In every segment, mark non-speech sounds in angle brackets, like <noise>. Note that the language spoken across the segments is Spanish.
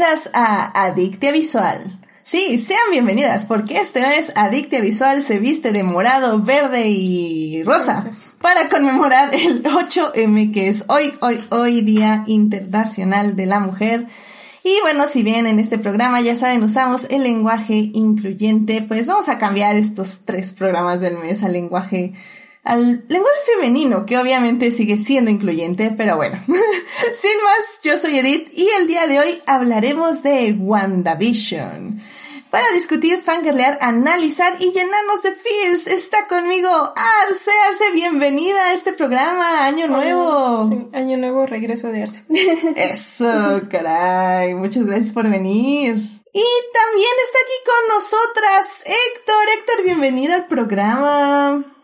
bienvenidas a Adictia Visual. Sí, sean bienvenidas, porque este mes Adictia Visual se viste de morado, verde y rosa para conmemorar el 8M, que es hoy, hoy, hoy Día Internacional de la Mujer. Y bueno, si bien en este programa ya saben usamos el lenguaje incluyente, pues vamos a cambiar estos tres programas del mes al lenguaje al lenguaje femenino, que obviamente sigue siendo incluyente, pero bueno. <laughs> Sin más, yo soy Edith y el día de hoy hablaremos de WandaVision. Para discutir, fangirlear, analizar y llenarnos de feels, está conmigo Arce. Arce, bienvenida a este programa. Año nuevo. Sí, año nuevo, regreso de Arce. <laughs> Eso, caray. Muchas gracias por venir. Y también está aquí con nosotras Héctor. Héctor, bienvenido al programa.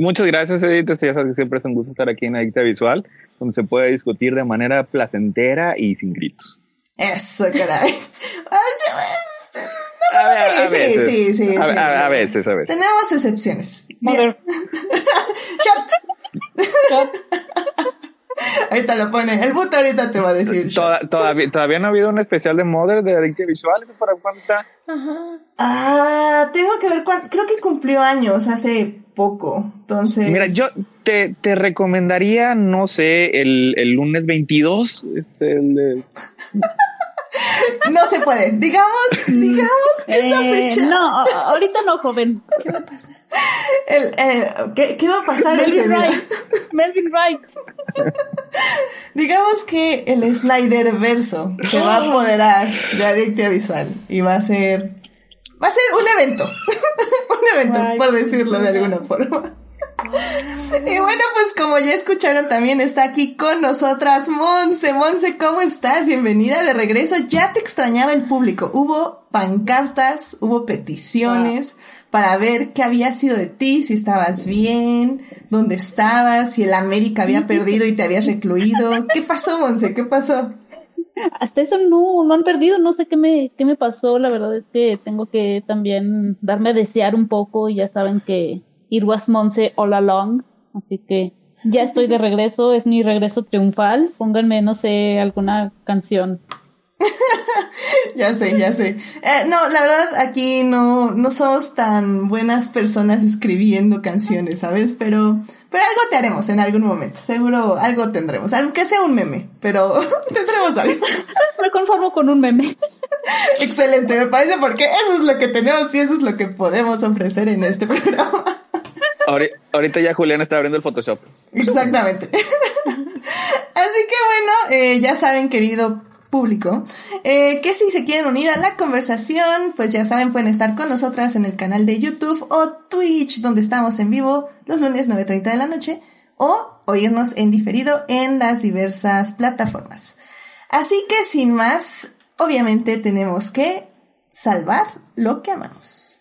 Muchas gracias, Edith. Ya sabes que siempre es un gusto estar aquí en Adicta Visual, donde se puede discutir de manera placentera y sin gritos. Eso, caray. <laughs> A, ver, a sí, veces. sí, sí, a, sí. a- a veces, a veces. Tenemos excepciones. Mother. <laughs> Shot. <laughs> Shot. Ahorita lo pone. El puto ahorita te va a decir. Toda- todavía, todavía no ha habido un especial de Mother de Adicta Visual. ¿Eso para cuándo está? Ajá. Ah, tengo que ver cuándo. Creo que cumplió años hace poco. Entonces. Mira, yo te, te recomendaría, no sé, el, el lunes 22. Este, el de- <laughs> No se puede. Digamos, digamos que esa Eh, fecha. no, a- ahorita no, joven. ¿Qué me pasa? El, eh, ¿qué, qué va a pasar Melvin? Wright. Melvin Wright. <laughs> Digamos que el Snyder verso se va a apoderar de Adictia Visual y va a ser. Va a ser un evento. <laughs> un evento, Ay, por decirlo de alguna forma. Y bueno, pues como ya escucharon, también está aquí con nosotras Monse. Monse, ¿cómo estás? Bienvenida de regreso. Ya te extrañaba el público. Hubo pancartas, hubo peticiones para ver qué había sido de ti, si estabas bien, dónde estabas, si el América había perdido y te habías recluido. ¿Qué pasó, Monse? ¿Qué pasó? Hasta eso no, no han perdido, no sé qué me, qué me pasó, la verdad es que tengo que también darme a desear un poco y ya saben que it was Monse all along, así que ya estoy de regreso, es mi regreso triunfal, pónganme, no sé, alguna canción. <laughs> Ya sé, ya sé. Eh, no, la verdad, aquí no, no somos tan buenas personas escribiendo canciones, ¿sabes? Pero, pero algo te haremos en algún momento. Seguro algo tendremos. Aunque sea un meme, pero <laughs> tendremos algo. Me conformo con un meme. Excelente, me parece porque eso es lo que tenemos y eso es lo que podemos ofrecer en este programa. Ahori- Ahorita ya Julián está abriendo el Photoshop. Exactamente. <laughs> Así que bueno, eh, ya saben, querido público, eh, que si se quieren unir a la conversación, pues ya saben, pueden estar con nosotras en el canal de YouTube o Twitch, donde estamos en vivo los lunes 9.30 de la noche, o oírnos en diferido en las diversas plataformas. Así que sin más, obviamente tenemos que salvar lo que amamos.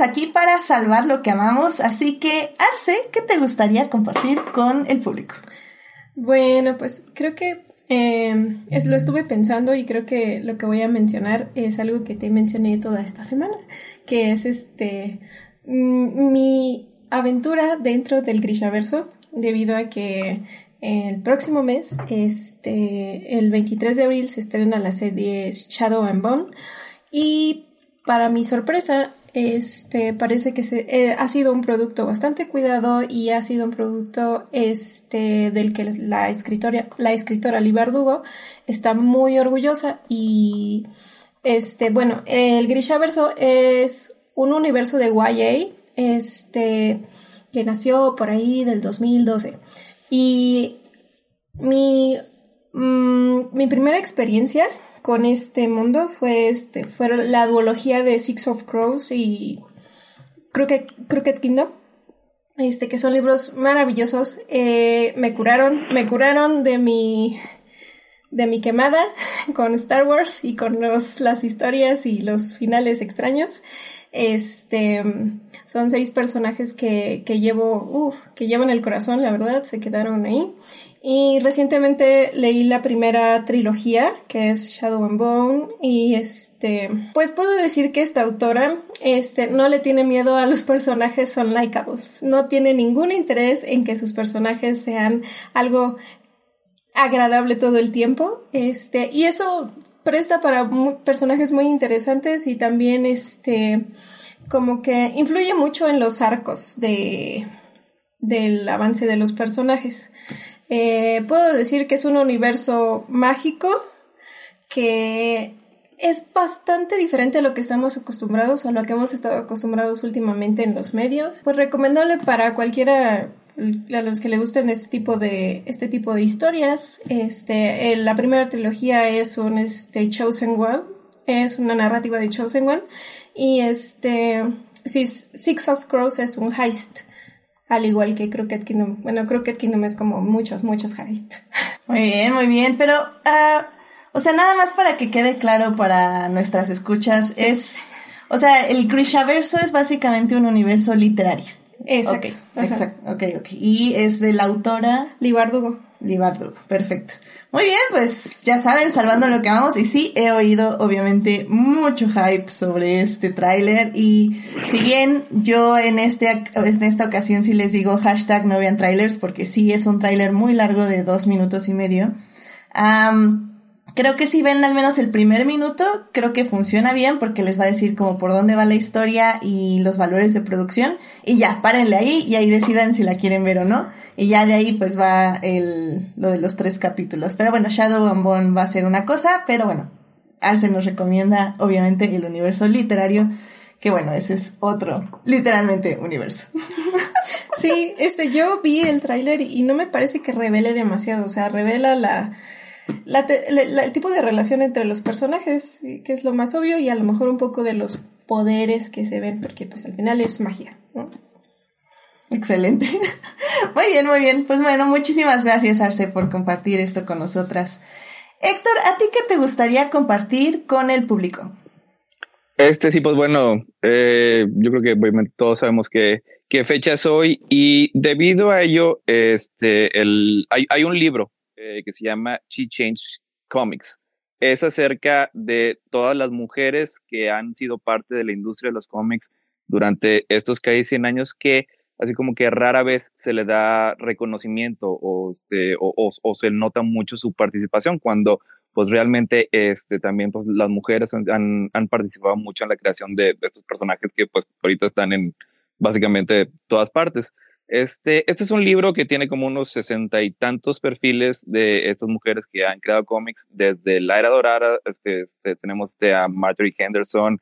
Aquí para salvar lo que amamos, así que Arce, ¿qué te gustaría compartir con el público? Bueno, pues creo que eh, es, lo estuve pensando y creo que lo que voy a mencionar es algo que te mencioné toda esta semana, que es este mm, mi aventura dentro del Grishaverso, debido a que el próximo mes, este, el 23 de abril, se estrena la serie Shadow and Bone y para mi sorpresa, este parece que se, eh, ha sido un producto bastante cuidado y ha sido un producto este del que la escritora la escritora Lee Bardugo está muy orgullosa y este bueno el Grishaverso es un universo de YA este que nació por ahí del 2012 y mi mm, mi primera experiencia con este mundo fue este fue la duología de Six of Crows y Crooked, Crooked Kingdom este que son libros maravillosos eh, me curaron me curaron de mi de mi quemada <laughs> con Star Wars y con los, las historias y los finales extraños Este, son seis personajes que, que llevo, que llevan el corazón, la verdad, se quedaron ahí. Y recientemente leí la primera trilogía, que es Shadow and Bone, y este, pues puedo decir que esta autora, este, no le tiene miedo a los personajes unlikables, no tiene ningún interés en que sus personajes sean algo agradable todo el tiempo, este, y eso presta para personajes muy interesantes y también este como que influye mucho en los arcos de del avance de los personajes. Eh, puedo decir que es un universo mágico que es bastante diferente a lo que estamos acostumbrados a lo que hemos estado acostumbrados últimamente en los medios. Pues recomendable para cualquiera a los que le gusten este tipo de este tipo de historias. Este, la primera trilogía es un este Chosen One, es una narrativa de Chosen One y este Six of Crows es un heist, al igual que Crooked Kingdom. Bueno, Crooked Kingdom es como muchos muchos heist. <laughs> Muy bien, muy bien, pero uh, o sea, nada más para que quede claro para nuestras escuchas es o sea, el Grishaverso es básicamente un universo literario. Exacto. exacto. Ok, ok. Y es de la autora Libardugo. Libardugo, perfecto. Muy bien, pues ya saben, salvando lo que vamos. Y sí, he oído obviamente mucho hype sobre este tráiler. Y si bien yo en, este, en esta ocasión sí les digo hashtag no vean trailers, porque sí es un tráiler muy largo de dos minutos y medio. Creo que si ven al menos el primer minuto, creo que funciona bien porque les va a decir como por dónde va la historia y los valores de producción. Y ya, párenle ahí y ahí decidan si la quieren ver o no. Y ya de ahí pues va el, lo de los tres capítulos. Pero bueno, Shadow and Bone va a ser una cosa, pero bueno, Arce nos recomienda obviamente el universo literario, que bueno, ese es otro, literalmente, universo. <laughs> Sí, este, yo vi el tráiler y no me parece que revele demasiado, o sea, revela la la el tipo de relación entre los personajes, que es lo más obvio, y a lo mejor un poco de los poderes que se ven, porque pues al final es magia, Excelente. <laughs> Muy bien, muy bien. Pues bueno, muchísimas gracias, Arce, por compartir esto con nosotras. Héctor, ¿a ti qué te gustaría compartir con el público? Este sí, pues bueno, eh, yo creo que todos sabemos que, qué fecha es hoy y debido a ello, este, el, hay, hay un libro eh, que se llama She Change Comics. Es acerca de todas las mujeres que han sido parte de la industria de los cómics durante estos casi 100 años que así como que rara vez se le da reconocimiento o, este, o, se nota mucho su participación cuando pues realmente este, también pues, las mujeres han, han, participado mucho en la creación de estos personajes que pues ahorita están en básicamente todas partes. Este, este es un libro que tiene como unos sesenta y tantos perfiles de estas mujeres que han creado cómics desde la era dorada. Este, este tenemos este a Marjorie Henderson,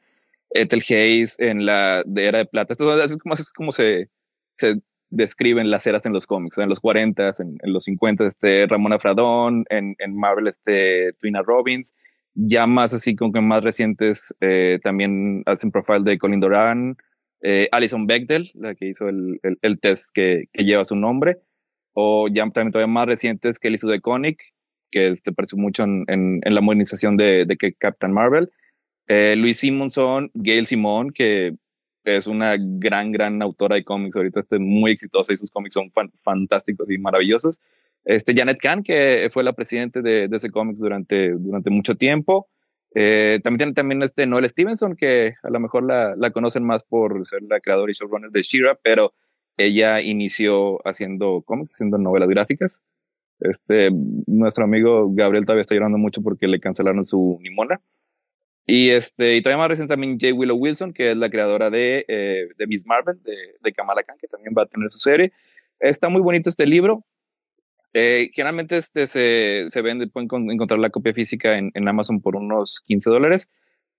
Ethel Hayes en la era de plata. Esto es como, se, se describen las eras en los cómics, en los 40, en, los 50, este, Ramona Fradón, en, en Marvel, este, Twina Robbins, ya más así como que más recientes, eh, también hacen profile de Colin Doran, eh, Alison Bechdel, la que hizo el, el, test que, lleva su nombre, o ya también todavía más recientes que él hizo de Conic, que se pareció mucho en, en, la modernización de, de Captain Marvel, eh, Luis Simonson, Gail Simón, que es una gran, gran autora de cómics, ahorita está muy exitosa y sus cómics son fantásticos y maravillosos. Este, Janet Kahn, que fue la presidenta de, de ese cómics durante, durante mucho tiempo. Eh, también tiene también este Noel Stevenson, que a lo mejor la, conocen más por ser la creadora y showrunner de Shira, pero ella inició haciendo cómics, haciendo novelas gráficas. Este, nuestro amigo Gabriel todavía está llorando mucho porque le cancelaron su Nimona. Y este, y todavía más reciente también J. Willow Wilson, que es la creadora de, eh, de Miss Marvel, de, de Kamala Khan, que también va a tener su serie. Está muy bonito este libro. Eh, generalmente este se, se vende, pueden encontrar la copia física en, Amazon por unos 15 dólares,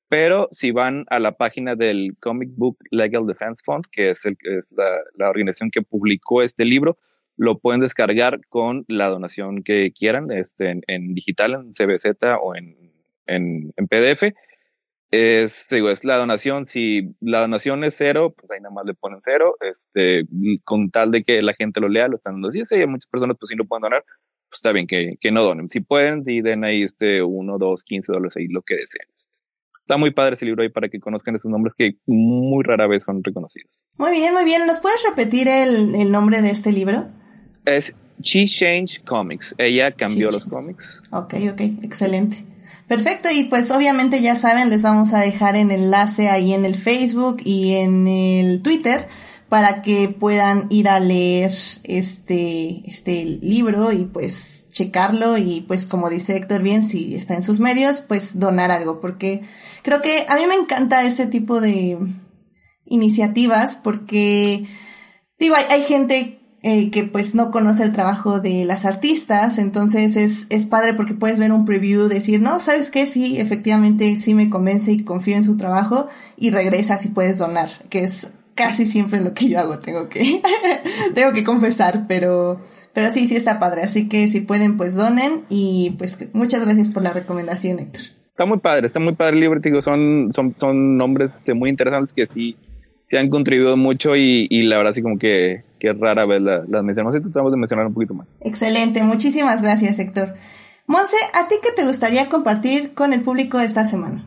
pero si van a la página del Comic Book Legal Defense Fund, que es, el, es la, organización que publicó este libro, lo pueden descargar con la donación que quieran, este, en, digital, en CBZ o en, en PDF es, digo, es la donación. Si la donación es cero, pues ahí nada más le ponen cero. Este, con tal de que la gente lo lea, lo están dando así. Sí, hay muchas personas, pues si no pueden donar, pues está bien que, que no donen. Si pueden, y den ahí este uno, dos, quince dólares ahí lo que deseen. está muy padre ese libro ahí para que conozcan esos nombres que muy rara vez son reconocidos. Muy bien, muy bien. ¿Nos puedes repetir el, el nombre de este libro? Es She Changed Comics. Ella cambió los cómics. Ok, ok, excelente. Perfecto, y pues obviamente ya saben, les vamos a dejar el enlace ahí en el Facebook y en el Twitter para que puedan ir a leer este, este libro y pues checarlo y pues como dice Héctor bien, si está en sus medios, pues donar algo, porque creo que a mí me encanta ese tipo de iniciativas porque digo, hay, hay gente eh, que pues no conoce el trabajo de las artistas, entonces es, es padre porque puedes ver un preview, decir, no, ¿sabes qué? Sí, efectivamente sí me convence y confío en su trabajo y regresas y puedes donar, que es casi siempre lo que yo hago, tengo que, <laughs> tengo que confesar, pero, pero sí, sí está padre, así que si pueden pues donen y pues muchas gracias por la recomendación, Héctor. Está muy padre, está muy padre digo, son, son, son nombres este, muy interesantes que sí, se han contribuido mucho y, y la verdad sí como que que rara vez las la mencionamos. Así tratamos de mencionar un poquito más. Excelente, muchísimas gracias, Héctor. Monse, ¿a ti qué te gustaría compartir con el público esta semana?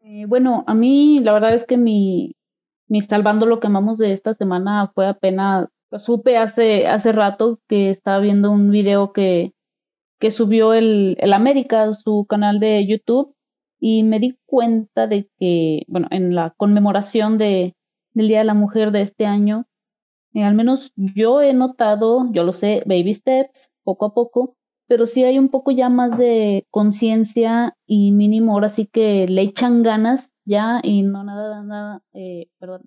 Eh, bueno, a mí la verdad es que mi, mi salvando lo que amamos de esta semana fue apenas, lo supe hace, hace rato que estaba viendo un video que, que subió el, el América, su canal de YouTube, y me di cuenta de que, bueno, en la conmemoración de, del Día de la Mujer de este año, eh, al menos yo he notado, yo lo sé, baby steps, poco a poco, pero sí hay un poco ya más de conciencia y mínimo ahora sí que le echan ganas ya y no nada, nada, eh, perdón,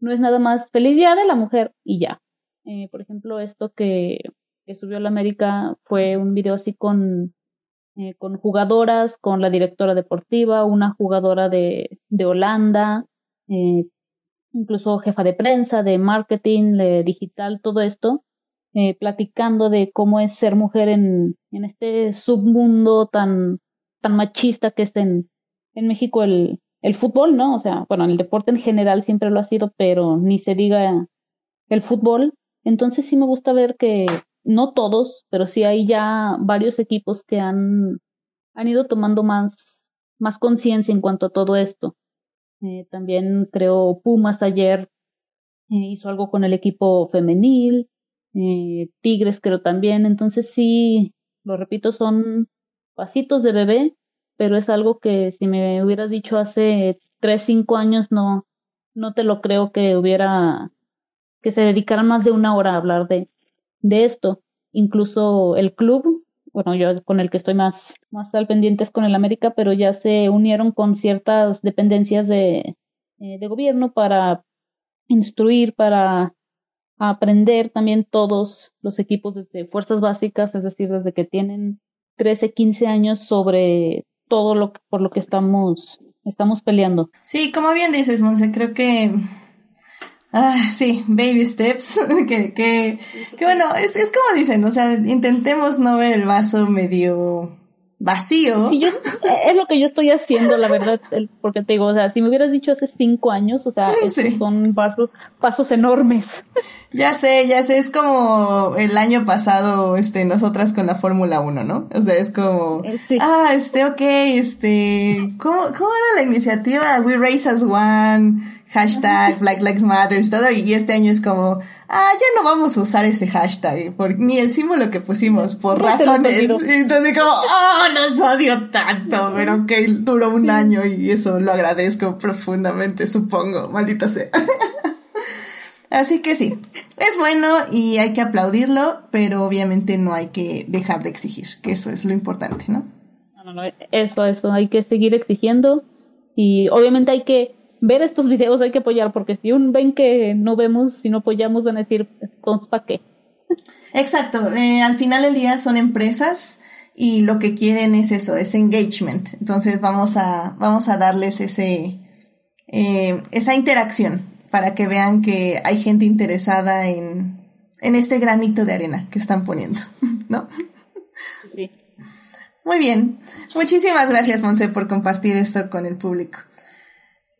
no es nada más feliz día de la mujer y ya. Eh, por ejemplo, esto que, que subió la América fue un video así con, eh, con jugadoras, con la directora deportiva, una jugadora de, de Holanda, eh, incluso jefa de prensa, de marketing, de digital, todo esto, eh, platicando de cómo es ser mujer en, en este submundo tan, tan machista que es en, en México el, el fútbol, ¿no? O sea, bueno, el deporte en general siempre lo ha sido, pero ni se diga el fútbol. Entonces sí me gusta ver que no todos, pero sí hay ya varios equipos que han, han ido tomando más, más conciencia en cuanto a todo esto. Eh, también creo Pumas ayer eh, hizo algo con el equipo femenil, eh, Tigres creo también, entonces sí, lo repito, son pasitos de bebé, pero es algo que si me hubieras dicho hace tres, cinco años no, no te lo creo que hubiera, que se dedicaran más de una hora a hablar de, de esto. Incluso el club bueno, yo con el que estoy más, más al pendiente es con el América, pero ya se unieron con ciertas dependencias de, eh, de gobierno para instruir, para aprender también todos los equipos desde fuerzas básicas, es decir, desde que tienen 13, 15 años sobre todo lo que, por lo que estamos, estamos peleando. Sí, como bien dices, Monse, creo que Ah, sí, baby steps, <laughs> que, que, que bueno, es, es como dicen, o sea, intentemos no ver el vaso medio vacío. yo, es lo que yo estoy haciendo, la verdad, porque te digo, o sea, si me hubieras dicho hace cinco años, o sea, <laughs> estos son pasos, pasos enormes. Ya sé, ya sé, es como el año pasado, este, nosotras con la Fórmula 1, ¿no? O sea, es como, eh, ah, este, ok, este, ¿cómo, cómo era la iniciativa? We Race as One hashtag Black Lives Matter y todo, y este año es como, ah, ya no vamos a usar ese hashtag, por, ni el símbolo que pusimos, por razones. Entonces como, oh, los odio tanto, pero que duró un año y eso lo agradezco profundamente, supongo, maldita sea. <laughs> Así que sí, es bueno y hay que aplaudirlo, pero obviamente no hay que dejar de exigir, que eso es lo importante, ¿no? No, no, no, eso, eso, hay que seguir exigiendo y obviamente hay que ver estos videos hay que apoyar, porque si un ven que no vemos, si no apoyamos, van a decir, entonces, ¿para qué? <laughs> Exacto, eh, al final del día son empresas y lo que quieren es eso, es engagement. Entonces vamos a, vamos a darles ese, eh, esa interacción para que vean que hay gente interesada en, en este granito de arena que están poniendo, <laughs> ¿no? Sí. Muy bien. Muchísimas gracias, Monse, por compartir esto con el público.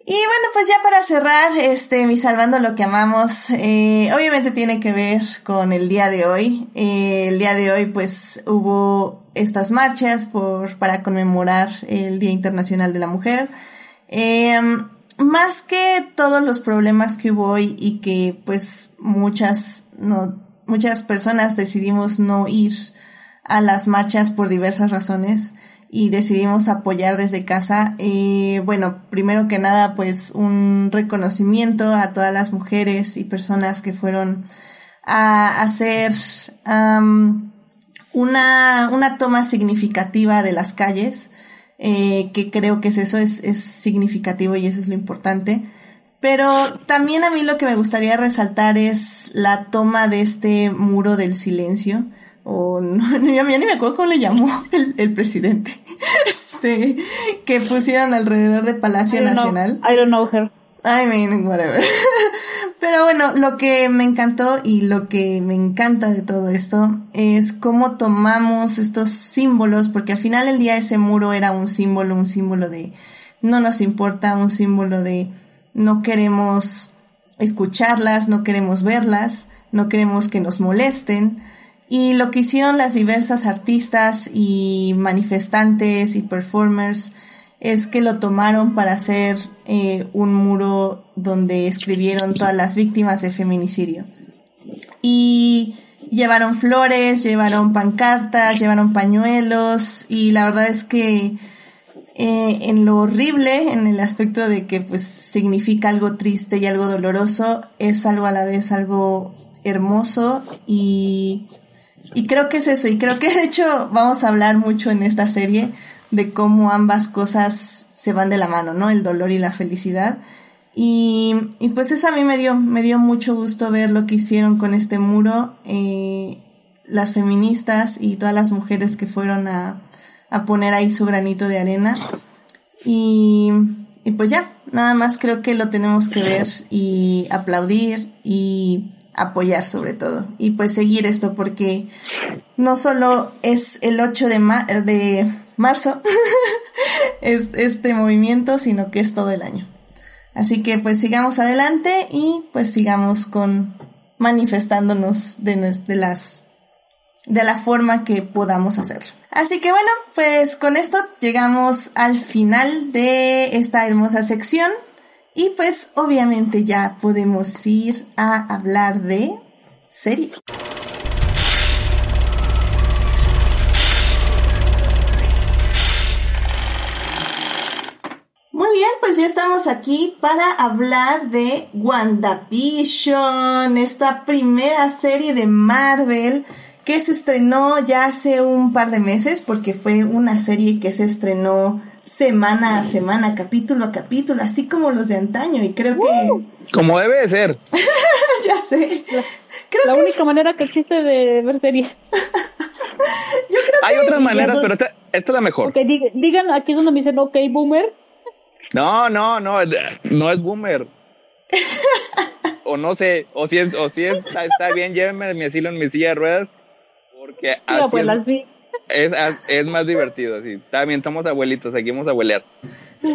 Y bueno, pues ya para cerrar, este, mi salvando lo que amamos, eh, obviamente tiene que ver con el día de hoy. Eh, el día de hoy, pues, hubo estas marchas por, para conmemorar el Día Internacional de la Mujer. Eh, más que todos los problemas que hubo hoy y que, pues, muchas, no, muchas personas decidimos no ir a las marchas por diversas razones y decidimos apoyar desde casa. Eh, bueno, primero que nada, pues un reconocimiento a todas las mujeres y personas que fueron a hacer una, una toma significativa de las calles, eh, que creo que es eso, es, es significativo y eso es lo importante. Pero también a mí lo que me gustaría resaltar es la toma de este muro del silencio o no, <laughs> ya, ni me acuerdo cómo le llamó <laughs> el, el presidente, <laughs> este, que pusieron alrededor de Palacio Nacional. I don't know her. I mean, whatever. Pero bueno, lo que me encantó y lo que me encanta de todo esto es cómo tomamos estos símbolos, porque al final del día ese muro era un símbolo, un símbolo de no nos importa, un símbolo de no queremos escucharlas, no queremos verlas, no queremos que nos molesten. Y lo que hicieron las diversas artistas y manifestantes y performers es que lo tomaron para hacer eh, un muro donde escribieron todas las víctimas de feminicidio. Y llevaron flores, llevaron pancartas, llevaron pañuelos y la verdad es que eh, en lo horrible, en el aspecto de que pues significa algo triste y algo doloroso, es algo a la vez algo hermoso y y creo que es eso, y creo que de hecho vamos a hablar mucho en esta serie de cómo ambas cosas se van de la mano, ¿no? El dolor y la felicidad. Y, y pues eso a mí me dio, me dio mucho gusto ver lo que hicieron con este muro, eh, las feministas y todas las mujeres que fueron a, a poner ahí su granito de arena. Y, y pues ya, nada más creo que lo tenemos que ver y aplaudir y apoyar sobre todo y pues seguir esto porque no solo es el 8 de, de marzo <laughs> es este movimiento, sino que es todo el año. Así que pues sigamos adelante y pues sigamos con manifestándonos de, de las de la forma que podamos hacerlo. Así que bueno, pues con esto llegamos al final de esta hermosa sección y pues obviamente ya podemos ir a hablar de serie. Muy bien, pues ya estamos aquí para hablar de WandaVision, esta primera serie de Marvel que se estrenó ya hace un par de meses porque fue una serie que se estrenó semana a semana, capítulo a capítulo, así como los de antaño, y creo que... Como debe de ser. <laughs> ya sé. La, única manera que existe de ver series. <laughs> Yo creo Hay otras maneras, pero esta, esta, es la mejor. Okay, digan, aquí es donde me dicen, ok, boomer. No, no, no, no es boomer. <laughs> o no sé, o si es, o si es, está, bien, llévenme mi asilo en mi silla de ruedas, porque así, pues, así es, es más divertido, sí. También estamos abuelitos, seguimos a abuelear.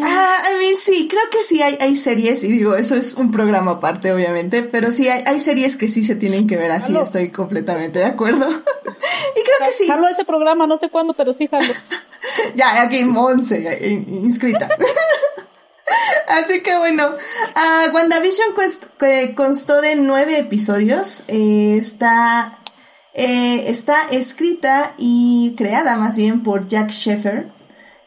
Ah, I mean, sí, creo que sí hay, hay series, y digo, eso es un programa aparte, obviamente, pero sí hay, hay series que sí se tienen que ver así, estoy completamente de acuerdo. <laughs> y creo que sí. Jalo ese programa, no sé cuándo, pero sí jalo. <laughs> ya, aquí Monse, inscrita. <laughs> Así que bueno, uh, WandaVision constó de nueve episodios. Eh, está eh, está escrita y creada más bien por Jack Sheffer.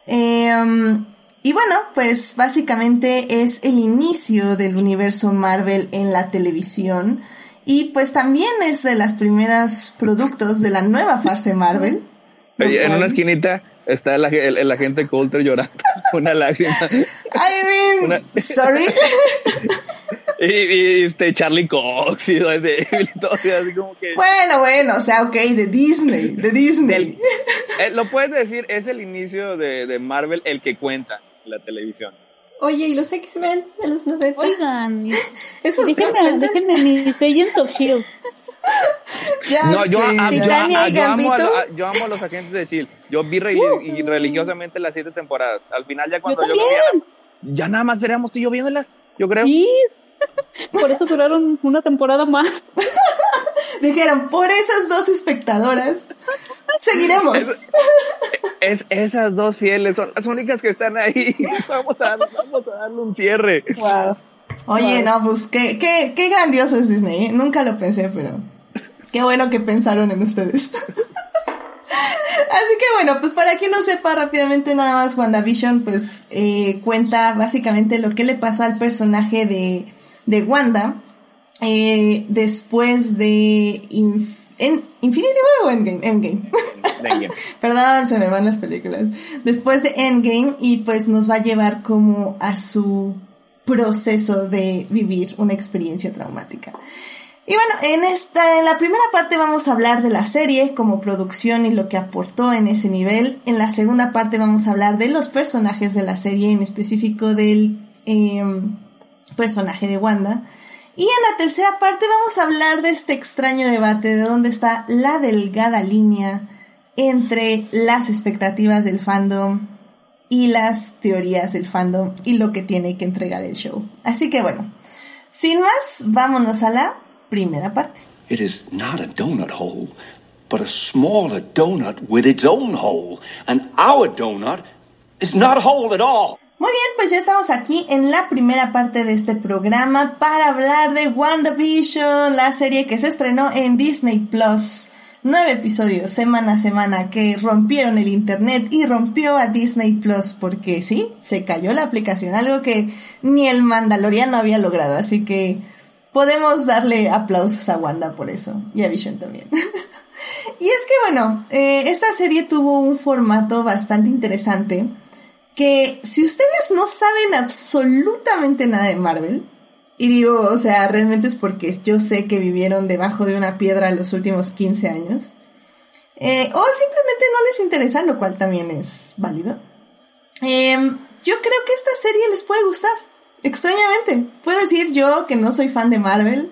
Em, y bueno, pues básicamente es el inicio del universo Marvel en la televisión. Y pues también es de las primeras productos de la nueva fase Marvel. <laughs> en una esquinita está el, el, agente Coulter llorando <laughs> una lágrima. I mean, sorry. <laughs> Y, este Charlie Cox y de todo, <laughs> así como que. Bueno, bueno, o sea, ok, de Disney, de Disney. Eh, lo puedes decir, es el inicio de, de Marvel el que cuenta la televisión. Oye, ¿y los X-Men de los 90? Oigan, <laughs> Eso déjenme, déjenme mis Agents of Shield. <laughs> Ya no, yo, a, yo, amo a, yo, amo a, los agentes de Shield. Yo vi re, uh, religiosamente las siete temporadas. Al final ya cuando yo, lo vi ya nada más seríamos tú y yo viéndolas, yo creo. Sí, por eso duraron una temporada más. <laughs> Dijeron, por esas dos espectadoras, seguiremos. Es, esas dos fieles son las únicas que están ahí. <laughs> Vamos a, vamos a darle un cierre. Wow. Oye, no, pues qué, qué, qué grandioso es Disney. ¿eh? Nunca lo pensé, pero qué bueno que pensaron en ustedes. <laughs> Así que bueno, pues para quien no sepa rápidamente nada más, WandaVision pues eh, cuenta básicamente lo que le pasó al personaje de, de Wanda eh, después de en Infinity War o Endgame. Endgame. <laughs> Perdón, se me van las películas. Después de Endgame y pues nos va a llevar como a su proceso de vivir una experiencia traumática. Y bueno, en esta, en la primera parte vamos a hablar de la serie como producción y lo que aportó en ese nivel. En la segunda parte vamos a hablar de los personajes de la serie, en específico del em, personaje de Wanda. Y en la tercera parte vamos a hablar de este extraño debate de dónde está la delgada línea entre las expectativas del fandom y las teorías del fandom y lo que tiene que entregar el show. Así que bueno, sin más, vámonos a la primera parte. It is not a donut hole, but a smaller donut with its own hole. And our donut is not a hole at all. Muy bien, pues ya estamos aquí en la primera parte de este programa para hablar de WandaVision, la serie que se estrenó en Disney Plus. Nueve episodios semana a semana que rompieron el internet y rompió a Disney Plus porque sí, se cayó la aplicación, algo que ni el Mandaloriano había logrado, así que podemos darle aplausos a Wanda por eso y a Vision también. <laughs> y es que bueno, eh, esta serie tuvo un formato bastante interesante que si ustedes no saben absolutamente nada de Marvel, y digo, o sea, realmente es porque yo sé que vivieron debajo de una piedra los últimos 15 años, eh, o simplemente no les interesa, lo cual también es válido, em, yo creo que esta serie les puede gustar. Extrañamente, puedo decir yo que no soy fan de Marvel,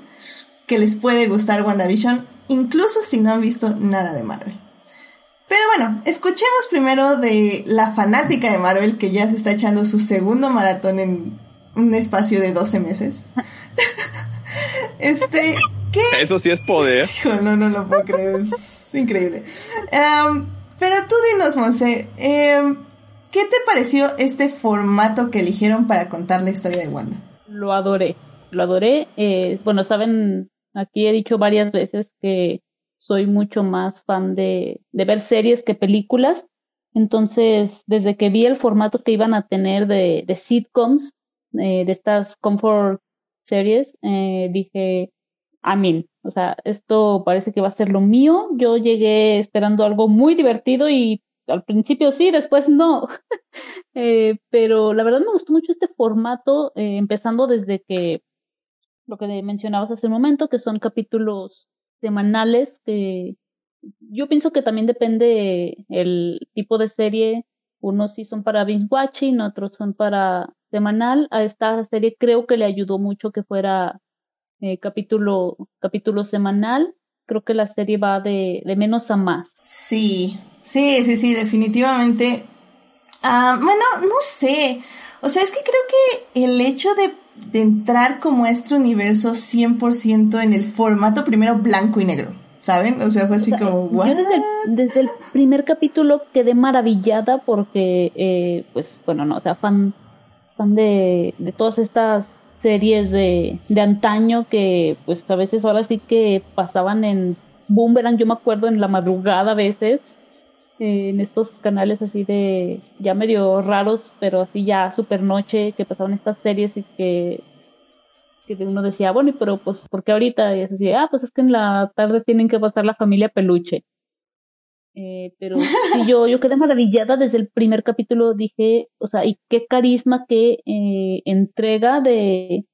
que les puede gustar WandaVision, incluso si no han visto nada de Marvel. Pero bueno, escuchemos primero de la fanática de Marvel que ya se está echando su segundo maratón en un espacio de 12 meses. <laughs> este, ¿qué? Eso sí es poder. <laughs> no, no lo puedo creer, es increíble. Em, pero tú dinos, Monse, eh, ¿Qué te pareció este formato que eligieron para contar la historia de Wanda? Lo adoré, lo adoré. Eh, bueno, saben, aquí he dicho varias veces que soy mucho más fan de, ver series que películas. Entonces, desde que vi el formato que iban a tener de, de sitcoms, eh, de estas comfort series, eh, dije, amén. O sea, esto parece que va a ser lo mío. Yo llegué esperando algo muy divertido y al principio sí, después no. <laughs> eh, pero la verdad me gustó mucho este formato, eh, empezando desde que lo que mencionabas hace un momento, que son capítulos semanales, que yo pienso que también depende el tipo de serie. Unos sí son para binge watching, otros son para semanal. A esta serie creo que le ayudó mucho que fuera eh, capítulo, capítulo semanal. Creo que la serie va de, de menos a más. Sí, Sí, sí, sí, definitivamente. Ah, bueno, no sé. O sea, es que creo que el hecho de, entrar como a este universo 100% en el formato primero blanco y negro, ¿saben? O sea, fue así como, Yo desde, el primer capítulo quedé maravillada porque, eh, pues, bueno, no, o sea, fan, fan de, de todas estas series de, de antaño que, pues, a veces ahora sí que pasaban en Boomerang, yo me acuerdo en la madrugada a veces en estos canales así de ya medio raros, pero así ya super noche, que pasaban estas series y que, que uno decía, bueno, pero pues, ¿por qué ahorita? Y así, ah, pues es que en la tarde tienen que pasar la familia peluche. Eh, pero sí, yo, yo quedé maravillada desde el primer capítulo, dije, o sea, y qué carisma, qué eh, entrega de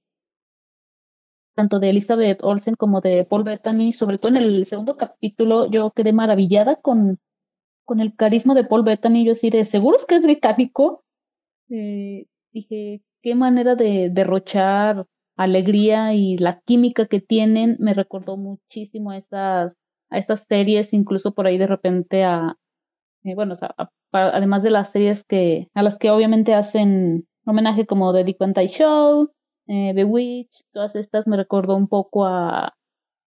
tanto de Elizabeth Olsen como de Paul Bettany, sobre todo en el segundo capítulo, yo quedé maravillada con con el carisma de Paul Bettany, yo así de, ¿seguros que es británico? Eh, dije, qué manera de derrochar alegría y la química que tienen me recordó muchísimo a estas, a estas series, incluso por ahí de repente a, eh, bueno, además de las series que, a las que obviamente hacen homenaje como The Dick Van Show, eh, The Witch, todas estas me recordó un poco a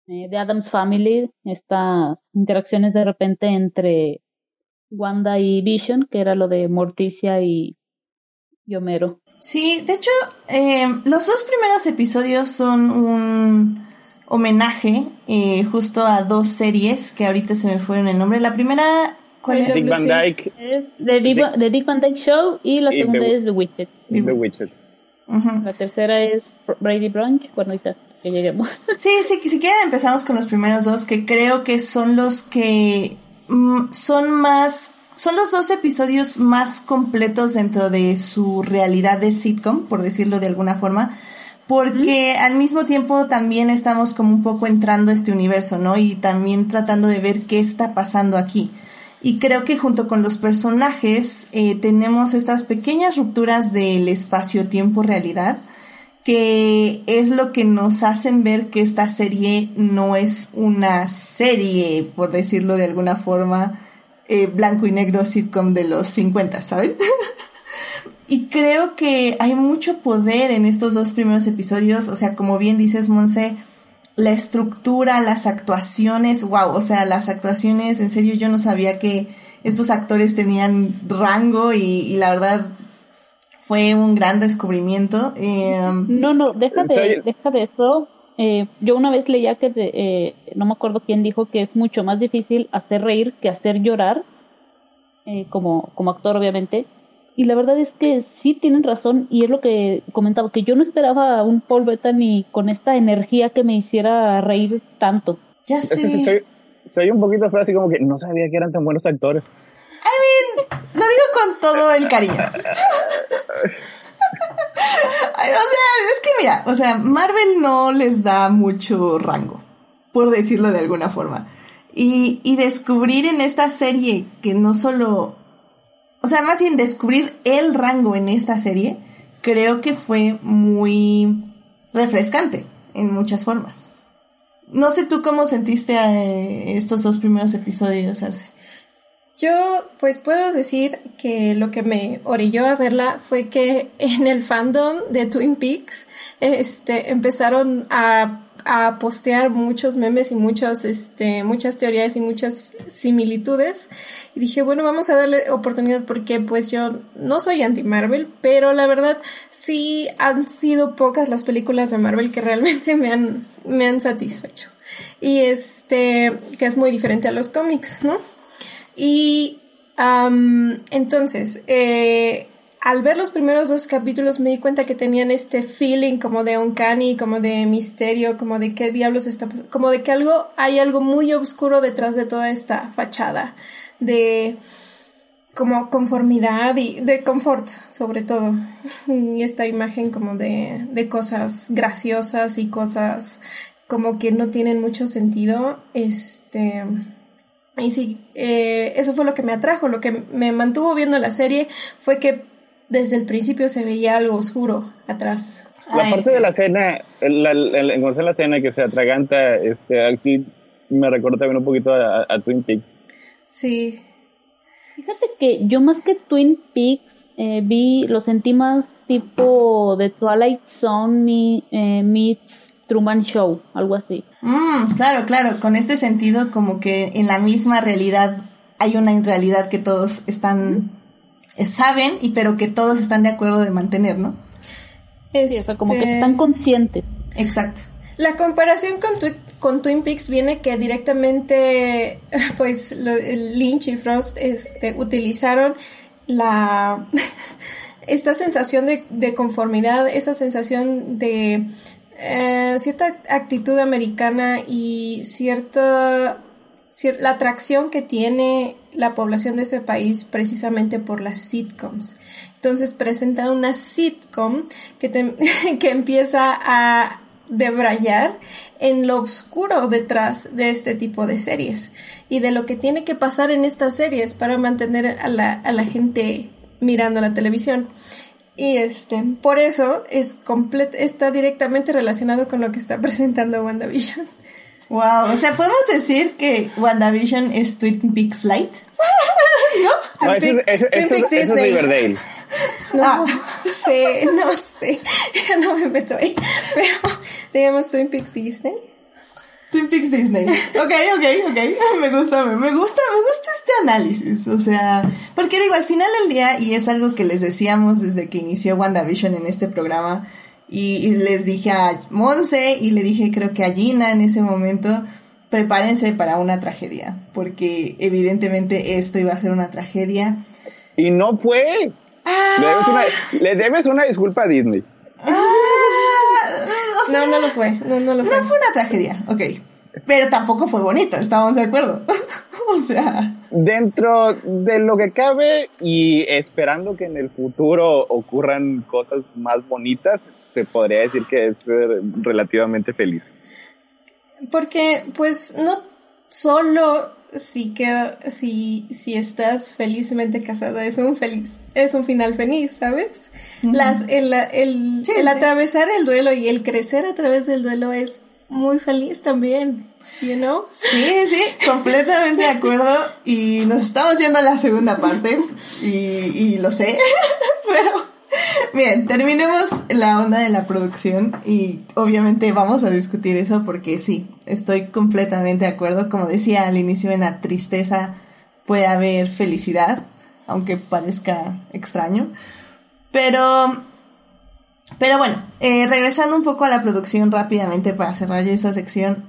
eh, The Adams Family, estas interacciones de repente entre Wanda y Vision, que era lo de Morticia y, y Homero. Sí, de hecho, eh, los dos primeros episodios son un homenaje eh, justo a dos series que ahorita se me fueron el nombre. La primera, ¿cuál Dick era? Van Dyke Es The Dick, The Dick Van Dyke Show y la Y segunda The- es The Witcher. The Witcher. La tercera es Brady Brunch. Bueno, ahorita que lleguemos. Sí, sí, si quieren empezamos con los primeros dos, que creo que son los que son más, son los dos episodios más completos dentro de su realidad de sitcom, por decirlo de alguna forma, porque al mismo tiempo también estamos como un poco entrando a este universo, ¿no? Y también tratando de ver qué está pasando aquí. Y creo que junto con los personajes eh, tenemos estas pequeñas rupturas del espacio-tiempo-realidad que es lo que nos hacen ver que esta serie no es una serie, por decirlo de alguna forma, eh, blanco y negro sitcom de los 50, ¿saben? <laughs> y creo que hay mucho poder en estos dos primeros episodios, o sea, como bien dices, Monse, la estructura, las actuaciones, wow, o sea, las actuaciones, en serio yo no sabía que estos actores tenían rango y, y la verdad fue un gran descubrimiento. Eh, No, no, deja de, deja de eso. Eh, yo una vez leía que, de- eh, no me acuerdo quién dijo que es mucho más difícil hacer reír que hacer llorar, eh, como, como actor obviamente. Y la verdad es que sí tienen razón y es lo que comentaba, que yo no esperaba a un Paul Bettany con esta energía que me hiciera reír tanto. ya Es que sé. soy, soy un poquito feo, así como que no sabía que eran tan buenos actores. Lo digo con todo el cariño. <laughs> O sea, es que mira, o sea, Marvel no les da mucho rango, por decirlo de alguna forma. Y, y descubrir en esta serie que no solo, o sea, más bien descubrir el rango en esta serie, creo que fue muy refrescante en muchas formas. No sé tú cómo sentiste eh, estos dos primeros episodios, Arce. Yo, pues puedo decir que lo que me orilló a verla fue que en el fandom de Twin Peaks, este, empezaron a, a postear muchos memes y muchos, este, muchas teorías y muchas similitudes. Y dije, bueno, vamos a darle oportunidad porque pues yo no soy anti-Marvel, pero la verdad sí han sido pocas las películas de Marvel que realmente me han, me han satisfecho. Y este, que es muy diferente a los cómics, ¿no? Y entonces, eh, al ver los primeros dos capítulos me di cuenta que tenían este feeling como de uncanny, como de misterio, como de qué diablos está pasando, como de que algo, hay algo muy oscuro detrás de toda esta fachada de como conformidad y de confort, sobre todo. Y esta imagen como de, de cosas graciosas y cosas como que no tienen mucho sentido. Este. Y sí, eh, eso fue lo que me atrajo, lo que me mantuvo viendo la serie fue que desde el principio se veía algo oscuro atrás. La Ay. parte de la cena, la, la, la, la cena que se atraganta, este, así me recuerda también un poquito a, a Twin Peaks. Sí. Fíjate que yo más que Twin Peaks eh, vi, lo sentí más tipo de Twilight Zone mi, eh, meets Truman Show, algo así. Mm, claro, claro, con este sentido como que en la misma realidad hay una realidad que todos están, eh, saben, y pero que todos están de acuerdo de mantener, ¿no? Sí, o sea, como que Este, están conscientes. Exacto. La comparación con, con Twin Peaks viene que directamente, <laughs> pues, lo- Lynch y Frost este, utilizaron la <laughs> esta sensación de, de conformidad, esa sensación de eh, cierta actitud americana y cierta cier- la atracción que tiene la población de ese país precisamente por las sitcoms. Entonces presenta una sitcom que, te- <laughs> que empieza a debrayar en lo oscuro detrás de este tipo de series y de lo que tiene que pasar en estas series para mantener a la, a la gente mirando la televisión. Y este, por eso es complet está directamente relacionado con lo que está <laughs> presentando WandaVision. Wow, o sea, podemos decir que WandaVision es Twin Peaks Light. <laughs> No, ese, Twin es- Peaks es Disney. Riverdale. <laughs> No Ah. sé, no sé. Ya no me meto ahí. Pero, digamos, Twin Peaks Disney. Twin Peaks Disney. Ok, ok, ok. <laughs> Me gusta, me, gusta, me gusta este análisis. O sea, porque digo, al final del día, y es algo que les decíamos desde que inició WandaVision en este programa, y, y les dije a Monse y le dije creo que a Gina en ese momento, prepárense para una tragedia, porque evidentemente esto iba a ser una tragedia. Y no fue. Le debes una, le debes una disculpa a Disney. Ah, o sea, No, no lo fue. No, no lo no fue. fue una tragedia, ok. Pero tampoco fue bonito, estamos de acuerdo. <laughs> o sea, Dentro de lo que cabe y esperando que en el futuro ocurran cosas más bonitas, se podría decir que es relativamente feliz. Porque, pues, no solo si queda, si, si estás felizmente casada es un feliz, es un final feliz, ¿sabes? Las, el, el, Sí, el sí. atravesar el duelo y el crecer a través del duelo es muy feliz también, you know? Sí, sí, completamente de acuerdo. Y nos estamos yendo a la segunda parte. Y, y lo sé. <laughs> Pero, <laughs> miren, terminemos la onda de la producción. Y obviamente vamos a discutir eso porque sí, estoy completamente de acuerdo. Como decía al inicio, en la tristeza puede haber felicidad, aunque parezca extraño. Pero pero bueno, eh, regresando un poco a la producción rápidamente para cerrar ya esa sección.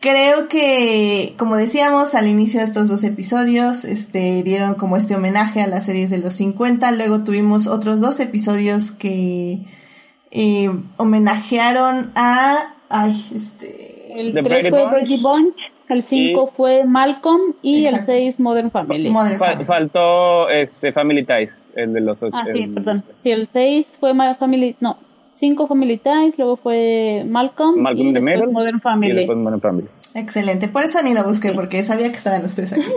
Creo que, como decíamos al inicio de estos dos episodios, este, dieron como este homenaje a las series de los 50. Luego tuvimos otros dos episodios que eh, homenajearon a... Ay, este... El The 3 Brady fue. Brady Bunch, el 5 fue Malcolm y Exacto. el 6 Modern Family. Modern Fa- Family. faltó este Family Ties, el de los ocho. ah, sí, el- perdón. Sí, el 6 fue Ma- Family, no, 5 Family Ties, luego fue Malcolm, Malcolm y después Middle Modern Y Family. después Modern Family. Excelente, por eso ni lo busqué, porque sabía que estaban ustedes aquí. <laughs>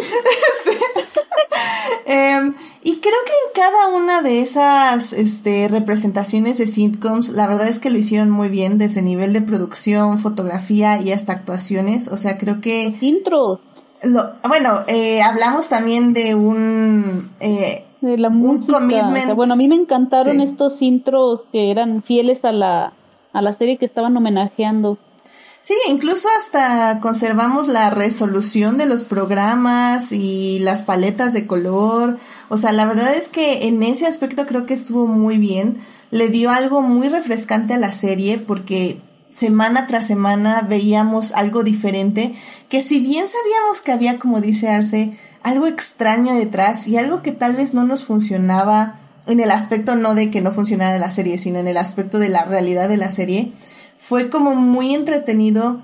Em, y creo que en cada una de esas este, representaciones de sitcoms, la verdad es que lo hicieron muy bien desde nivel de producción, fotografía y hasta actuaciones. O sea, creo que Intros lo, bueno, eh, hablamos también de un eh, de la Un música. o commitment. sea, bueno, a mí me encantaron Sí. estos intros que eran fieles a la, a la serie que estaban homenajeando. Sí, incluso hasta conservamos la resolución de los programas y las paletas de color. O sea, la verdad es que en ese aspecto creo que estuvo muy bien. Le dio algo muy refrescante a la serie porque semana tras semana veíamos algo diferente que si bien sabíamos que había, como dice Arce, algo extraño detrás y algo que tal vez no nos funcionaba en el aspecto no de que no funcionara la serie, sino en el aspecto de la realidad de la serie, fue como muy entretenido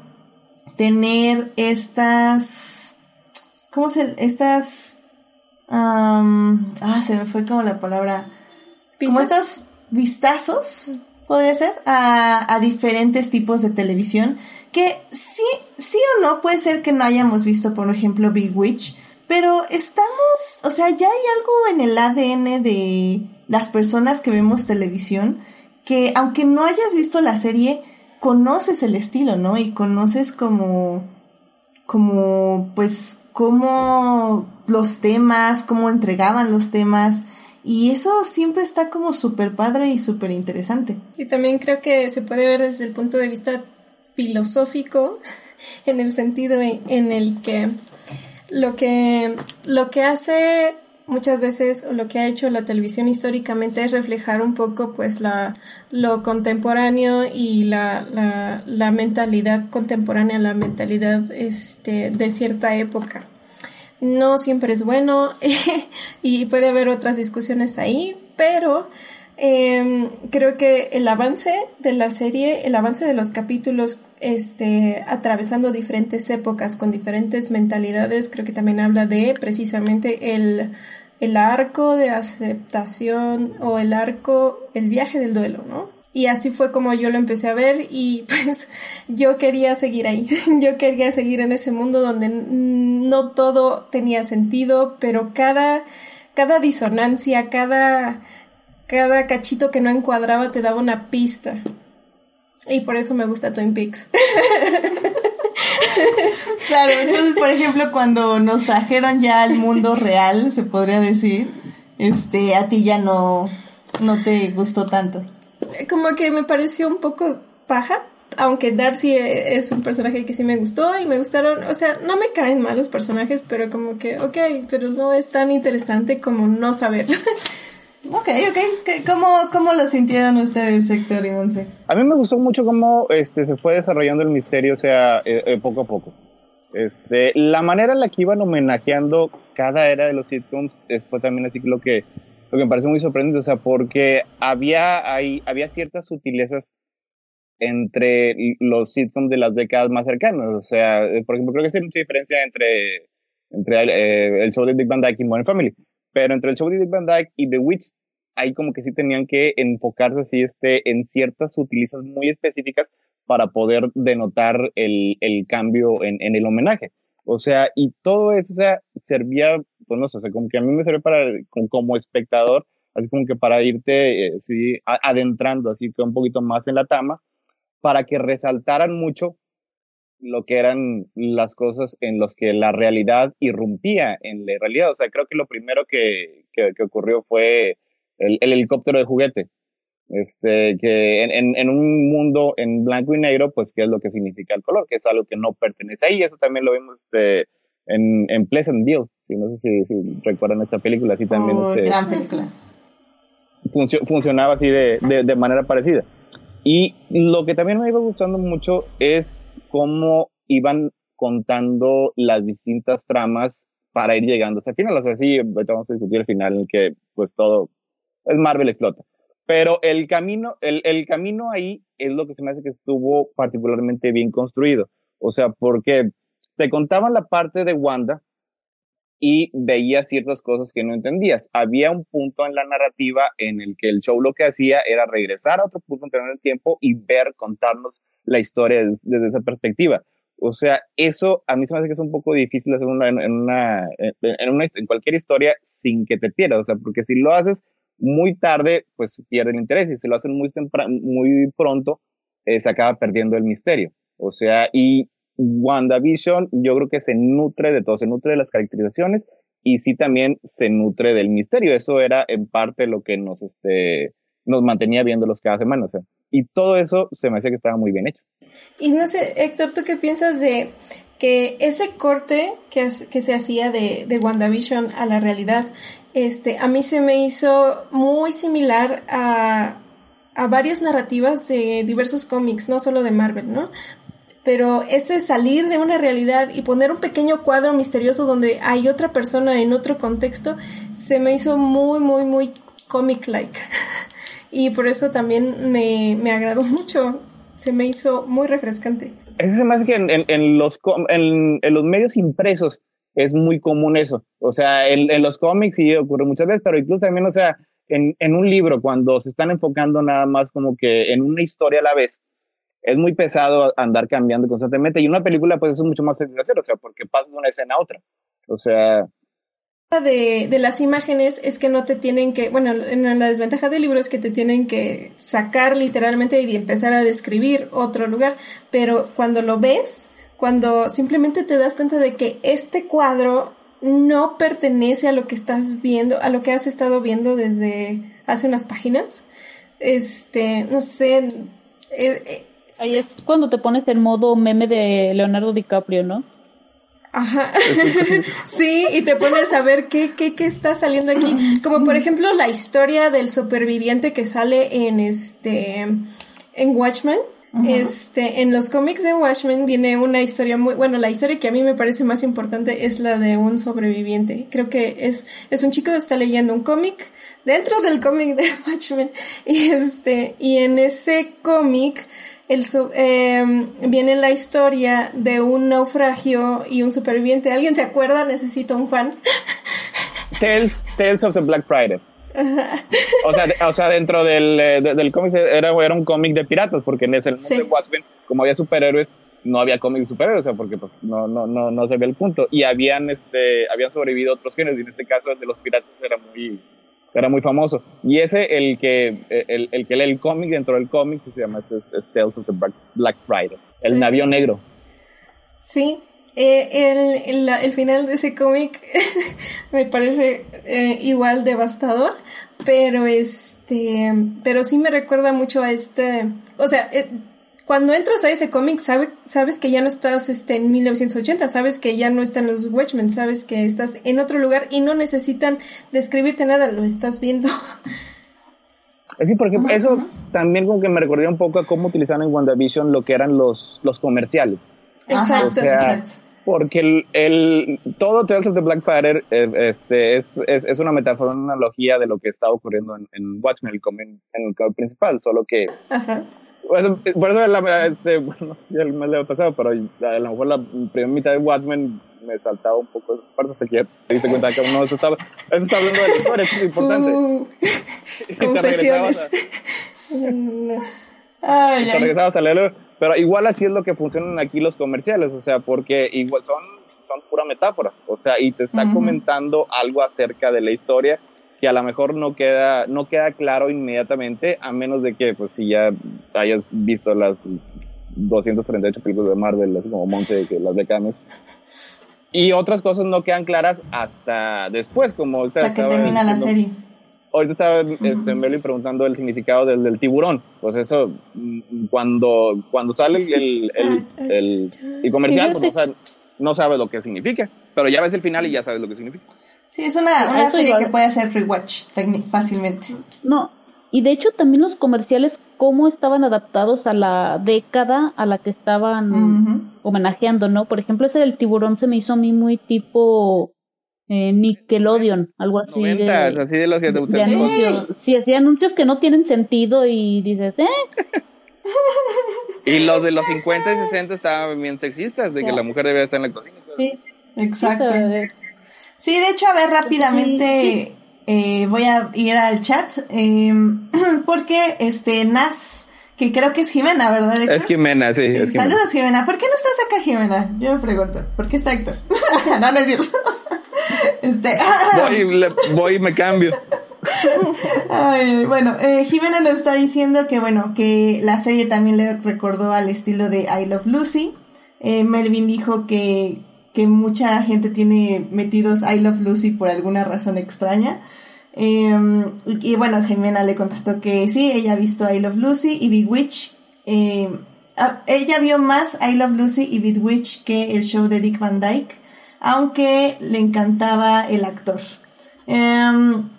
tener estas, ¿cómo se, estas, ah, se me fue como la palabra, como estos vistazos, podría ser, a, a diferentes tipos de televisión, que sí, sí o no, puede ser que no hayamos visto, por ejemplo, Big Witch, pero estamos, o sea, ya hay algo en el ADN de las personas que vemos televisión, que aunque no hayas visto la serie, conoces el estilo, ¿no? Y conoces como, como, pues, cómo los temas, cómo entregaban los temas, y eso siempre está como súper padre y súper interesante. Y también creo que se puede ver desde el punto de vista filosófico, <laughs> en el sentido en, el que lo que lo que hace muchas veces o lo que ha hecho la televisión históricamente es reflejar un poco pues la lo contemporáneo y la, la, la mentalidad contemporánea, la mentalidad este de cierta época. No siempre es bueno <laughs> y puede haber otras discusiones ahí, pero eh, creo que el avance de la serie, el avance de los capítulos, este, atravesando diferentes épocas con diferentes mentalidades, creo que también habla de precisamente el, el arco de aceptación o el arco, el viaje del duelo, ¿no? Y así fue como yo lo empecé a ver y <laughs> pues yo quería seguir ahí, <laughs> yo quería seguir en ese mundo donde no todo tenía sentido, pero cada, cada disonancia, cada, cada cachito que no encuadraba te daba una pista. Y por eso me gusta Twin Peaks. <laughs> Claro, entonces, por ejemplo, cuando nos trajeron ya al mundo real, se podría decir, este, a ti ya no, no te gustó tanto. Como que me pareció un poco paja, aunque Darcy es un personaje que sí me gustó y me gustaron, o sea, no me caen mal los personajes, pero como que, ok, pero no es tan interesante como no saber. <laughs> Ok, ok. ¿Cómo, ¿Cómo lo sintieron ustedes, Héctor y Monse? A mí me gustó mucho cómo este, se fue desarrollando el misterio, o sea, eh, eh, poco a poco. Este, la manera en la que iban homenajeando cada era de los sitcoms fue también así lo que, lo que me parece muy sorprendente, o sea, porque había, hay, había ciertas sutilezas entre los sitcoms de las décadas más cercanas, o sea, eh, por ejemplo, creo que hay mucha diferencia entre, entre el show de Big Bang Dyke y Modern Family pero entre el show de Dick Van Dyke y The Witch, ahí como que sí tenían que enfocarse así este, en ciertas utilizas muy específicas para poder denotar el, el cambio en, en, el homenaje. O sea, y todo eso, o sea, servía, pues no sé, o sea, como que a mí me sirve para, como, espectador, así como que para irte, eh, sí, adentrando así que un poquito más en la tama, para que resaltaran mucho lo que eran las cosas en las que la realidad irrumpía en la realidad. O sea, creo que lo primero que, que, ocurrió fue el, helicóptero de juguete. Este, que en, en, un mundo en blanco y negro, pues, ¿qué es lo que significa el color? Que es algo que no pertenece ahí. Eso también lo vimos este, en, en. Si, no sé si, recuerdan esta película, así también. Oh, este, gran película. funcionaba así de, de, de manera parecida. Y lo que también me iba gustando mucho es cómo iban contando las distintas tramas para ir llegando hasta el final. O sea, sí, vamos a discutir el final en que pues todo, es Marvel explota. Pero el camino, el, el camino ahí es lo que se me hace que estuvo particularmente bien construido. O sea, porque te contaban la parte de Wanda y veías ciertas cosas que no entendías. Había un punto en la narrativa en el que el show lo que hacía era regresar a otro punto en el tiempo y ver, contarnos la historia desde esa perspectiva. O sea, eso a mí se me hace que es un poco difícil hacer en, una, en, una, en cualquier historia sin que te pierdas. O sea, porque si lo haces muy tarde, pues pierde el interés. Y si lo hacen muy, muy pronto, eh, se acaba perdiendo el misterio. O sea, y WandaVision yo creo que se nutre de todo, se nutre de las caracterizaciones y sí también se nutre del misterio. Eso era en parte lo que nos, este, nos mantenía viéndolos cada semana. O sea, y todo eso se me hacía que estaba muy bien hecho. Y no sé, Héctor, ¿tú qué piensas de que ese corte que, se hacía de, de WandaVision a la realidad, este, a mí se me hizo muy similar a, a varias narrativas de diversos cómics, no solo de Marvel, ¿no? Pero ese salir de una realidad y poner un pequeño cuadro misterioso donde hay otra persona en otro contexto, se me hizo muy, muy, muy comic-like. <laughs> y por eso también me, me, agradó mucho, se me hizo muy refrescante. Es me que en, los, en, en, los medios impresos es muy común eso. O sea, en, en los cómics sí ocurre muchas veces, pero incluso también, o sea, en, en un libro, cuando se están enfocando nada más como que en una historia a la vez, es muy pesado andar cambiando constantemente. Y una película, pues, es mucho más fácil de hacer, o sea, porque pasas de una escena a otra. O sea. De, de las imágenes es que no te tienen que, bueno, la desventaja del libro es que te tienen que sacar literalmente y empezar a describir otro lugar, pero cuando lo ves, cuando simplemente te das cuenta de que este cuadro no pertenece a lo que estás viendo, a lo que has estado viendo desde hace unas páginas, este, no sé, eh, eh, Ahí es cuando te pones en modo meme de Leonardo DiCaprio, ¿no? Ajá. <laughs> sí, y te pones a ver qué, qué, qué está saliendo aquí. Como por ejemplo la historia del superviviente que sale en este en Watchmen. Este, en los cómics de Watchmen viene una historia muy, bueno, la historia que a mí me parece más importante es la de un sobreviviente. Creo que es, es un chico que está leyendo un cómic dentro del cómic de <laughs> Watchmen y este, y en ese cómic el, eh, viene la historia de un naufragio y un superviviente. ¿Alguien se acuerda? Necesito un fan. <laughs> Tales, Tales of the Black Friday. O sea, o sea, dentro del, eh, del cómic era, era un cómic de piratas, porque en ese mundo de Watchmen, como había superhéroes, no había cómics de superhéroes, o sea, porque pues, no, no, no, no se ve el punto. Y habían, este, habían sobrevivido otros géneros, y en este caso el de los piratas era muy, era muy famoso. Y ese, el que, el, el que lee el cómic dentro del cómic, se llama este, Tales of the Black Friday, el navío negro. Sí, Eh, el, el, final de ese cómic <laughs> me parece eh, igual devastador, pero este, pero sí me recuerda mucho a este, o sea, eh, cuando entras a ese cómic sabe, sabes que ya no estás este, en 1980, sabes que ya no están los Watchmen, sabes que estás en otro lugar y no necesitan describirte nada, lo estás viendo. Sí, por ejemplo, eso también como que me recordó un poco a cómo utilizaron en WandaVision lo que eran los, los comerciales. Exacto, exacto porque el, el, todo Tales of the Black Fighter eh, este, es, es, es, una metáfora, una analogía de lo que está ocurriendo en, en Watchmen, el en el cómic principal, solo que... Ajá. Bueno, por eso, la, este, bueno, ya me lo he pasado, pero a lo mejor la primera mitad de Watchmen me saltaba un poco hasta que te diste cuenta que uno eso estaba, eso está hablando de la historia, es importante. Uh, <laughs> confesiones. <laughs> Ay, te regresabas a leerlo pero igual así es lo que funcionan aquí los comerciales, o sea, porque igual son, son pura metáfora, o sea, y te está comentando algo acerca de la historia que a lo mejor no queda, no queda claro inmediatamente, a menos de que, pues, si ya hayas visto las 238 películas de Marvel, así como Monse, que las de Cames. Y otras cosas no quedan claras hasta después, como... Hasta que termina la serie ahorita estaba este, preguntando el significado del, del, tiburón. Pues eso, mm, cuando, cuando sale el, el, el, el comercial, pues no, no sabes lo que significa. Pero ya ves el final y ya sabes lo que significa. Sí, es una, una serie que puede hacer rewatch fácilmente. No, y de hecho también los comerciales, cómo estaban adaptados a la década a la que estaban homenajeando, ¿no? Por ejemplo, ese del tiburón se me hizo a mí muy tipo eh, Nickelodeon, algo así. de, así de los que te gustan. Sí, así anuncios que no tienen sentido y dices, ¿eh? y los de los <laughs> 50 y 60 estaban bien sexistas, de que la mujer debía estar en la cocina. Sí. Exacto. Sí, de hecho, a ver rápidamente, eh, voy a ir al chat, eh, <clears throat> porque este Nas que creo que es Jimena, ¿verdad? Es Jimena, sí. Es Saludos, Jimena. ¿Por qué no estás acá, Jimena? Yo me pregunto. ¿Por qué está Héctor? <laughs> no, no es cierto. <laughs> Este, <laughs> voy, voy y me cambio. Ay, bueno, eh, Jimena nos está diciendo que bueno, que la serie también le recordó al estilo de I Love Lucy. Eh, Melvin dijo que, que mucha gente tiene metidos I Love Lucy por alguna razón extraña. Em, y, bueno, Jimena le contestó que sí, ella ha visto I Love Lucy y Big Witch. Em, ella vio más I Love Lucy y Big Witch que el show de Dick Van Dyke aunque le encantaba el actor. Em,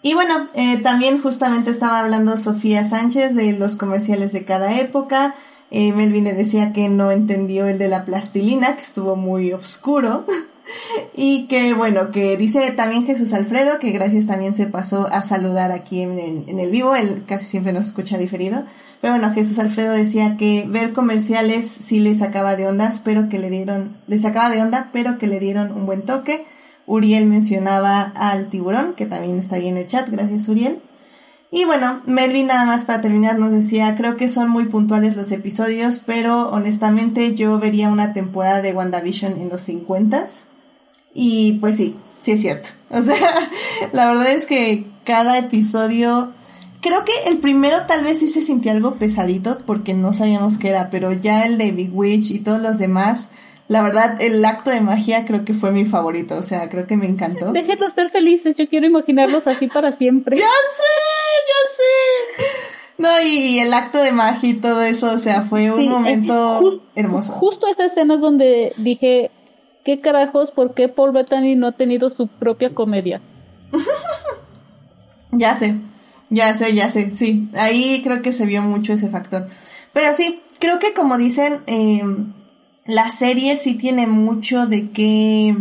y bueno, eh, también justamente estaba hablando Sofía Sánchez de los comerciales de cada época. Melvin le decía que no entendió el de la plastilina, que estuvo muy oscuro. <laughs> y que bueno, que dice también Jesús Alfredo, que gracias también se pasó a saludar aquí en el, en el vivo, él casi siempre nos escucha diferido. Pero bueno, Jesús Alfredo decía que ver comerciales sí le sacaba de ondas, pero que le dieron, le sacaba de onda, pero que le dieron un buen toque. Uriel mencionaba al tiburón, que también está ahí en el chat, gracias Uriel. Y bueno, Melvin nada más para terminar nos decía, creo que son muy puntuales los episodios, pero honestamente yo vería una temporada de WandaVision en los 50 Y pues sí, sí es cierto. <laughs> O sea, la verdad es que cada episodio Creo que el primero tal vez sí se sintió algo pesadito porque no sabíamos qué era, pero ya el de Big Witch y todos los demás, la verdad, el acto de magia creo que fue mi favorito, o sea, creo que me encantó. Déjenlos estar felices, yo quiero imaginarlos así para siempre. <laughs> ¡Ya sé! No, y, el acto de magia y todo eso, o sea, fue un momento hermoso. Justo esta escena es donde dije, ¿qué carajos? ¿Por qué Paul Bettany no ha tenido su propia comedia? <laughs> ya sé. Ya sé, ya sé, sí. Ahí creo que se vio mucho ese factor. Pero sí, creo que como dicen, em, la serie sí tiene mucho de que...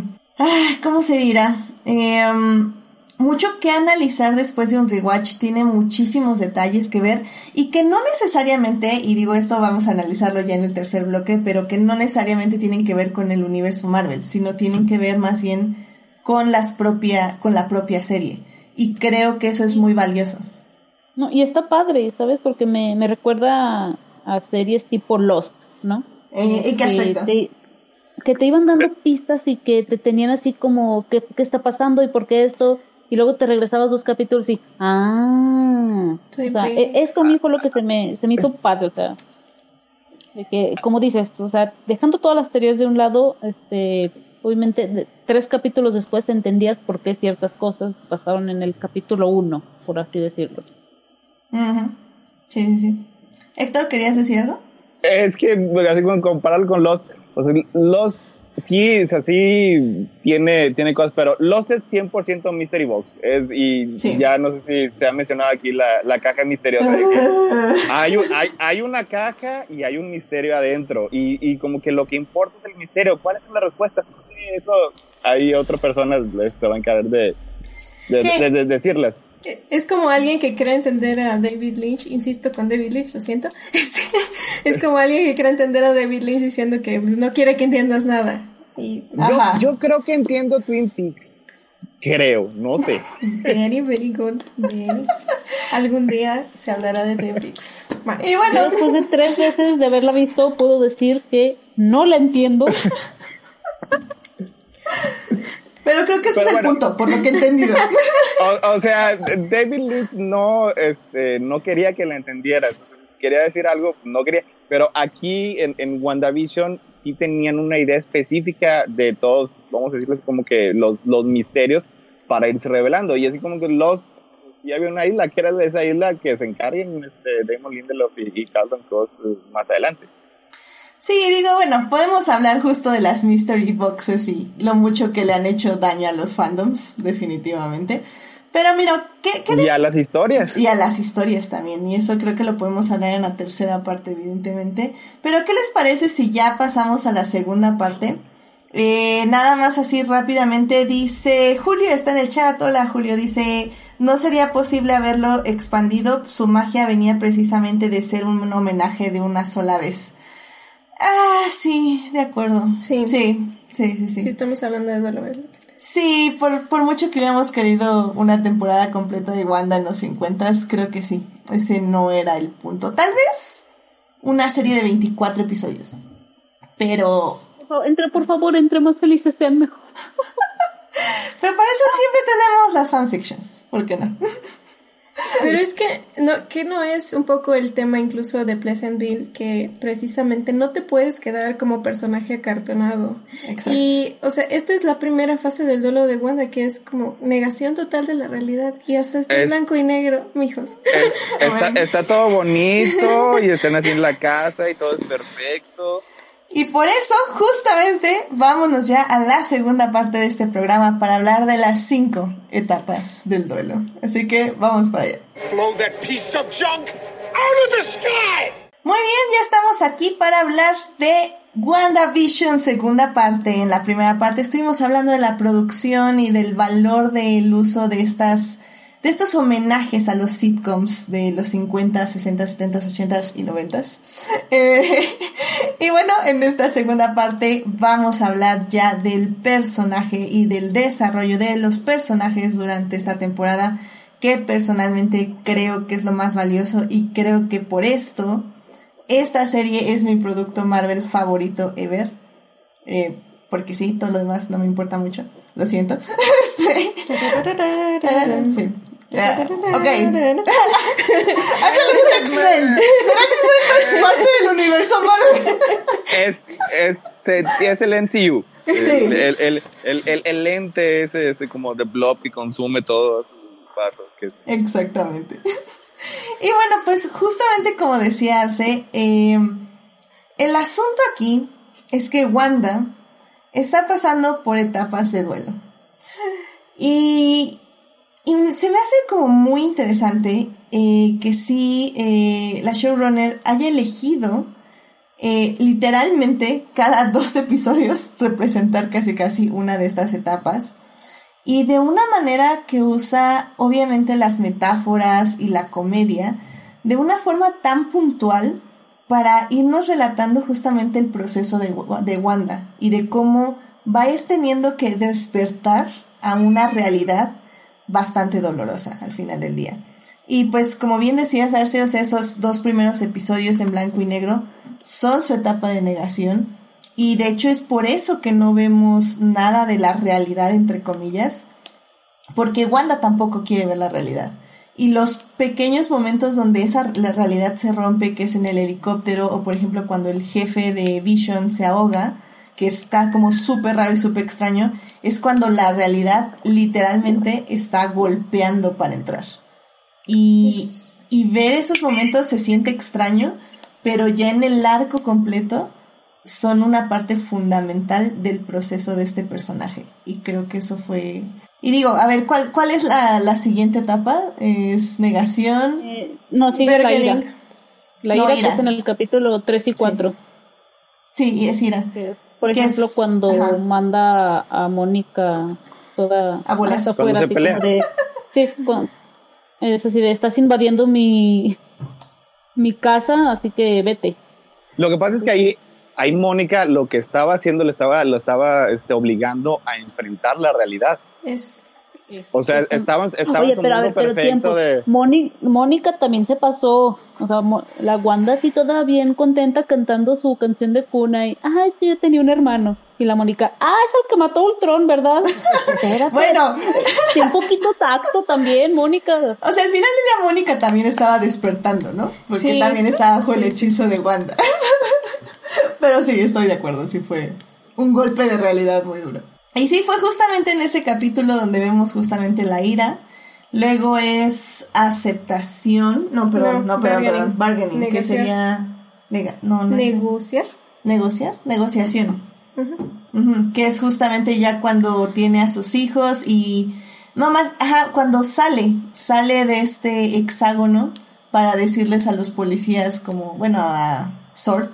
¿Cómo se dirá? Em, mucho que analizar después de un rewatch, tiene muchísimos detalles que ver y que no necesariamente, y digo esto vamos a analizarlo ya en el tercer bloque, pero que no necesariamente tienen que ver con el universo Marvel, sino tienen que ver más bien con las propia, con la propia serie. Y creo que eso es muy valioso. No, y está padre, ¿sabes? Porque me, me recuerda a, series tipo Lost, ¿no? Eh, ¿En qué aspecto? que te iban dando pistas y que te tenían así como, ¿qué, qué está pasando y por qué esto? Y luego te regresabas dos capítulos y, ah, o sea, e, eso a mí fue lo que se me, se me hizo padre, o sea. De que, como dices, o sea, dejando todas las teorías de un lado, este, obviamente tres capítulos después entendías por qué ciertas cosas pasaron en el capítulo uno, por así decirlo. Sí, sí, sí. Héctor, ¿querías decir algo? Es que, así como compararlo con Lost, o sea, Lost sí, o sea, sí tiene, tiene cosas, pero Lost es 100% Mystery Box. Es, y ya no sé si se ha mencionado aquí la, la caja misteriosa. <laughs> hay, hay, hay, una caja y hay un misterio adentro. Y, y, como que lo que importa es el misterio. ¿Cuál es la respuesta? eso hay otras personas que se van a encargar de, de, de decirlas. Es como alguien que quiere entender a David Lynch, insisto con David Lynch, lo siento. <laughs> Es, como alguien que quiere entender a David Lynch diciendo que no quiere que entiendas nada. Y, yo, yo, creo que entiendo Twin Peaks. Creo, no sé. Very, very good. Algún día se hablará de Twin Peaks. Y bueno, después de tres veces de haberla visto, puedo decir que no la entiendo. <laughs> Pero creo que ese es el punto, por lo que he entendido. <laughs> O, sea, David Lynch no, este, no quería que la entendieras. Quería decir algo, no quería. Pero aquí en, en WandaVision sí tenían una idea específica de todos, vamos a decirles como que los, los misterios para irse revelando. Y así como que los y había una isla que era de esa isla que se encarguen este, Damon Lindelof y, y Carlton Cross eh, más adelante. Sí, digo, bueno, podemos hablar justo de las mystery boxes y lo mucho que le han hecho daño a los fandoms, definitivamente. Pero mira, ¿qué, qué Y a las historias. Y a las historias también, y eso creo que lo podemos hablar en la tercera parte, evidentemente. Pero, ¿qué les parece si ya pasamos a la segunda parte? Eh, nada más así rápidamente, dice Julio, está en el chat, hola Julio, dice, no sería posible haberlo expandido, su magia venía precisamente de ser un homenaje de una sola vez. Ah, sí, de acuerdo. Sí. Sí, sí, sí, sí. Sí, estamos hablando de duelo. Sí, por, por mucho que hubiéramos querido una temporada completa de Wanda en los 50, creo que sí. Ese no era el punto. Tal vez una serie de 24 episodios. Pero... Entre, por favor, entre más felices sean mejor. <laughs> Pero para eso siempre tenemos las fanfictions. ¿Por qué no? <laughs> Pero es que no, que no es un poco el tema incluso de Pleasantville, que precisamente no te puedes quedar como personaje acartonado. Exacto. Y, o sea, esta es la primera fase del duelo de Wanda, que es como negación total de la realidad. Y hasta está en blanco y negro, mijos. está, está todo bonito y están haciendo la casa y todo es perfecto. Y por eso, justamente, vámonos ya a la segunda parte de este programa para hablar de las cinco etapas del duelo. Así que vamos para allá. Muy bien, ya estamos aquí para hablar de WandaVision, segunda parte. En la primera parte estuvimos hablando de la producción y del valor del uso de estas de estos homenajes a los sitcoms de los 50, 60, 70, 80 y 90. <laughs> Eh, y bueno, en esta segunda parte vamos a hablar ya del personaje y del desarrollo de los personajes durante esta temporada, que personalmente creo que es lo más valioso y creo que por esto esta serie es mi producto Marvel favorito ever. Eh, porque sí, todo lo demás no me importa mucho. Lo siento. sí. Ok. <laughs> X-Men. es <laughs> parte del universo Marvel. Es, es, es el MCU. El, el, el, el, lente ese, ese como de blob y consume todo su paso. Que es... Exactamente. Y bueno, pues justamente como decía Arce, eh, el asunto aquí es que Wanda está pasando por etapas de duelo. Y y se me hace como muy interesante eh, que sí eh, la showrunner haya elegido eh, literalmente cada <laughs> dos episodios representar casi casi una de estas etapas. Y de una manera que usa obviamente las metáforas y la comedia de una forma tan puntual para irnos relatando justamente el proceso de, de Wanda y de cómo va a ir teniendo que despertar a una realidad bastante dolorosa al final del día. Y pues como bien decías, Darcy, esos dos primeros episodios en blanco y negro son su etapa de negación. Y de hecho es por eso que no vemos nada de la realidad, entre comillas. Porque Wanda tampoco quiere ver la realidad. y los pequeños momentos donde esa la realidad se rompe, que es en el helicóptero, o por ejemplo cuando el jefe de Vision se ahoga, que está como súper raro y súper extraño, es cuando la realidad literalmente está golpeando para entrar. Y, y ver esos momentos se siente extraño, pero ya en el arco completo son una parte fundamental del proceso de este personaje. Y creo que eso fue... Y digo, a ver, ¿cuál, cuál es la, la siguiente etapa? ¿Es negación? Eh, no, sí, la ira. La ira, que es en el capítulo 3 y 4. Sí, y es ira. Por ejemplo, cuando manda a Mónica toda... A volar. Se pelea. De, sí, es, es así de, estás invadiendo mi, mi casa, así que vete. Lo que pasa es que ahí ahí Mónica lo que estaba haciendo le estaba, lo estaba este, obligando a enfrentar la realidad. Es. O sea, estaban, estaban Oye, pero, ver, perfecto de. Mónica también se pasó. O sea, la Wanda así toda bien contenta cantando su canción de cuna y, ah, es que yo tenía un hermano. Y la Mónica, ah, es el que mató a Ultron, ¿verdad? <laughs> bueno. Tiene un poquito tacto también, Mónica. O sea, al final día Mónica también estaba despertando, ¿no? Porque también estaba bajo el hechizo de Wanda. <laughs> Pero sí, estoy de acuerdo, sí fue un golpe de realidad muy duro. Y sí, fue justamente en ese capítulo donde vemos justamente la ira. Luego es aceptación. No, perdón, no, perdón, perdón. Bargaining, que sería. no, no Negociar. negociar, negociación. que es justamente ya cuando tiene a sus hijos y. No más, ajá, cuando sale, sale de este hexágono para decirles a los policías, como, bueno, a Sort,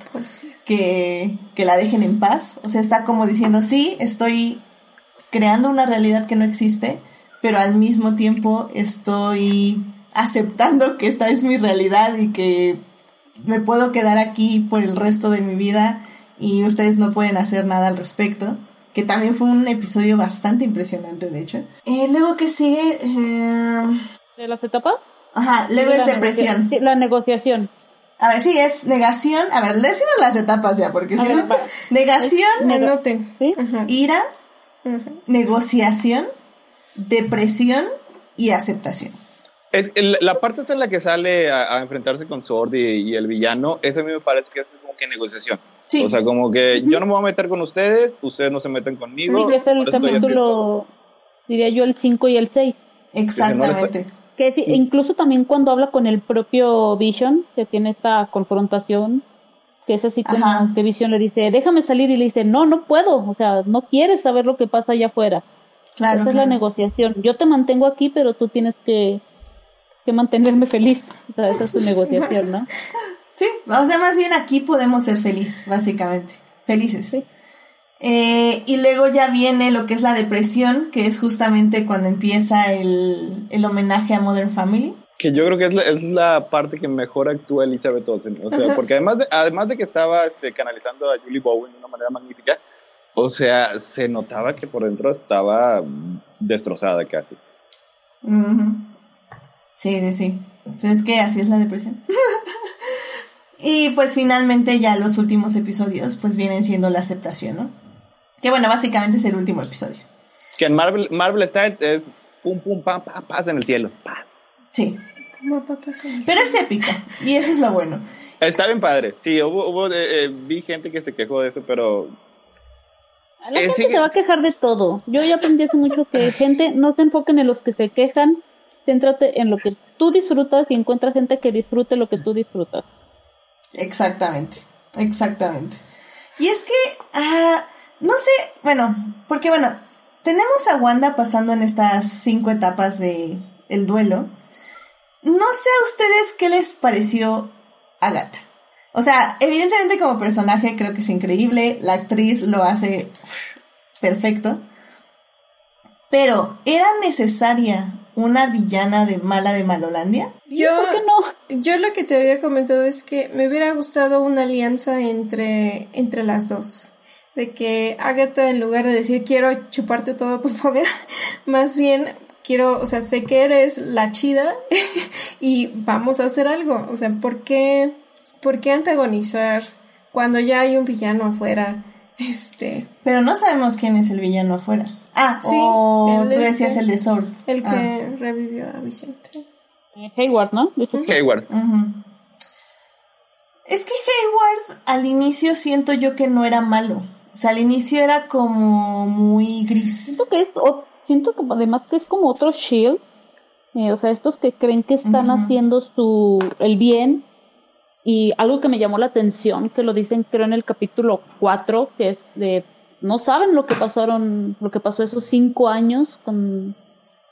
que, que la dejen en paz. O sea, está como diciendo, sí, estoy creando una realidad que no existe, pero al mismo tiempo estoy aceptando que esta es mi realidad y que me puedo quedar aquí por el resto de mi vida y ustedes no pueden hacer nada al respecto. Que también fue un episodio bastante impresionante, de hecho. Eh, luego que sigue... Eh... ¿De las etapas? Ajá, luego es depresión. la negociación. A ver, sí, es negación. A ver, decimos las etapas ya, porque si no. <laughs> Negación, ira, negociación, depresión y aceptación. la parte en la que sale a, enfrentarse con Sword y, el villano, eso a mí me parece que es como que negociación. Sí. O sea, como que yo no me voy a meter con ustedes, ustedes no se meten conmigo. Sí, es el capítulo, diría yo, el 5 y el 6. Exactamente. Que incluso también cuando habla con el propio Vision, que tiene esta confrontación, que es así como que Vision le dice, déjame salir y le dice, no, no puedo, o sea, no quieres saber lo que pasa allá afuera. Claro, Esa es la negociación. Yo te mantengo aquí, pero tú tienes que, que mantenerme feliz. O sea, esa es tu negociación, ¿no? <laughs> Sí, o sea, más bien aquí podemos ser felices, básicamente. Felices. Sí. Eh, y luego ya viene lo que es la depresión, que es justamente cuando empieza el, el homenaje a Modern Family. Que yo creo que es la, es la parte que mejor actúa Elizabeth Olsen. O sea, porque además de, además de que estaba este, canalizando a Julie Bowen de una manera magnífica, o sea, se notaba que por dentro estaba destrozada casi. Sí, sí, sí. Pues es que así es la depresión. <laughs> y pues finalmente ya los últimos episodios pues vienen siendo la aceptación, ¿no? Que bueno, básicamente es el último episodio. Que en Marvel, Marvel está es pum, pum, pam, pam, pasa en el cielo. Sí. Pero es épico, y eso es lo bueno. Está bien padre. Sí, hubo, hubo eh, eh, vi gente que se quejó de eso, pero... La gente se va a quejar de todo. Yo ya aprendí hace mucho que <laughs> gente no se enfoquen en los que se quejan, céntrate en lo que tú disfrutas y encuentra gente que disfrute lo que tú disfrutas. Exactamente, exactamente. Y es que... Ah, no sé, bueno, porque bueno, tenemos a Wanda pasando en estas cinco etapas de el duelo. No sé a ustedes qué les pareció Agatha. O sea, evidentemente como personaje creo que es increíble, la actriz lo hace perfecto. Pero, ¿era necesaria una villana de mala de Malolandia? Yo, ¿Por qué no? Yo lo que te había comentado es que me hubiera gustado una alianza entre, entre las dos de que Agatha en lugar de decir quiero chuparte todo tu poder, <laughs> más bien quiero, o sea, sé que eres la chida <laughs> y vamos a hacer algo. O sea, ¿por qué, ¿por qué antagonizar cuando ya hay un villano afuera? Este. Pero no sabemos quién es el villano afuera. Ah, sí. O tú decías el de Sword. El que ah. revivió a Vicente. Hayward, ¿no? Hayward. Es que Hayward al inicio siento yo que no era malo. O sea, al inicio era como muy gris. Siento que es, siento que además que es como otro Shield. Eh, o sea, estos que creen que están haciendo su el bien. Y algo que me llamó la atención, que lo dicen creo en el capítulo 4, que es de no saben lo que pasaron, lo que pasó esos cinco años con,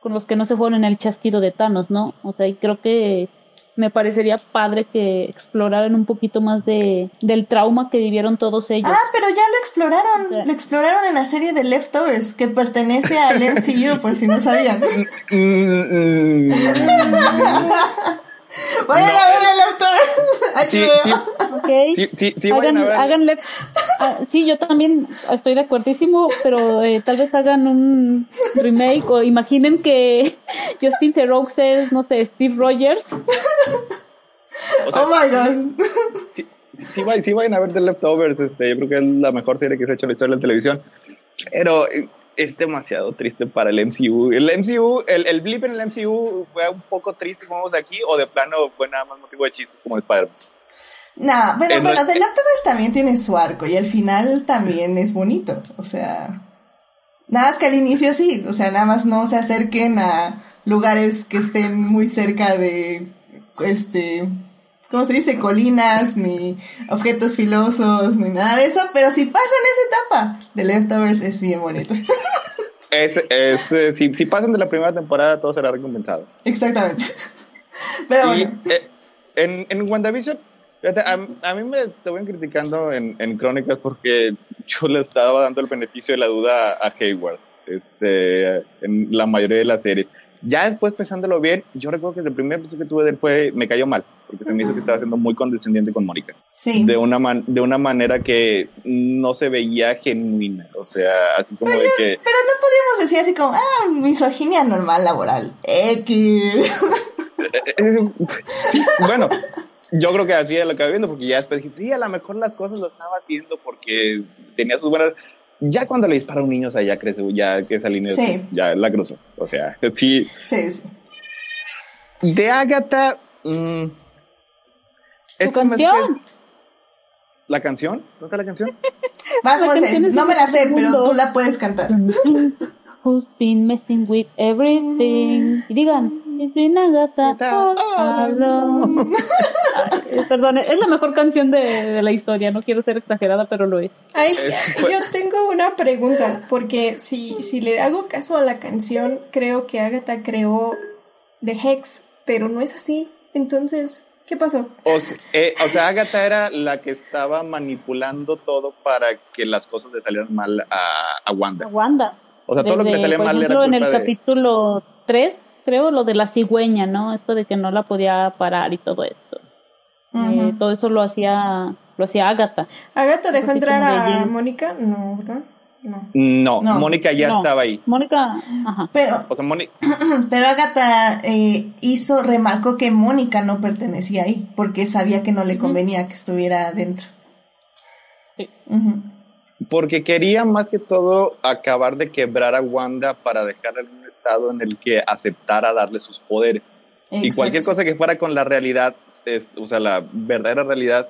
con los que no se fueron en el chasquido de Thanos, ¿no? O sea, y creo que me parecería padre que exploraran un poquito más de, del trauma que vivieron todos ellos. Ah, pero ya lo exploraron. Lo exploraron en la serie de Leftovers, que pertenece al <laughs> MCU, por si no sabían. Mm, mm, mm. <laughs> Vayan a ver el autor. <laughs> Sí, sí, sí, sí, hagan, háganle. Ah, sí, yo también estoy de acuerdísimo, pero eh, tal vez hagan un remake o imaginen que <laughs> Justin Theroux es, no sé, Steve Rogers. oh my god. Sí, sí, sí, vayan a ver The Leftovers. Este, yo creo que es la mejor serie que se ha hecho en la historia de la televisión. Pero eh, es demasiado triste para el MCU. El MCU, el, el blip en el MCU fue un poco triste como vemos aquí, o de plano fue nada más motivo de chistes como Spider-Man. No, pero bueno, The Leftovers también tiene su arco y al final también es bonito. O sea, nada más que al inicio sí, o sea, nada más no se acerquen a lugares que estén muy cerca de, este, ¿cómo se dice? Colinas, ni objetos filosos, ni nada de eso, pero si pasan esa etapa, The Leftovers es bien bonito. <laughs> Es, es, eh, si, si, pasan de la primera temporada, todo será recompensado. Exactamente. Pero bueno. Eh, en, en WandaVision, a, mí me estaban criticando en, en, Crónicas porque <laughs> yo le estaba dando el beneficio de la duda a Hayward este, en la mayoría de la serie. Ya después pensándolo bien, yo recuerdo que el primer episodio que tuve de él fue, me cayó mal, porque se me hizo que estaba siendo muy condescendiente con Mónica. Sí. De una, de una manera que no se veía genuina, o sea, así como de que... Pero no podíamos decir así como, ah, misoginia normal laboral. X. <laughs> bueno, yo creo que así era lo que estaba viendo, porque ya después dije, sí, a lo mejor las cosas lo estaba haciendo porque tenía sus buenas ya cuando le dispara a un niño, o sea, ya crece, ya que esa línea ya la cruzó. O sea, <laughs> sí. Sí, sí. De Agatha. Mmm, ¿Tu canción? ¿La canción? ¿No está la canción? <laughs> Vas, José. No me la sé, pero tú la puedes cantar. Who's been messing with everything? Y digan, it's been Agatha. Perdón, es la mejor canción de, la historia. No quiero ser exagerada, pero lo es. yo tengo una pregunta, porque si, si le hago caso a la canción, creo que Agatha creó The Hex, pero no es así. Entonces, ¿qué pasó? Eh, o, sea, Agatha era la que estaba manipulando todo para que las cosas le salieran mal a, a Wanda. A Wanda. O sea, todo lo que le salía mal era culpa en el capítulo 3, creo, lo de la cigüeña, ¿no? Esto de que no la podía parar y todo esto. Eh, todo eso lo hacía lo hacía Agatha. ¿Agatha dejó entrar a Mónica? No, ¿verdad? No. no. Mónica ya estaba ahí. Mónica, ajá. Pero, o sea, <clears throat> pero Agatha eh, hizo, remarcó que Mónica no pertenecía ahí, porque sabía que no le convenía que estuviera adentro. Sí. Porque quería más que todo acabar de quebrar a Wanda para un estado en el que aceptara darle sus poderes. Y cualquier cosa que fuera con la realidad o sea, la verdadera realidad,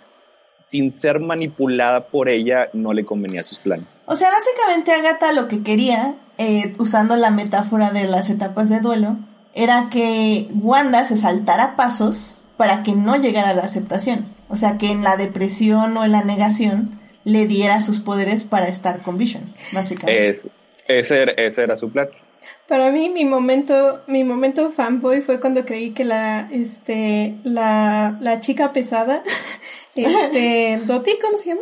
sin ser manipulada por ella, no le convenía a sus planes. O sea, básicamente Agatha lo que quería, eh, usando la metáfora de las etapas de duelo, era que Wanda se saltara pasos para que no llegara a la aceptación. O sea, que en la depresión o en la negación le diera sus poderes para estar con Vision, básicamente. ese, ese era su plan. Para mí, mi momento, mi momento fanboy fue cuando creí que la, este, la, la chica pesada, <laughs> este, <laughs> Dottie, ¿cómo se llama?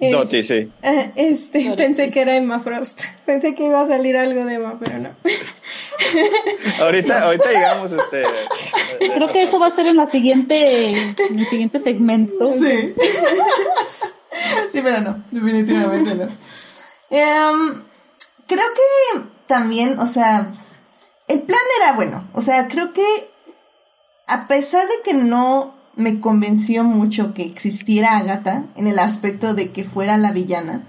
Dottie, sí. Ah, este, pensé que era Emma Frost. <laughs> Pensé que iba a salir algo de Emma, pero no. ahorita, ahorita llegamos, este. Creo que eso va a ser en la siguiente, en el siguiente segmento. Sí. sí, pero no, definitivamente no. Um, creo que también, o sea, el plan era bueno. O sea, creo que a pesar de que no me convenció mucho que existiera Agatha en el aspecto de que fuera la villana,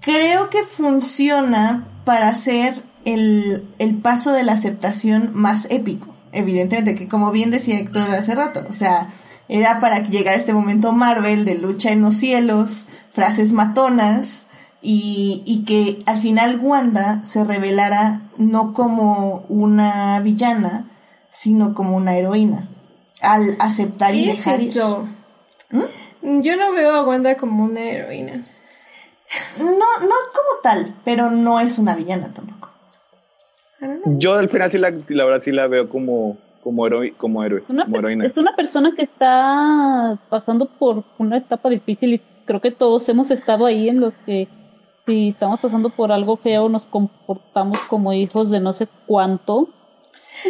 creo que funciona para hacer el, el paso de la aceptación más épico. evidentemente, que como bien decía Héctor hace rato, o sea, era para llegar a este momento Marvel de lucha en los cielos, frases matonas, y, y que al final Wanda se revelara no como una villana, sino como una heroína, al aceptar y dejar ir. ¿Mm? Yo no veo a Wanda como una heroína. No, no como tal, pero no es una villana tampoco. Yo al final sí la, la verdad sí la veo como, como, héroe, como héroe, como heroína. Es una persona que está pasando por una etapa difícil y creo que todos hemos estado ahí en los que si estamos pasando por algo feo nos comportamos como hijos de no sé cuánto.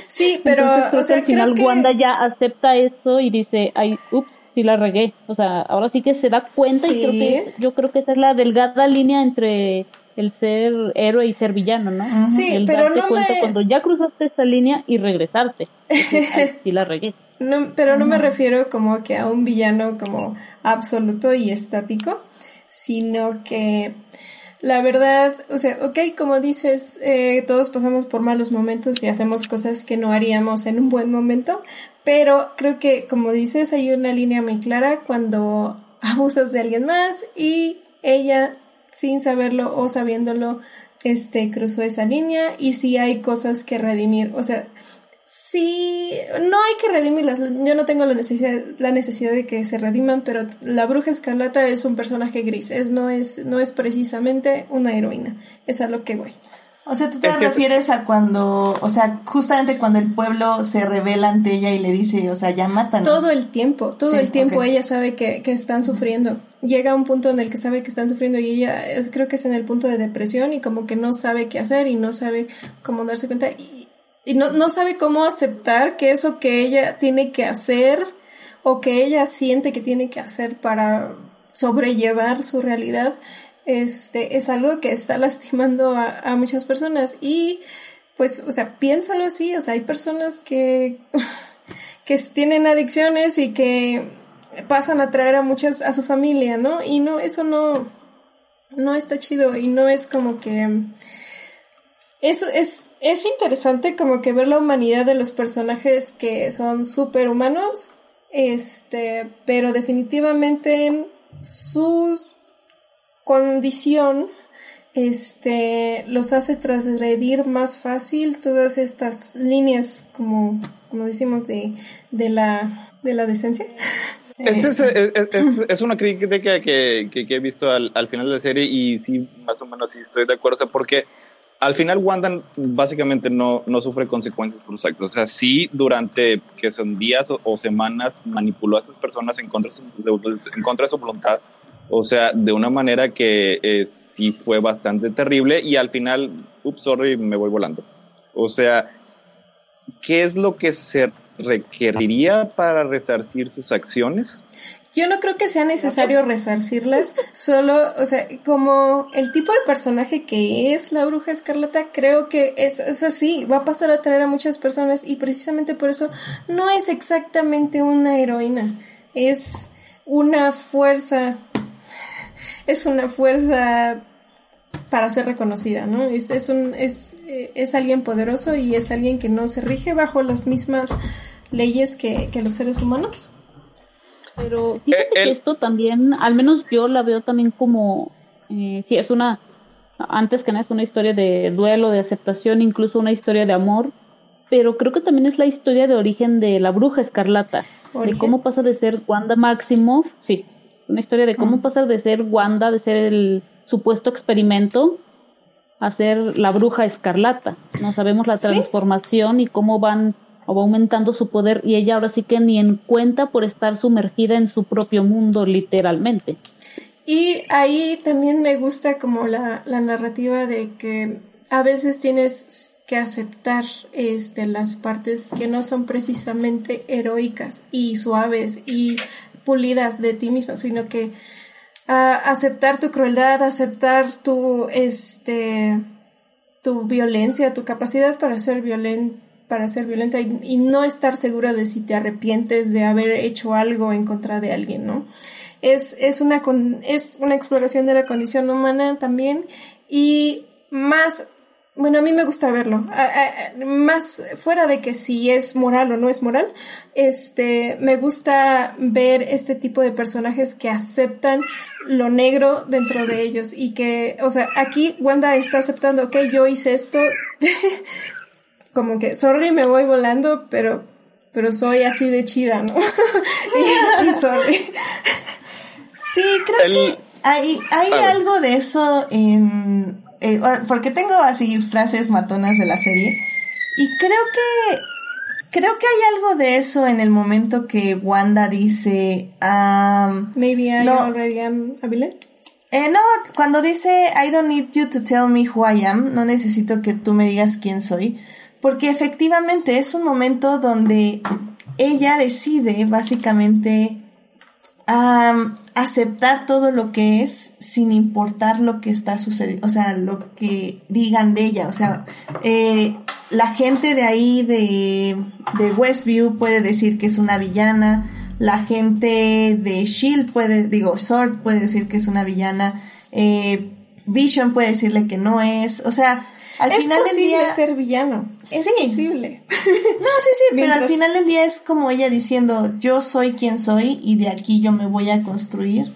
Sí, pero o sea, al final Wanda ya acepta eso y dice, ay, ups, sí la regué. O sea, ahora sí que se da cuenta y creo que yo creo que esa es la delgada línea entre el ser héroe y ser villano, ¿no? Sí, pero no cuenta cuando ya cruzaste esa línea y regresarte. <laughs> sí la regué. No, pero no me refiero como que a un villano como absoluto y estático, sino que la verdad, o sea, ok, como dices, eh, todos pasamos por malos momentos y hacemos cosas que no haríamos en un buen momento, pero creo que, como dices, hay una línea muy clara cuando abusas de alguien más y ella, sin saberlo o sabiéndolo, este, cruzó esa línea y si hay cosas que redimir, o sea, Sí, no hay que redimirlas. Yo no tengo la necesidad, la necesidad de que se rediman, pero la bruja escarlata es un personaje gris. Es, no, es, no es precisamente una heroína. Es a lo que voy. O sea, tú te refieres a cuando, o sea, justamente cuando el pueblo se revela ante ella y le dice, o sea, ya matan. Todo el tiempo, todo el tiempo ella sabe que, que, están sufriendo. Llega a un punto en el que sabe que están sufriendo y ella creo que es en el punto de depresión y como que no sabe qué hacer y no sabe cómo darse cuenta. Y, y no, no sabe cómo aceptar que eso que ella tiene que hacer o que ella siente que tiene que hacer para sobrellevar su realidad, este, es algo que está <laughs> lastimando a, muchas personas. Y pues, o sea, piénsalo así, o sea, hay personas que, <laughs> que tienen adicciones y que pasan a traer a muchas, a su familia, ¿no? Y no, eso no, no está chido y no es como que eso es, es interesante como que ver la humanidad de los personajes que son superhumanos, este, pero definitivamente su condición este los hace trasgredir más fácil todas estas líneas como como decimos de, de la de la decencia. <laughs> Es, es, es, una crítica que, que, que, he visto al, al, final de la serie y sí, más o menos sí estoy de acuerdo, porque al final Wanda básicamente no, no sufre consecuencias por sus actos. O sea, sí durante que son días o, semanas manipuló a estas personas en contra, de su, en contra de su voluntad. O sea, de una manera que eh, sí fue bastante terrible y al final, ups, sorry, me voy volando. O sea, ¿qué es lo que se requeriría para resarcir sus acciones? Yo no creo que sea necesario resarcirlas, <laughs> solo, o sea, como el tipo de personaje que es la bruja escarlata, creo que es, es así, va a pasar a atraer a muchas personas y precisamente por eso no es exactamente una heroína, es una fuerza, <laughs> es una fuerza para ser reconocida, ¿no? Es, es, un, es, es alguien poderoso y es alguien que no se rige bajo las mismas leyes que, que los seres humanos. Pero fíjate que esto también, al menos yo la veo también como, eh, sí, es una, antes que nada es una historia de duelo, de aceptación, incluso una historia de amor, pero creo que también es la historia de origen de la bruja escarlata, de cómo pasa de ser Wanda Maximoff, sí, una historia de cómo pasa de ser Wanda, de ser el supuesto experimento, a ser la bruja escarlata. No sabemos la transformación y cómo van o va aumentando su poder y ella ahora sí que ni en cuenta por estar sumergida en su propio mundo literalmente. Y ahí también me gusta como la, la narrativa de que a veces tienes que aceptar este, las partes que no son precisamente heroicas y suaves y pulidas de ti misma, sino que aceptar tu crueldad, aceptar tu, este, tu violencia, tu capacidad para ser violento para ser violenta y, no estar segura de si te arrepientes de haber hecho algo en contra de alguien, ¿no? Es, es, una, es una exploración de la condición humana también y más bueno, a mí me gusta verlo. más fuera de que si es moral o no es moral, este, me gusta ver este tipo de personajes que aceptan lo negro dentro de ellos y que, o sea, aquí Wanda está aceptando, ok, yo hice esto, <laughs> como que, sorry, me voy volando, pero, pero soy así de chida, ¿no? <laughs> y, sorry. Sí, creo que hay, hay algo de eso en eh, porque tengo así frases matonas de la serie y creo que creo que hay algo de eso en el momento que Wanda dice um, maybe I no, already am a villain eh, no, cuando dice I don't need you to tell me who I am, no necesito que tú me digas quién soy, porque efectivamente es un momento donde ella decide básicamente aceptar todo lo que es sin importar lo que está sucediendo, o sea, lo que digan de ella, o sea, eh, la gente de ahí de, de Westview puede decir que es una villana, la gente de Shield puede, digo, Sword puede decir que es una villana, eh, Vision puede decirle que no es, o sea, al es final posible del día ser villano. Es sí. posible. <laughs> no, sí, sí, pero al final del día es como ella diciendo, yo soy quien soy y de aquí yo me voy a construir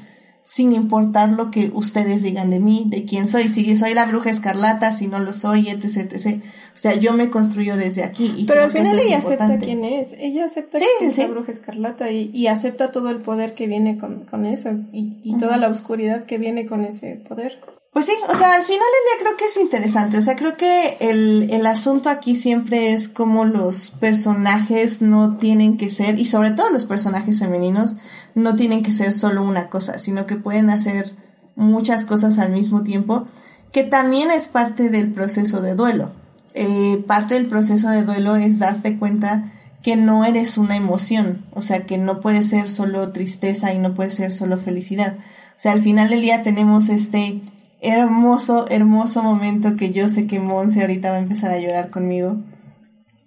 sin importar lo que ustedes digan de mí, de quién soy, si soy la bruja escarlata, si no lo soy, etc, etc. O sea, yo me construyo desde aquí. Y Pero al final ella acepta quién es, ella acepta que es la bruja escarlata y, acepta todo el poder que viene con, con eso y, toda la oscuridad que viene con ese poder. Pues sí, o sea, al final del día creo que es interesante. O sea, creo que el, el asunto aquí siempre es como los personajes no tienen que ser, y sobre todo los personajes femeninos, no tienen que ser solo una cosa, sino que pueden hacer muchas cosas al mismo tiempo, que también es parte del proceso de duelo. Eh, parte del proceso de duelo es darte cuenta que no eres una emoción, o sea, que no puede ser solo tristeza y no puede ser solo felicidad. O sea, al final del día tenemos este hermoso, hermoso momento que yo sé que Monse ahorita va a empezar a llorar conmigo.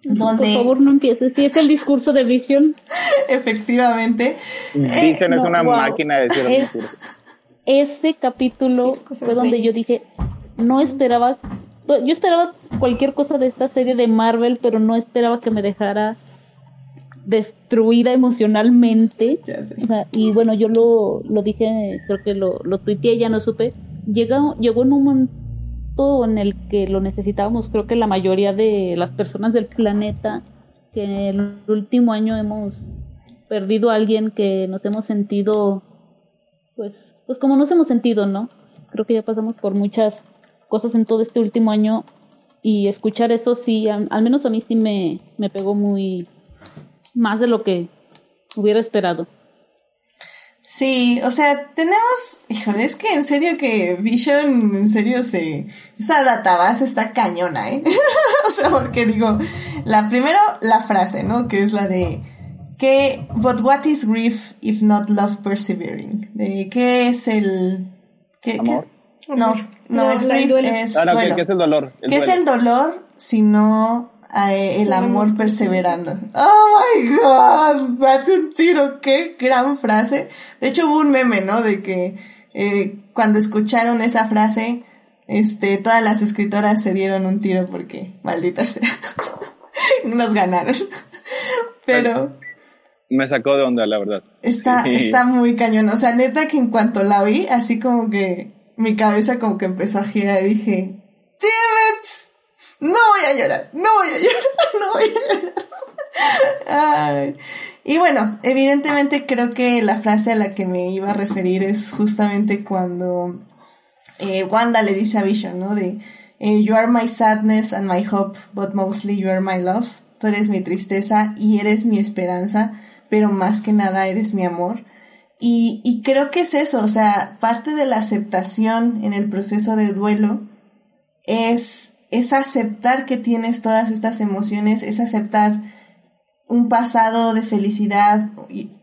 Donde... Por favor, no empieces. Si es el discurso de Vision. <laughs> Efectivamente. Vision es una máquina de decir es, Ese capítulo fue donde yo dije, no esperaba, yo esperaba cualquier cosa de esta serie de Marvel, pero no esperaba que me dejara destruida emocionalmente. y bueno, yo lo, lo dije, creo que lo, lo tuiteé, ya no supe llegó, llegó en un momento en el que lo necesitábamos, creo que la mayoría de las personas del planeta, que en el último año hemos perdido a alguien que nos hemos sentido, pues, pues como nos hemos sentido, ¿no? Creo que ya pasamos por muchas cosas en todo este último año y escuchar eso sí, al, menos a mí sí me, me pegó muy más de lo que hubiera esperado. Sí, o sea, tenemos, híjole, es que en serio que Vision, en serio se, esa database está cañona, ¿eh? <laughs> o sea, porque digo, la primero, la frase, ¿no? Que es la de, que, but what is grief if not love persevering? De, ¿qué es el, qué, ¿Amor? No, no, es grief, es, ah, ¿qué, es el dolor? ¿Qué es el dolor si no el amor perseverando. Oh my god, date un tiro, qué gran frase. De hecho hubo un meme, ¿no? De que eh, cuando escucharon esa frase, este, todas las escritoras se dieron un tiro porque, maldita sea, <laughs> nos ganaron. Pero... Me sacó de onda, la verdad. Está, está muy cañón. O sea, neta que en cuanto la vi, así como que mi cabeza como que empezó a girar y dije. No voy a llorar, no voy a llorar, <laughs> no voy a llorar. Y bueno, evidentemente creo que la frase a la que me iba a referir es justamente cuando eh, Wanda le dice a Vision, ¿no? De, eh, You are my sadness and my hope, but mostly you are my love. Tú eres mi tristeza y eres mi esperanza, pero más que nada eres mi amor. Y, y creo que es eso, o sea, parte de la aceptación en el proceso de duelo es es aceptar que tienes todas estas emociones, es aceptar un pasado de felicidad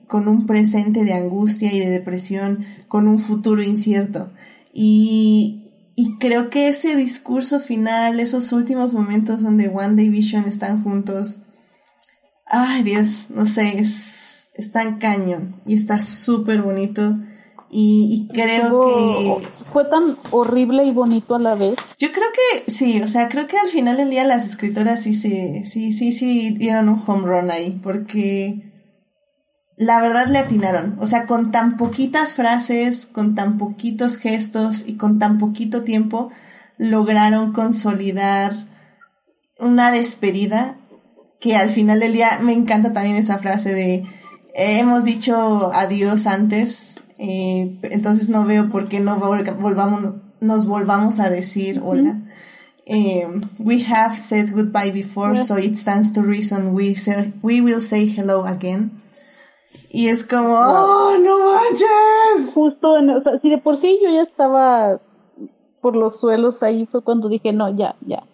con un presente de angustia y de depresión, con un futuro incierto. Y, y creo que ese discurso final, esos últimos momentos donde One y Vision están juntos, ay Dios, no sé, es, es tan cañón y está súper bonito. Y, creo que... Fue tan horrible y bonito a la vez. Yo creo que sí, o sea, creo que al final del día las escritoras sí, sí, sí, sí, sí dieron un home run ahí, porque la verdad le atinaron. O sea, con tan poquitas frases, con tan poquitos gestos y con tan poquito tiempo, lograron consolidar una despedida que al final del día me encanta también esa frase de hemos dicho adiós antes, eh, entonces no veo por qué no volvamos, nos volvamos a decir hola. Eh, we have said goodbye before, so it stands to reason we, say, we will say hello again. Y es como, ¡oh, no manches! Justo, en, o sea, si de por sí yo ya estaba por los suelos ahí, fue cuando dije, no, ya, ya.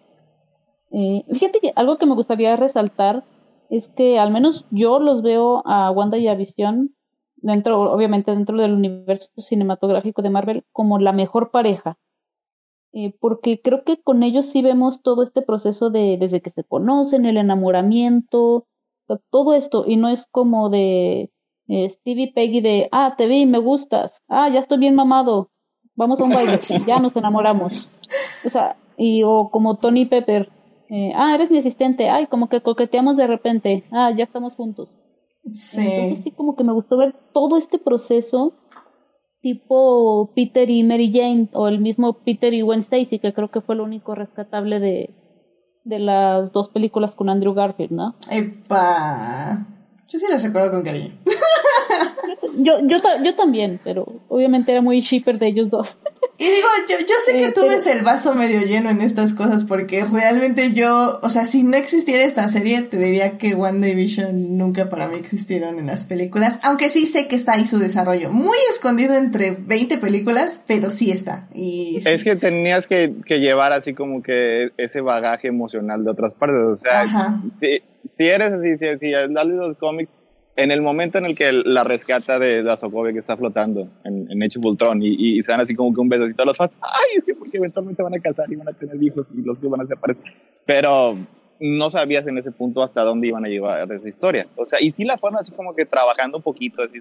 Eh, fíjate que algo que me gustaría resaltar es que al menos yo los veo a Wanda y a Visión dentro, obviamente dentro del universo cinematográfico de Marvel, como la mejor pareja. Eh, porque creo que con ellos sí vemos todo este proceso de desde que se conocen, el enamoramiento, todo esto, y no es como de eh, Stevie Peggy de, ah, te vi, me gustas, ah, ya estoy bien mamado, vamos a un baile, <laughs> ya nos enamoramos. O sea, y o como Tony Pepper, eh, ah, eres mi asistente, ay, como que coqueteamos de repente, ah, ya estamos juntos. Sí. Entonces sí como que me gustó ver todo este proceso tipo Peter y Mary Jane o el mismo Peter y Gwen Stacy que creo que fue lo único rescatable de, de las dos películas con Andrew Garfield, ¿no? Epa. Yo sí las recuerdo con cariño. <laughs> Yo, yo, yo también, pero obviamente era muy shipper de ellos dos. Y digo, yo, yo sé que eh, tú ves el vaso medio lleno en estas cosas, porque realmente yo, o sea, si no existiera esta serie, te diría que One Division nunca para mí existieron en las películas, aunque sí sé que está ahí su desarrollo, muy escondido entre 20 películas, pero sí está. Y Es que tenías que, que, llevar así como que ese bagaje emocional de otras partes, o sea, si, si eres así, si, si, los cómics en el momento en el que la rescata de, la Sokovia que está flotando en, en Age y, se dan así como que un besito a los fans, ay, es que porque eventualmente van a casar y van a tener hijos y los que van a separar. Pero no sabías en ese punto hasta dónde iban a llevar esa historia. O sea, y sí la fueron así como que trabajando un poquito, así,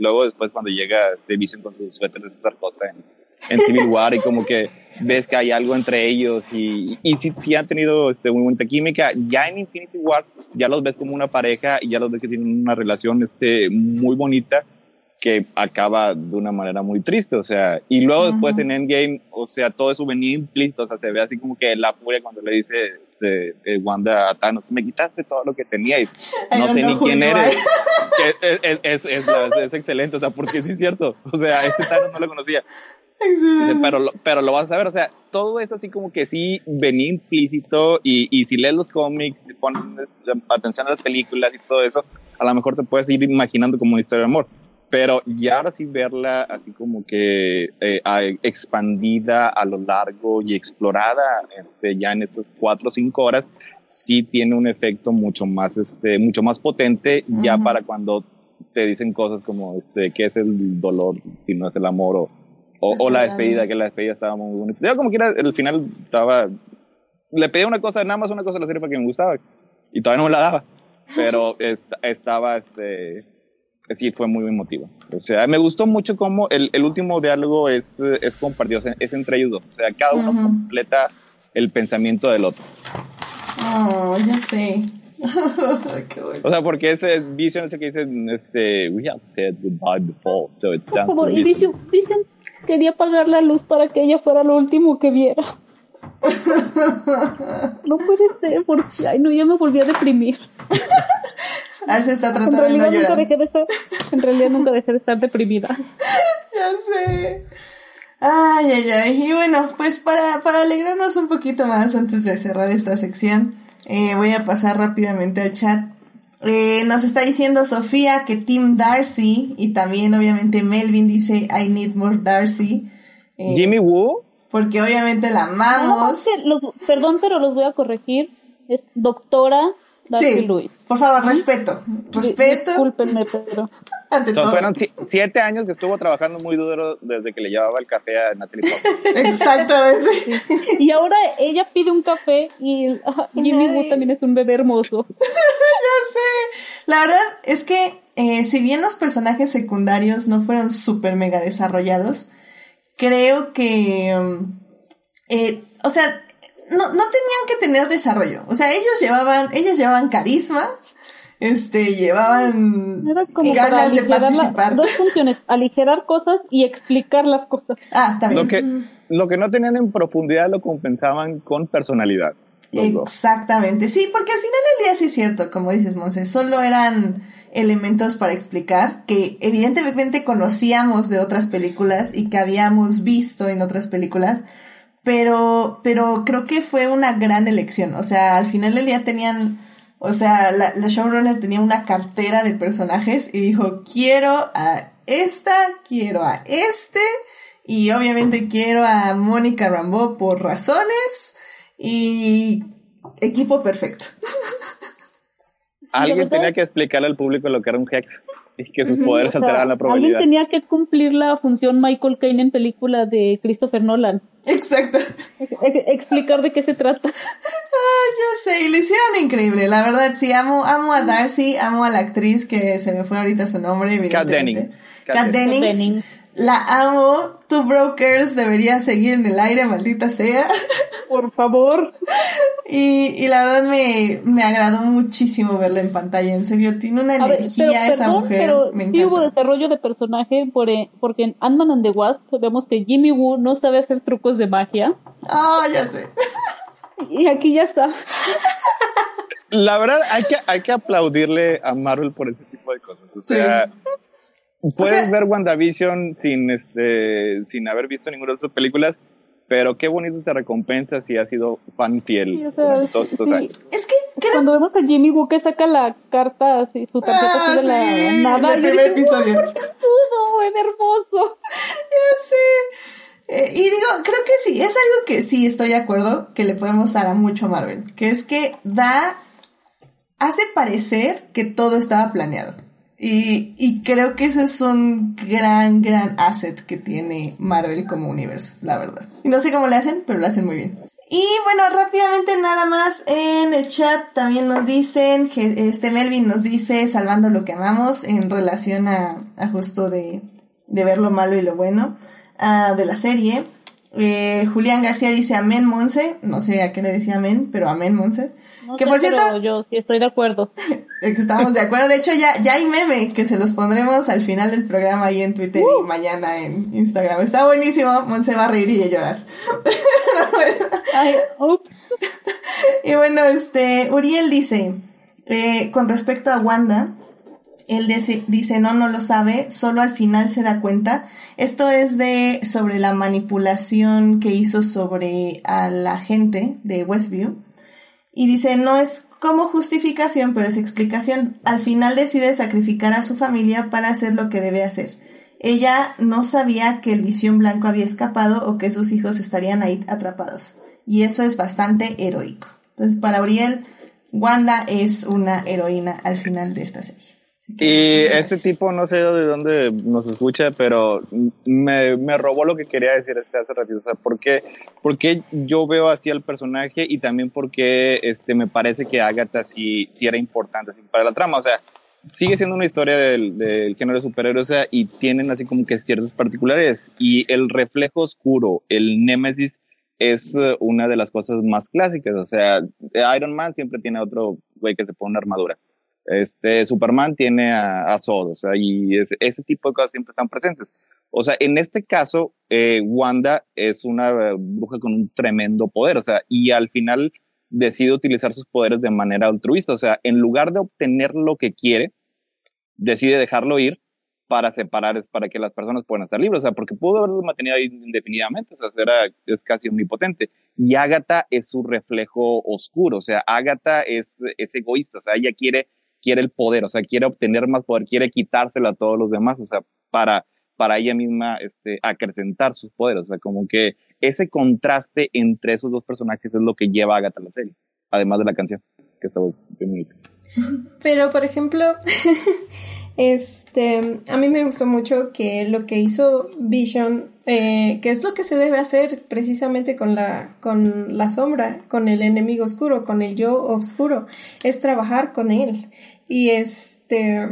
luego después cuando llega The Vision con su suéter de Super en, en Civil War y como que ves que hay algo entre ellos y, y sí, sí han tenido este, muy buena química. Ya en Infinity War ya los ves como una pareja y ya los ves que tienen una relación este, muy bonita que acaba de una manera muy triste, o sea, y luego después en Endgame, o sea, todo eso venía implícito, o sea, se ve así como que la furia cuando le dice de, de Wanda a Thanos, me quitaste todo lo que tenía y no sé ni quién eres. es, es, es, es, excelente, o sea, porque sí es cierto, o sea, este Thanos no lo conocía pero, lo, pero lo vas a ver, o sea, todo esto así como que sí venía implícito y, y si lees los cómics, si pones atención a las películas y todo eso, a lo mejor te puedes ir imaginando como una historia de amor. Pero ya ahora sí verla así como que eh, expandida a lo largo y explorada este, ya en estas cuatro o cinco horas, sí tiene un efecto mucho más, este, mucho más potente ya para cuando te dicen cosas como, este, ¿qué es el dolor si no es el amor? O, o, la despedida, que la despedida estaba muy bonita. Yo como quiera, el final estaba... Le pedí una cosa, nada más una cosa a la serie para que me gustaba. Y todavía no me la daba. Pero <laughs> estaba, este... Sí, fue muy emotivo. O sea, me gustó mucho cómo el, el último diálogo es, es compartido, es entre ellos dos. O sea, cada uno completa el pensamiento del otro. Oh, ya sé. <laughs> Qué bueno. O sea, porque ese Vision ese que dice, este, we have said goodbye before, so it's down to Vision, Vision quería apagar la luz para que ella fuera lo último que viera. <laughs> no puede ser, porque, ay no, ya me volví a deprimir. <laughs> A se está tratando de no llorar. Nunca de estar, en realidad nunca dejé de estar deprimida. <laughs> ya sé. Ay, ay, ay. Y bueno, pues para, para alegrarnos un poquito más antes de cerrar esta sección, eh, voy a pasar rápidamente al chat. Eh, nos está diciendo Sofía que Tim Darcy y también obviamente Melvin dice I need more Darcy. Eh, Jimmy Woo. Porque obviamente la amamos. perdón, pero los voy a corregir. Es doctora Darcy sí, Por favor, respeto. Respeto. Discúlpenme, pero. <laughs> Ante todo. Fueron siete años que estuvo trabajando muy duro desde que le llevaba el café a Natalie <laughs> Exactamente. Y ahora ella pide un café y Jimmy Woo también es un bebé hermoso. <laughs> ya sé. La verdad es que eh, si bien los personajes secundarios no fueron súper mega desarrollados, creo que, um, eh, o sea, no, no tenían que tener desarrollo. O sea, ellos llevaban, ellas llevaban carisma, este, llevaban ganas de participar. dos funciones, aligerar cosas y explicar las cosas. Ah, también. Lo que, lo que no tenían en profundidad lo compensaban con personalidad. Exactamente, sí, porque al final del día sí es cierto, como dices, Monse, solo eran elementos para explicar que evidentemente conocíamos de otras películas y que habíamos visto en otras películas, pero, pero creo que fue una gran elección, o sea, al final del día tenían, o sea, la, la showrunner tenía una cartera de personajes y dijo, quiero a esta, quiero a este, y obviamente quiero a Mónica Rambeau por razones, y equipo perfecto. <laughs> Alguien tenía que explicarle al público lo que era un hex y que sus poderes alteraban la probabilidad. Alguien tenía que cumplir la función Michael Caine en película de Christopher Nolan. Exacto. explicar de qué se trata. Ah, yo sé, y lo hicieron increíble. La verdad, sí, amo, amo a Darcy, amo a la actriz que se me fue ahorita su nombre. Kat Denning. Kat Denning. La amo. Two Brokers debería seguir en el aire, maldita sea. Por favor. Y, y la verdad me, me agradó muchísimo verla en pantalla. En serio, tiene una energía esa mujer. Pero me sí hubo desarrollo de personaje por, eh, porque en Ant-Man and the Wasp vemos que Jimmy Woo no sabe hacer trucos de magia. Ah, ya sé. Y aquí ya está. La verdad, hay que, hay que aplaudirle a Marvel por ese tipo de cosas. O sea, Puedes ver WandaVision sin, este, sin haber visto ninguna de sus películas, pero qué bonito te recompensa si has sido fan fiel todos estos años. Es que cuando vemos a Jimmy Woo que saca la carta, así, su tarjeta ah, de la nada. El primer episodio. Todo, es hermoso. Ya sé. Eh, y digo, creo que sí, es algo que sí estoy de acuerdo que le podemos dar a mucho Marvel, que es que da, hace parecer que todo estaba planeado. Y, y creo que ese es un gran, gran asset que tiene Marvel como universo, la verdad. Y no sé cómo le hacen, pero lo hacen muy bien. Y bueno, rápidamente nada más en el chat también nos dicen, que este Melvin nos dice salvando lo que amamos en relación a, a justo de, de ver lo malo y lo bueno uh, de la serie. Eh, Julián García dice amén Monse, no sé a qué le decía amén, pero amén Monse que por cierto, yo sí estoy de acuerdo. <laughs> Estamos de acuerdo. De hecho, ya, ya hay meme que se los pondremos al final del programa ahí en Twitter y uh. mañana en Instagram. Está buenísimo. Monse va a reír y a llorar. <laughs> y bueno, este, Uriel dice, eh, con respecto a Wanda, él dice, dice, no, no lo sabe, solo al final se da cuenta. Esto es de, sobre la manipulación que hizo sobre a la gente de Westview y dice, no es como justificación, pero es explicación. Al final decide sacrificar a su familia para hacer lo que debe hacer. Ella no sabía que el visión blanco había escapado o que sus hijos estarían ahí atrapados. Y eso es bastante heroico. Entonces, para Uriel, Wanda es una heroína al final de esta serie. Y este tipo, no sé de dónde nos escucha, pero me, me robó lo que quería decir este hace ratito. O sea, ¿por qué, porque yo veo así al personaje y también porque este, me parece que Agatha sí, sí era importante así, para la trama? O sea, sigue siendo una historia del, del género de superhéroes o sea, y tienen así como que ciertas particulares. Y el reflejo oscuro, el Némesis, es eh, una de las cosas más clásicas. O sea, Iron Man siempre tiene otro güey que se pone una armadura este, Superman tiene a, a Zod, o sea, y ese tipo de cosas siempre están presentes. O sea, en este caso, eh, Wanda es una bruja con un tremendo poder, o sea, y al final decide utilizar sus poderes de manera altruista, o sea, en lugar de obtener lo que quiere, decide dejarlo ir para separar, para que las personas puedan estar libres, o sea, porque pudo haberlo mantenido ahí indefinidamente, o sea, era, es casi omnipotente. Y Agatha es su reflejo oscuro, o sea, Agatha es, es egoísta, o sea, ella quiere quiere el poder, o sea, quiere obtener más poder, quiere quitárselo a todos los demás, o sea, para, para ella misma este, acrecentar sus poderes, o sea, como que ese contraste entre esos dos personajes es lo que lleva a Agatha a la serie, además de la canción, que está muy bonita. <laughs> Pero, por ejemplo, <laughs> Este, a mí me gustó mucho que lo que hizo Vision, eh, que es lo que se debe hacer precisamente con la, con la sombra, con el enemigo oscuro, con el yo oscuro, es trabajar con él. Y este,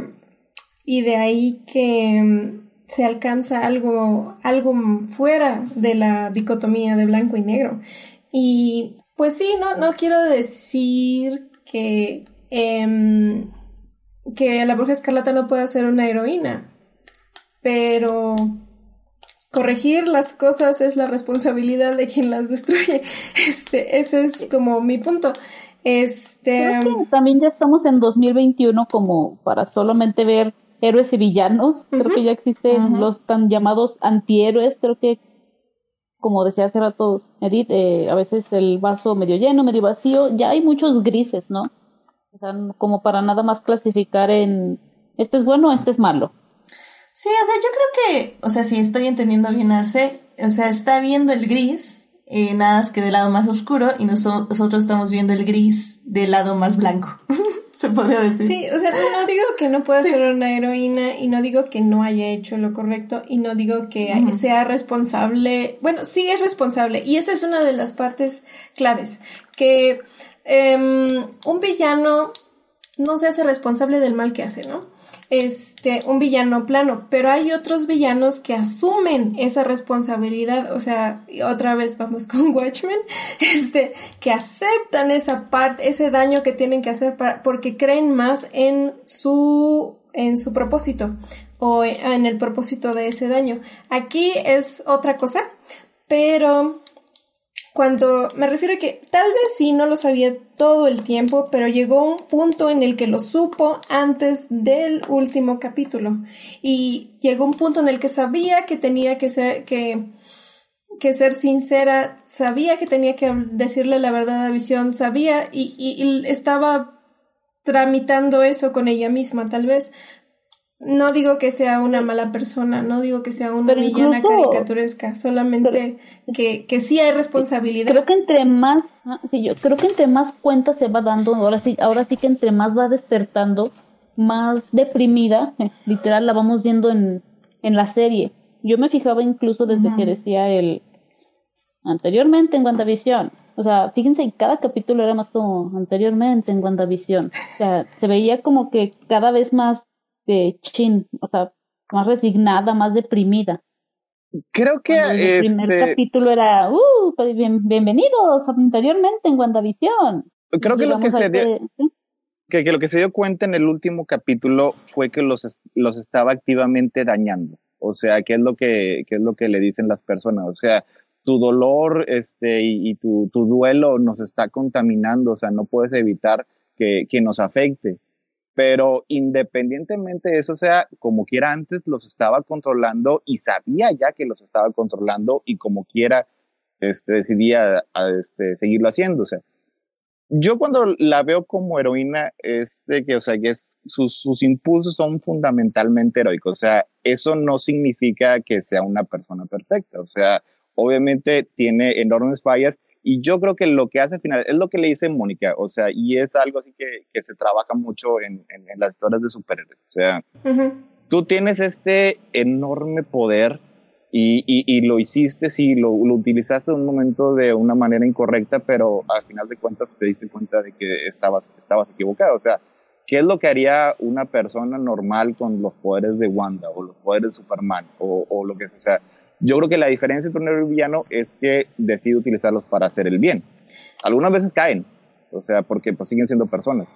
y de ahí que se alcanza algo, algo fuera de la dicotomía de blanco y negro. Y pues sí, no, no quiero decir que, em, que la bruja escarlata no pueda ser una heroína, pero corregir las cosas es la responsabilidad de quien las destruye. <laughs> Este, ese es como mi punto. Este, también ya estamos en 2021 como para solamente ver héroes y villanos. Creo que ya existen los tan llamados antihéroes. Creo que, como decía hace rato Edith, eh, a veces el vaso medio lleno, medio vacío. Ya hay muchos grises, ¿no? O sea, como para nada más clasificar en este es bueno, este es malo. Sí, o sea, yo creo que, o sea, si estoy entendiendo bien Arce, o sea, está viendo el gris, eh, nada más que del lado más oscuro, y nosotros estamos viendo el gris del lado más blanco. <laughs> se podría decir. Sí, o sea, no digo que no pueda ser una heroína y no digo que no haya hecho lo correcto y no digo que sea responsable. Bueno, sí es responsable y esa es una de las partes claves, que em, un villano no se hace responsable del mal que hace, ¿no? este, un villano plano, pero hay otros villanos que asumen esa responsabilidad, o sea, otra vez vamos <laughs> con Watchmen, este, que aceptan esa parte, ese daño que tienen que hacer para, porque creen más en su, en su propósito o en el propósito de ese daño. Aquí es otra cosa, pero cuando me refiero a que tal vez sí no lo sabía todo el tiempo, pero llegó un punto en el que lo supo antes del último capítulo. Y llegó un punto en el que sabía que tenía que ser, que, que ser sincera, sabía que tenía que decirle la verdad a Visión, sabía y, y estaba tramitando eso con ella misma, tal vez, no digo que sea una mala persona, no digo que sea una villana caricaturesca, solamente que, que sí hay responsabilidad. Creo que entre más, ah, sí, yo creo que entre más cuenta se va dando, ahora sí, ahora sí que entre más va despertando, más deprimida, eh, literal la vamos viendo en, en la serie. Yo me fijaba incluso desde que decía el anteriormente en WandaVision. O sea, fíjense, cada capítulo era más como anteriormente en WandaVision. O sea, se veía como que cada vez más de chin, o sea, más resignada, más deprimida. Creo que el primer este capítulo era, uh, pues bienvenidos anteriormente en WandaVision. Creo que lo que se dio, que, lo que se dio cuenta en el último capítulo fue que los, los estaba activamente dañando. O sea, ¿qué es lo que, qué es lo que le dicen las personas? O sea, tu dolor este, y, tu, tu, duelo nos está contaminando, o sea, no puedes evitar que, que nos afecte pero independientemente de eso, sea, como quiera antes los estaba controlando y sabía ya que los estaba controlando y como quiera este, decidía este, seguirlo haciendo, o sea. Yo cuando la veo como heroína es de que, o sea, que sus, sus impulsos son fundamentalmente heroicos, o sea, eso no significa que sea una persona perfecta, o sea, obviamente tiene enormes fallas y yo creo que lo que hace al final es lo que le dice Mónica, o sea, y es algo así que, que se trabaja mucho en, en, las historias de superhéroes. O sea, tú tienes este enorme poder y, y, y lo hiciste, sí, lo, lo, utilizaste en un momento de una manera incorrecta, pero al final de cuentas te diste cuenta de que estabas, estabas equivocado. O sea, ¿qué es lo que haría una persona normal con los poderes de Wanda o los poderes de Superman o, o lo que sea? Yo creo que la diferencia entre un héroe y villano es que decide utilizarlos para hacer el bien. Algunas veces caen, o sea, porque pues siguen siendo personas.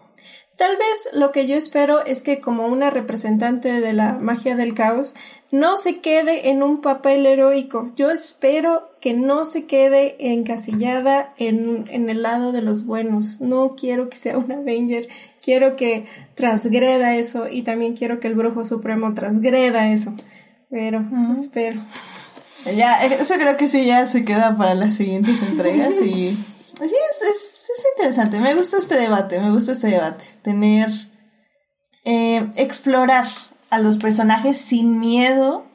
Tal vez lo que yo espero es que como una representante de la magia del caos no se quede en un papel heroico. Yo espero que no se quede encasillada en, en el lado de los buenos. No quiero que sea un Avenger. Quiero que transgreda eso y también quiero que el brujo supremo transgreda eso. Pero espero. Ya, eso creo que sí ya se queda para las siguientes entregas y <laughs> sí, es, es, es interesante. Me gusta este debate, me gusta este debate. Tener, eh, explorar a los personajes sin miedo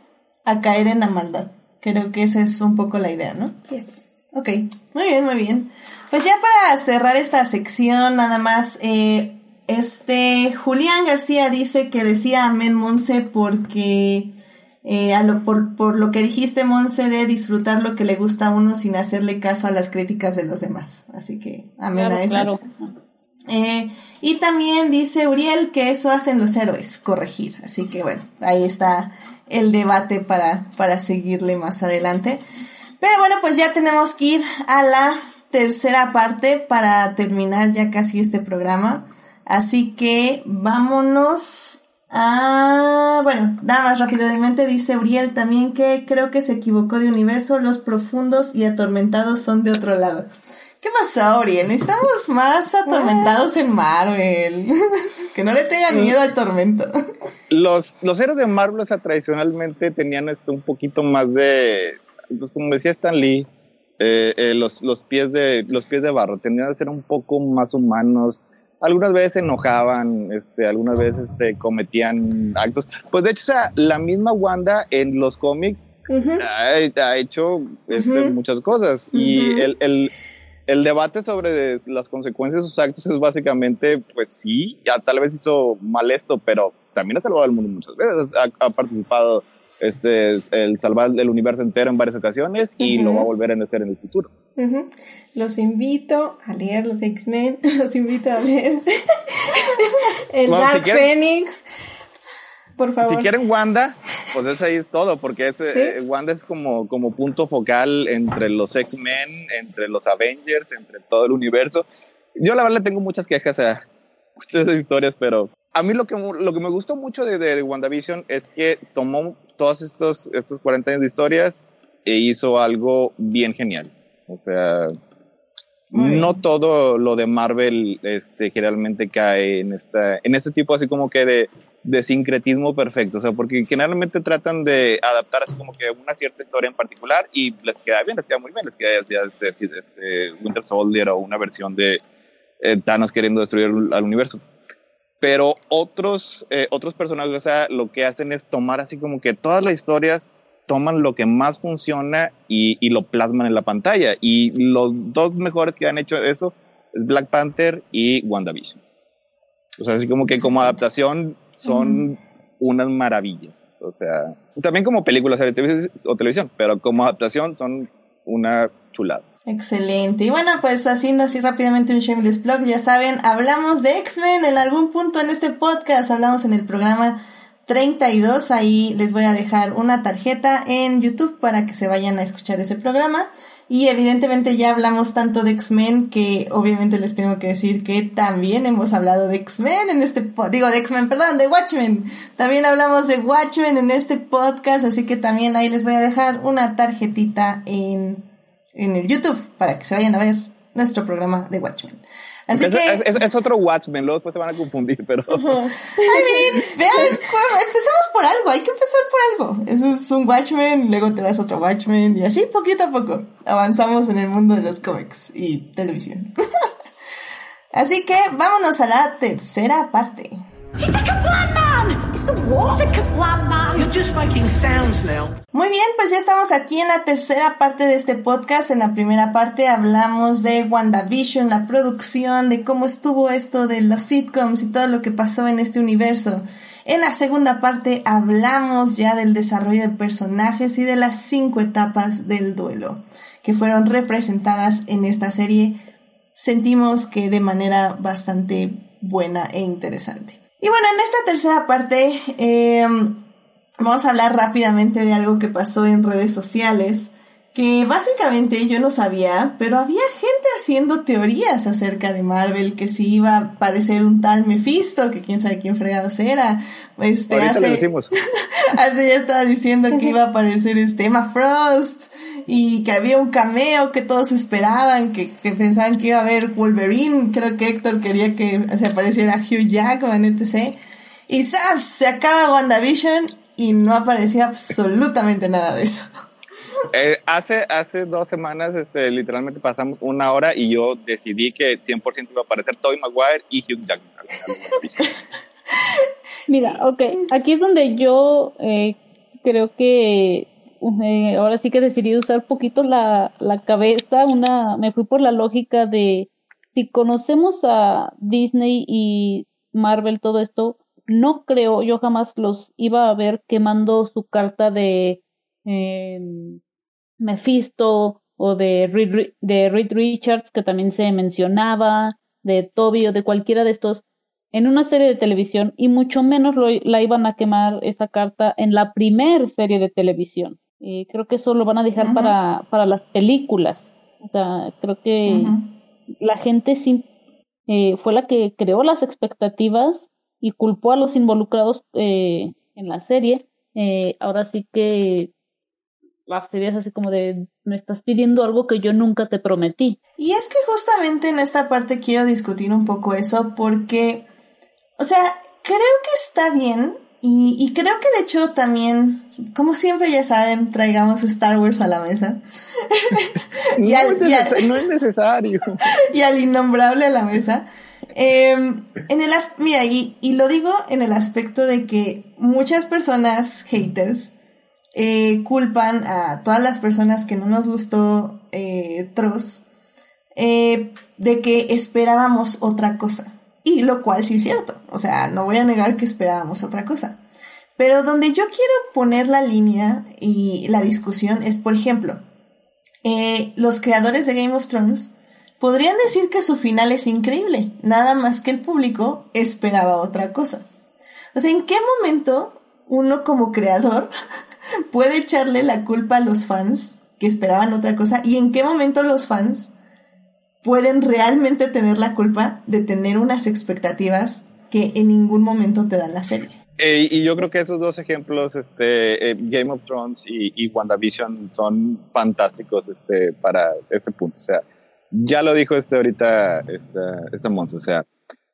a caer en la maldad. Creo que esa es un poco la idea, ¿no? Yes. Ok, muy bien, muy bien. Pues ya para cerrar esta sección, nada más, eh, Este, Julián García dice que decía amén Monse porque eh, a lo, por, por lo que dijiste Monse de disfrutar lo que le gusta a uno sin hacerle caso a las críticas de los demás. Así que amén a eso. Eh, y también dice Uriel que eso hacen los héroes, corregir. Así que bueno, ahí está el debate para, para seguirle más adelante. Pero bueno, pues ya tenemos que ir a la tercera parte para terminar ya casi este programa. Así que vámonos a... Bueno, nada más rápidamente dice Uriel también que creo que se equivocó de universo, los profundos y atormentados son de otro lado. ¿Qué pasó, Uriel? Estamos más atormentados en Marvel. <laughs> que no le tengan miedo al tormento. Los, los héroes de Marvel, o sea, tradicionalmente tenían esto un poquito más de, pues como decía Stan Lee, eh, eh, los, los, pies de, los pies de barro, tendrían que ser un poco más humanos. Algunas veces se enojaban, este, algunas veces este, cometían actos. Pues de hecho, o sea, la misma Wanda en los cómics ha, hecho este, muchas cosas. Y el, el, el, debate sobre las consecuencias de sus actos es básicamente, pues sí, ya tal vez hizo mal esto, pero también ha salvado al mundo muchas veces. ha participado este, el salvar el universo entero en varias ocasiones y lo va a volver a hacer en el futuro. Los invito a leer los X-Men, <laughs> los invito a leer <laughs> el Dark Phoenix. Por favor. Si quieren Wanda, pues es ahí todo, porque eh, Wanda es como, como punto focal entre los X-Men, entre los Avengers, entre todo el universo. Yo la verdad le tengo muchas quejas a <laughs> muchas historias, pero a mí lo que, lo que me gustó mucho de, de, WandaVision es que tomó todos estos, estos 40 años de historias e hizo algo bien genial. O sea, no todo lo de Marvel este, generalmente cae en, esta, en este tipo así como que de, de sincretismo perfecto. O sea, porque generalmente tratan de adaptar así como que una cierta historia en particular y les queda bien, les queda muy bien. Les queda ya este, este Winter Soldier o una versión de eh, Thanos queriendo destruir al universo pero otros, eh, otros personajes, o sea, lo que hacen es tomar así como que todas las historias toman lo que más funciona y, y, lo plasman en la pantalla. Y los dos mejores que han hecho eso es Black Panther y WandaVision. O sea, así como que como adaptación son unas maravillas. O sea, también como películas o televisión, pero como adaptación son una chulada. Excelente. Y bueno, pues haciendo así rápidamente un shameless plug, ya saben, hablamos de X-Men en algún punto en este podcast, hablamos en el programa 32, ahí les voy a dejar una tarjeta en YouTube para que se vayan a escuchar ese programa. Y evidentemente ya hablamos tanto de X-Men que obviamente les tengo que decir que también hemos hablado de X-Men en este, digo de X-Men, perdón, de Watchmen. También hablamos de Watchmen en este podcast, así que también ahí les voy a dejar una tarjetita en, en el YouTube para que se vayan a ver nuestro programa de Watchmen. Así que... Es, otro Watchmen, luego después se van a confundir, pero... I mean, vean, empezamos por algo, hay que empezar por algo. Eso es un Watchmen, luego te das otro Watchmen, y así poquito a poco avanzamos en el mundo de los cómics y televisión. <laughs> así que vámonos a la tercera parte. Muy bien, pues ya estamos aquí en la tercera parte de este podcast. En la primera parte hablamos de WandaVision, la producción, de cómo estuvo esto de los sitcoms y todo lo que pasó en este universo. En la segunda parte hablamos ya del desarrollo de personajes y de las cinco etapas del duelo que fueron representadas en esta serie. Sentimos que de manera bastante buena e interesante. Y bueno, en esta tercera parte em, vamos a hablar rápidamente de algo que pasó en redes sociales, que básicamente yo no sabía, pero había gente haciendo teorías acerca de Marvel, que si iba a aparecer un tal Mephisto, que quién sabe quién fregados era. Este, <laughs> hace, ya estaba diciendo que iba a aparecer este Emma Frost, y que había un cameo que todos esperaban, que, pensaban que iba a haber Wolverine, creo que Héctor quería que se apareciera Hugh Jackman, etc. Y ¡zas! se acaba WandaVision y no aparecía absolutamente nada de eso. Eh, hace, hace dos semanas, este, literalmente pasamos una hora y yo decidí que 100% iba a aparecer Tobey Maguire y Hugh Jackman. <laughs> Mira, ok, aquí es donde yo eh, creo que eh, ahora sí que decidí usar poquito la, la cabeza, una, me fui por la lógica de si conocemos a Disney y Marvel, todo esto, no creo, yo jamás los iba a ver quemando su carta de eh, Mephisto o de Reed, de Reed Richards, que también se mencionaba, de Toby o de cualquiera de estos, en una serie de televisión, y mucho menos lo, la iban a quemar esa carta en la primer serie de televisión. Y creo que eso lo van a dejar para, para las películas. O sea, creo que la gente sí eh, fue la que creó las expectativas y culpó a los involucrados eh, en la serie. Eh, ahora sí que la serie es así como de me estás pidiendo algo que yo nunca te prometí. Y es que justamente en esta parte quiero discutir un poco eso porque, o sea, creo que está bien y, y, creo que de hecho también, como siempre ya saben, traigamos Star Wars a la mesa. <laughs> y no, al, es no, es necesario. <laughs> y al innombrable a la mesa. Eh, en el mira, y, y, lo digo en el aspecto de que muchas personas haters eh, culpan a todas las personas que no nos gustó eh, Tross eh, de que esperábamos otra cosa. Y lo cual sí es cierto. O sea, no voy a negar que esperábamos otra cosa. Pero donde yo quiero poner la línea y la discusión es, por ejemplo, eh, los creadores de Game of Thrones podrían decir que su final es increíble, nada más que el público esperaba otra cosa. O sea, ¿en qué momento uno como creador <laughs> puede echarle la culpa a los fans que esperaban otra cosa? ¿Y en qué momento los fans pueden realmente tener la culpa de tener unas expectativas que en ningún momento te dan la serie. Eh, y yo creo que esos dos ejemplos, este, eh, Game of Thrones y, WandaVision, son fantásticos este, para este punto. O sea, ya lo dijo este ahorita, esta, esta Monza. O sea,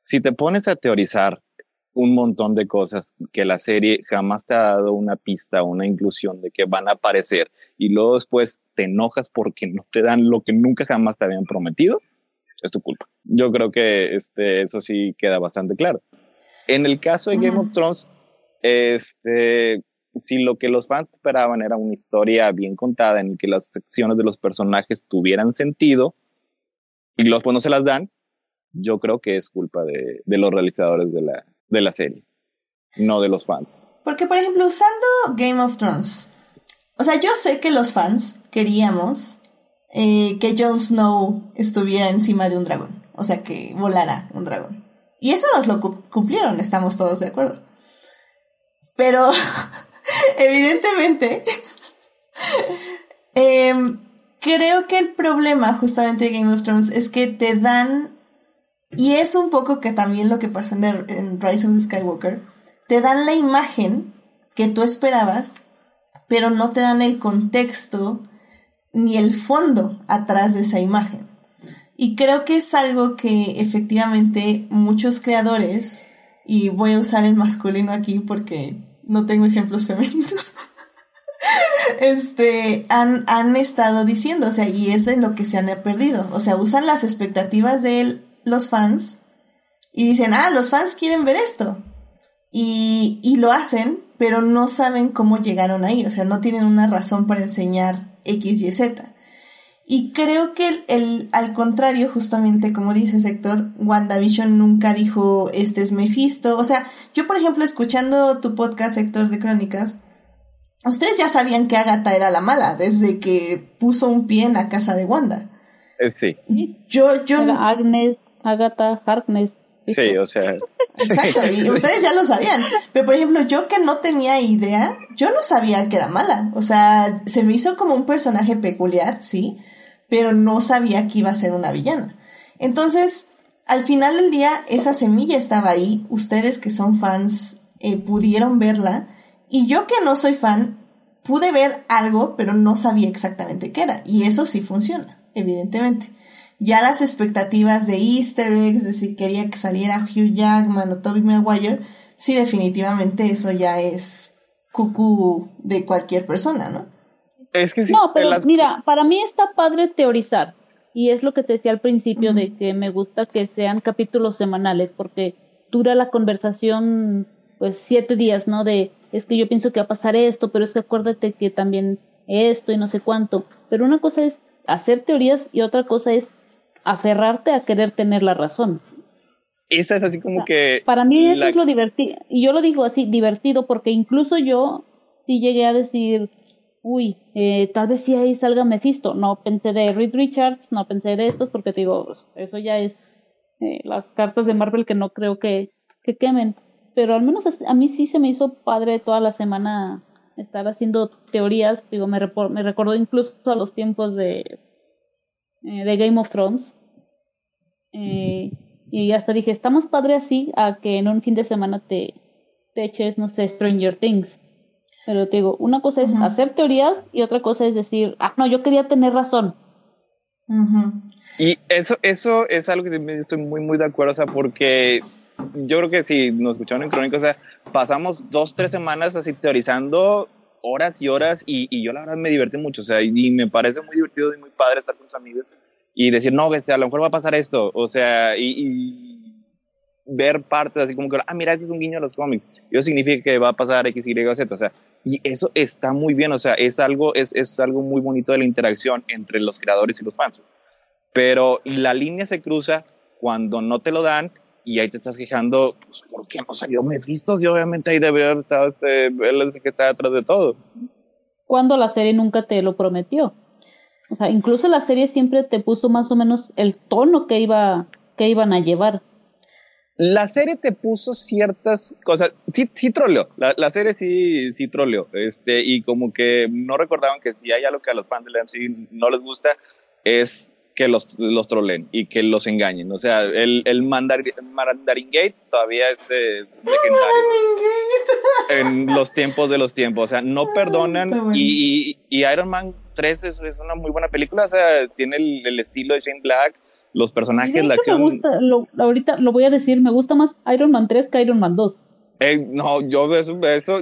si te pones a teorizar un montón de cosas que la serie jamás te ha dado una pista, una inclusión de que van a aparecer y luego después te enojas porque no te dan lo que nunca jamás te habían prometido, es tu culpa. Yo creo que este, eso sí queda bastante claro. En el caso de Game of Thrones, este, si lo que los fans esperaban era una historia bien contada en que las secciones de los personajes tuvieran sentido y los pues no se las dan, yo creo que es culpa de, de los realizadores de la, de la serie, no de los fans. Porque, por ejemplo, usando Game of Thrones, o sea, yo sé que los fans queríamos eh, que Jon Snow estuviera encima de un dragón, o sea, que volara un dragón. Y eso nos lo cumplieron, estamos todos de acuerdo. Pero, <laughs> evidentemente, <laughs> eh, creo que el problema justamente de Game of Thrones es que te dan y es un poco que también lo que pasó en, Rise of the Skywalker. Te dan la imagen que tú esperabas, pero no te dan el contexto ni el fondo atrás de esa imagen. Y creo que es algo que efectivamente muchos creadores, y voy a usar el masculino aquí porque no tengo ejemplos femeninos, <laughs> este, han, han estado diciendo, o sea, y es en lo que se han perdido. O sea, usan las expectativas de él los fans y dicen, ah, los fans quieren ver esto. Y, y lo hacen, pero no saben cómo llegaron ahí, o sea, no tienen una razón para enseñar X, Y, Z. Y creo que el, el, al contrario, justamente como dice Héctor, WandaVision nunca dijo, este es Mephisto. O sea, yo por ejemplo, escuchando tu podcast, Héctor de Crónicas, ustedes ya sabían que Agatha era la mala desde que puso un pie en la casa de Wanda. Eh, sí. Yo, yo. Agnes, Agatha, Harkness. Sí, o sea. <laughs> Exacto, y ustedes ya lo sabían. Pero por ejemplo, yo que no tenía idea, yo no sabía que era mala. O sea, se me hizo como un personaje peculiar, sí, pero no sabía que iba a ser una villana. Entonces, al final del día, esa semilla estaba ahí. Ustedes que son fans eh, pudieron verla. Y yo que no soy fan, pude ver algo, pero no sabía exactamente qué era. Y eso sí funciona evidentemente. Ya las expectativas de easter eggs, de si quería que saliera Hugh Jackman o Toby Maguire, sí definitivamente eso ya es cucú de cualquier persona, ¿no? Es que no, pero mira, para mí está padre teorizar. Y es lo que te decía al principio de que me gusta que sean capítulos semanales porque dura la conversación pues siete días, ¿no? De es que yo pienso que va a pasar esto, pero es que acuérdate que también esto y no sé cuánto. Pero una cosa es hacer teorías y otra cosa es aferrarte a querer tener la razón. esa es así como que... Para mí eso es lo divertido, y yo lo digo así, divertido, porque incluso yo sí llegué a decir, uy, eh, tal vez sí ahí salga Mephisto. No pensé de Reed Richards, no pensé de estos, porque digo, eso ya es eh, las cartas de Marvel que no creo que, que quemen. Pero al menos a mí sí se me hizo padre toda la semana estar haciendo teorías. Digo, me, me recordó incluso a los tiempos de, eh, de Game of Thrones. Eh, y hasta dije, está más padre así a que en un fin de semana te, te eches, no sé, Stranger Things. Pero te digo, una cosa es hacer teorías y otra cosa es decir, ah, no, yo quería tener razón. Y eso, eso es algo que estoy muy, muy de acuerdo, o sea, porque yo creo que si nos escucharon en Crónica, o sea, pasamos dos, tres semanas así teorizando horas y horas y, y yo la verdad me divertí mucho, o sea, y, me parece muy divertido y muy padre estar con tus amigos y decir, no, este, a lo mejor va a pasar esto, o sea, y, ver partes así como que, ah, mira, este es un guiño a los cómics, y eso significa que va a pasar X, Y, Z, o sea, y eso está muy bien, o sea, es algo, es, es algo muy bonito de la interacción entre los creadores y los fans. Pero la línea se cruza cuando no te lo dan y ahí te estás quejando, pues, ¿por qué no salió Mephisto? Y obviamente ahí debería haber estado este, el que está detrás de todo. Cuando la serie nunca te lo prometió. O sea, incluso la serie siempre te puso más o menos el tono que iba que iban a llevar. La serie te puso ciertas cosas, sí, sí troleó, la, la serie sí, sí troleó, este, y como que no recordaban que si hay algo que a los fans de la MC no les gusta, es que los, los troleen y que los engañen. O sea, el, el Mandarin, Gate todavía es legendario <laughs> en los tiempos de los tiempos. O sea, no perdonan y, y, Iron Man 3 es, es, una muy buena película. O sea, tiene el, el estilo de Shane Black, los personajes, la acción. Me gusta, lo, ahorita lo voy a decir, me gusta más Iron Man 3 que Iron Man 2. Eh, no, yo eso, eso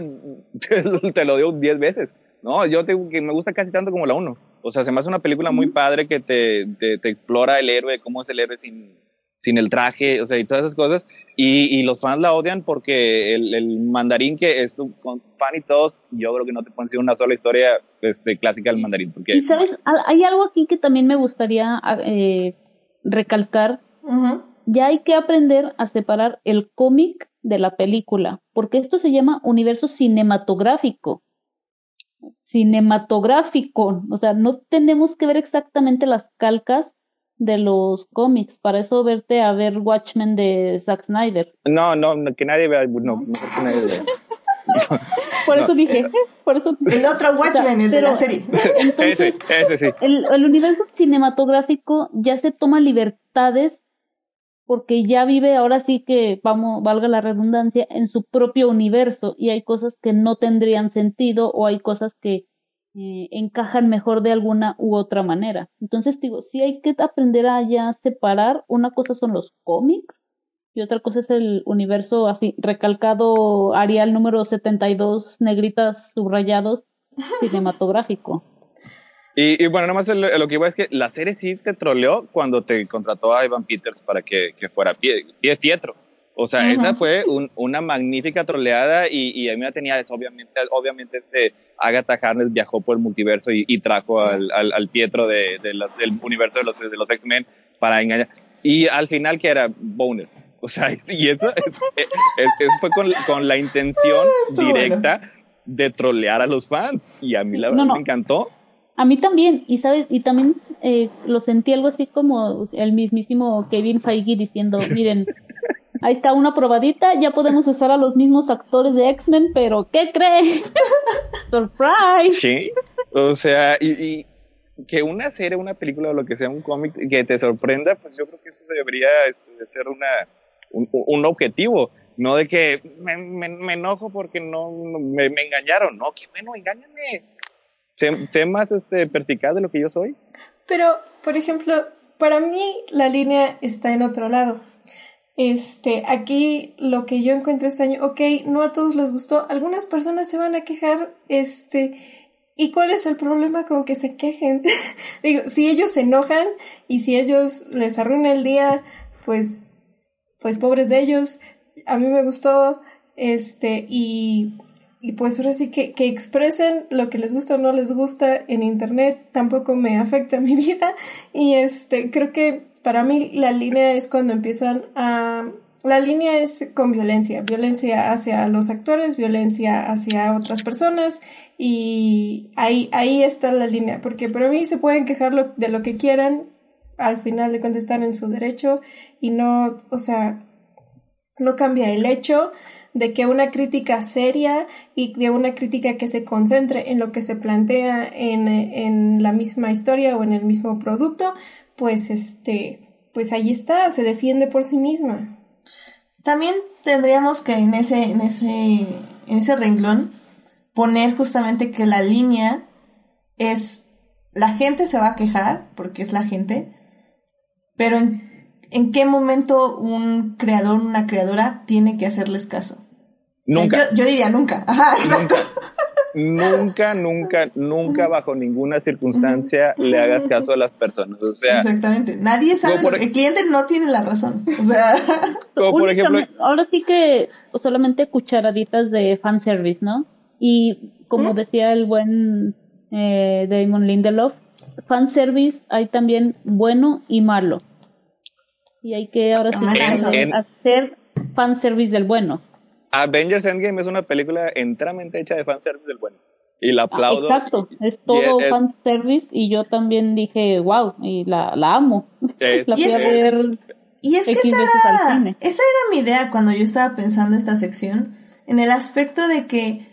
<laughs> te lo digo 10 veces. No, yo te, que me gusta casi tanto como la 1. O sea, se me hace una película muy padre que te, te, explora el héroe, cómo es el héroe sin, sin el traje, o sea, y todas esas cosas. Y, y los fans la odian porque el, el mandarín que es tu fan y todos, yo creo que no te pueden decir una sola historia este, clásica del mandarín. Porque, y sabes, hay algo aquí que también me gustaría eh, recalcar. Ya hay que aprender a separar el cómic de la película, porque esto se llama universo cinematográfico cinematográfico, o sea, no tenemos que ver exactamente las calcas de los cómics, para eso verte a ver Watchmen de Zack Snyder. No, no, que nadie vea, no, no que nadie vea. <laughs> por eso dije, por eso el otro Watchmen, el de la serie. <laughs> ese, ese sí. El, el universo cinematográfico ya se toma libertades porque ya vive ahora sí que, vamos, valga la redundancia, en su propio universo y hay cosas que no tendrían sentido o hay cosas que eh, encajan mejor de alguna u otra manera. Entonces digo, sí hay que aprender a ya separar, una cosa son los cómics y otra cosa es el universo así, recalcado Arial número 72, negritas subrayados, <laughs> cinematográfico. Y, y, bueno, nomás lo, que iba es que la serie sí te troleó cuando te contrató a Ivan Peters para que, que fuera pie, pie Pietro. O sea, esa fue un, una magnífica troleada y, y, a mí me tenía eso. Obviamente, obviamente este Agatha Harness viajó por el multiverso y, y trajo al, al, al, Pietro de, de del universo de los, de los X-Men para engañar. Y al final, que era Boner. O sea, <laughs> y eso, es, fue con, con, la intención <laughs> directa de trolear a los fans. Y a mí la verdad me encantó a mí también, y sabes, y también eh, lo sentí algo así como el mismísimo Kevin Feige diciendo, <laughs> miren, ahí está una probadita, ya podemos usar a los mismos actores de X-Men, pero ¿qué crees? <laughs> Surprise. Sí, o sea, y, que una serie, una película o lo que sea, un cómic que te sorprenda, pues yo creo que eso debería este, ser una, un, objetivo. No de que me, me, enojo porque no me, me engañaron. No, que bueno, engáñame sé, más este, perspicaz de lo que yo soy. Pero, por ejemplo, para mí la línea está en otro lado. Este, aquí lo que yo encuentro este año, ok, no a todos les gustó, algunas personas se van a quejar, este, ¿y cuál es el problema con que se quejen? <laughs> Digo, si ellos se enojan y si ellos les arruina el día, pues, pues pobres de ellos, a mí me gustó, este, y y pues ahora sí que, que expresen lo que les gusta o no les gusta en internet, tampoco me afecta <laughs> mi vida. Y este, creo que para mí la línea es cuando empiezan a, la línea es con violencia, violencia hacia los actores, violencia hacia otras personas y ahí, ahí está la línea, porque para mí se pueden quejar de lo que quieran, al final de cuentas están en su derecho y no, o sea, no cambia el hecho de que una crítica seria y de una crítica que se concentre en lo que se plantea en, en la misma historia o en el mismo producto, pues este, pues ahí está, se defiende por sí misma. También tendríamos que en ese, en ese, en ese renglón poner justamente que la línea es la gente se va a quejar, porque es la gente, pero en, qué momento un creador, una creadora tiene que hacerles caso. Nunca. yo, diría nunca. Ajá, exacto nunca, nunca, nunca bajo ninguna circunstancia le hagas caso a las personas. O sea, exactamente. Nadie sabe. el cliente no tiene la razón. O sea, <laughs> como por ejemplo. Ahora sí que solamente cucharaditas de fanservice, ¿no? Y como decía el buen eh, Damon Lindelof, fanservice hay también bueno y malo. Y hay que ahora sí hacer fanservice del bueno. Avengers Endgame es una película enteramente hecha de fanservice del bueno. Y la ah, aplaudo. exacto, es todo fanservice y yo también dije, wow, y la, la amo. <laughs> la y, es que, y es que esa era, esa era mi idea cuando yo estaba pensando esta sección, en el aspecto de que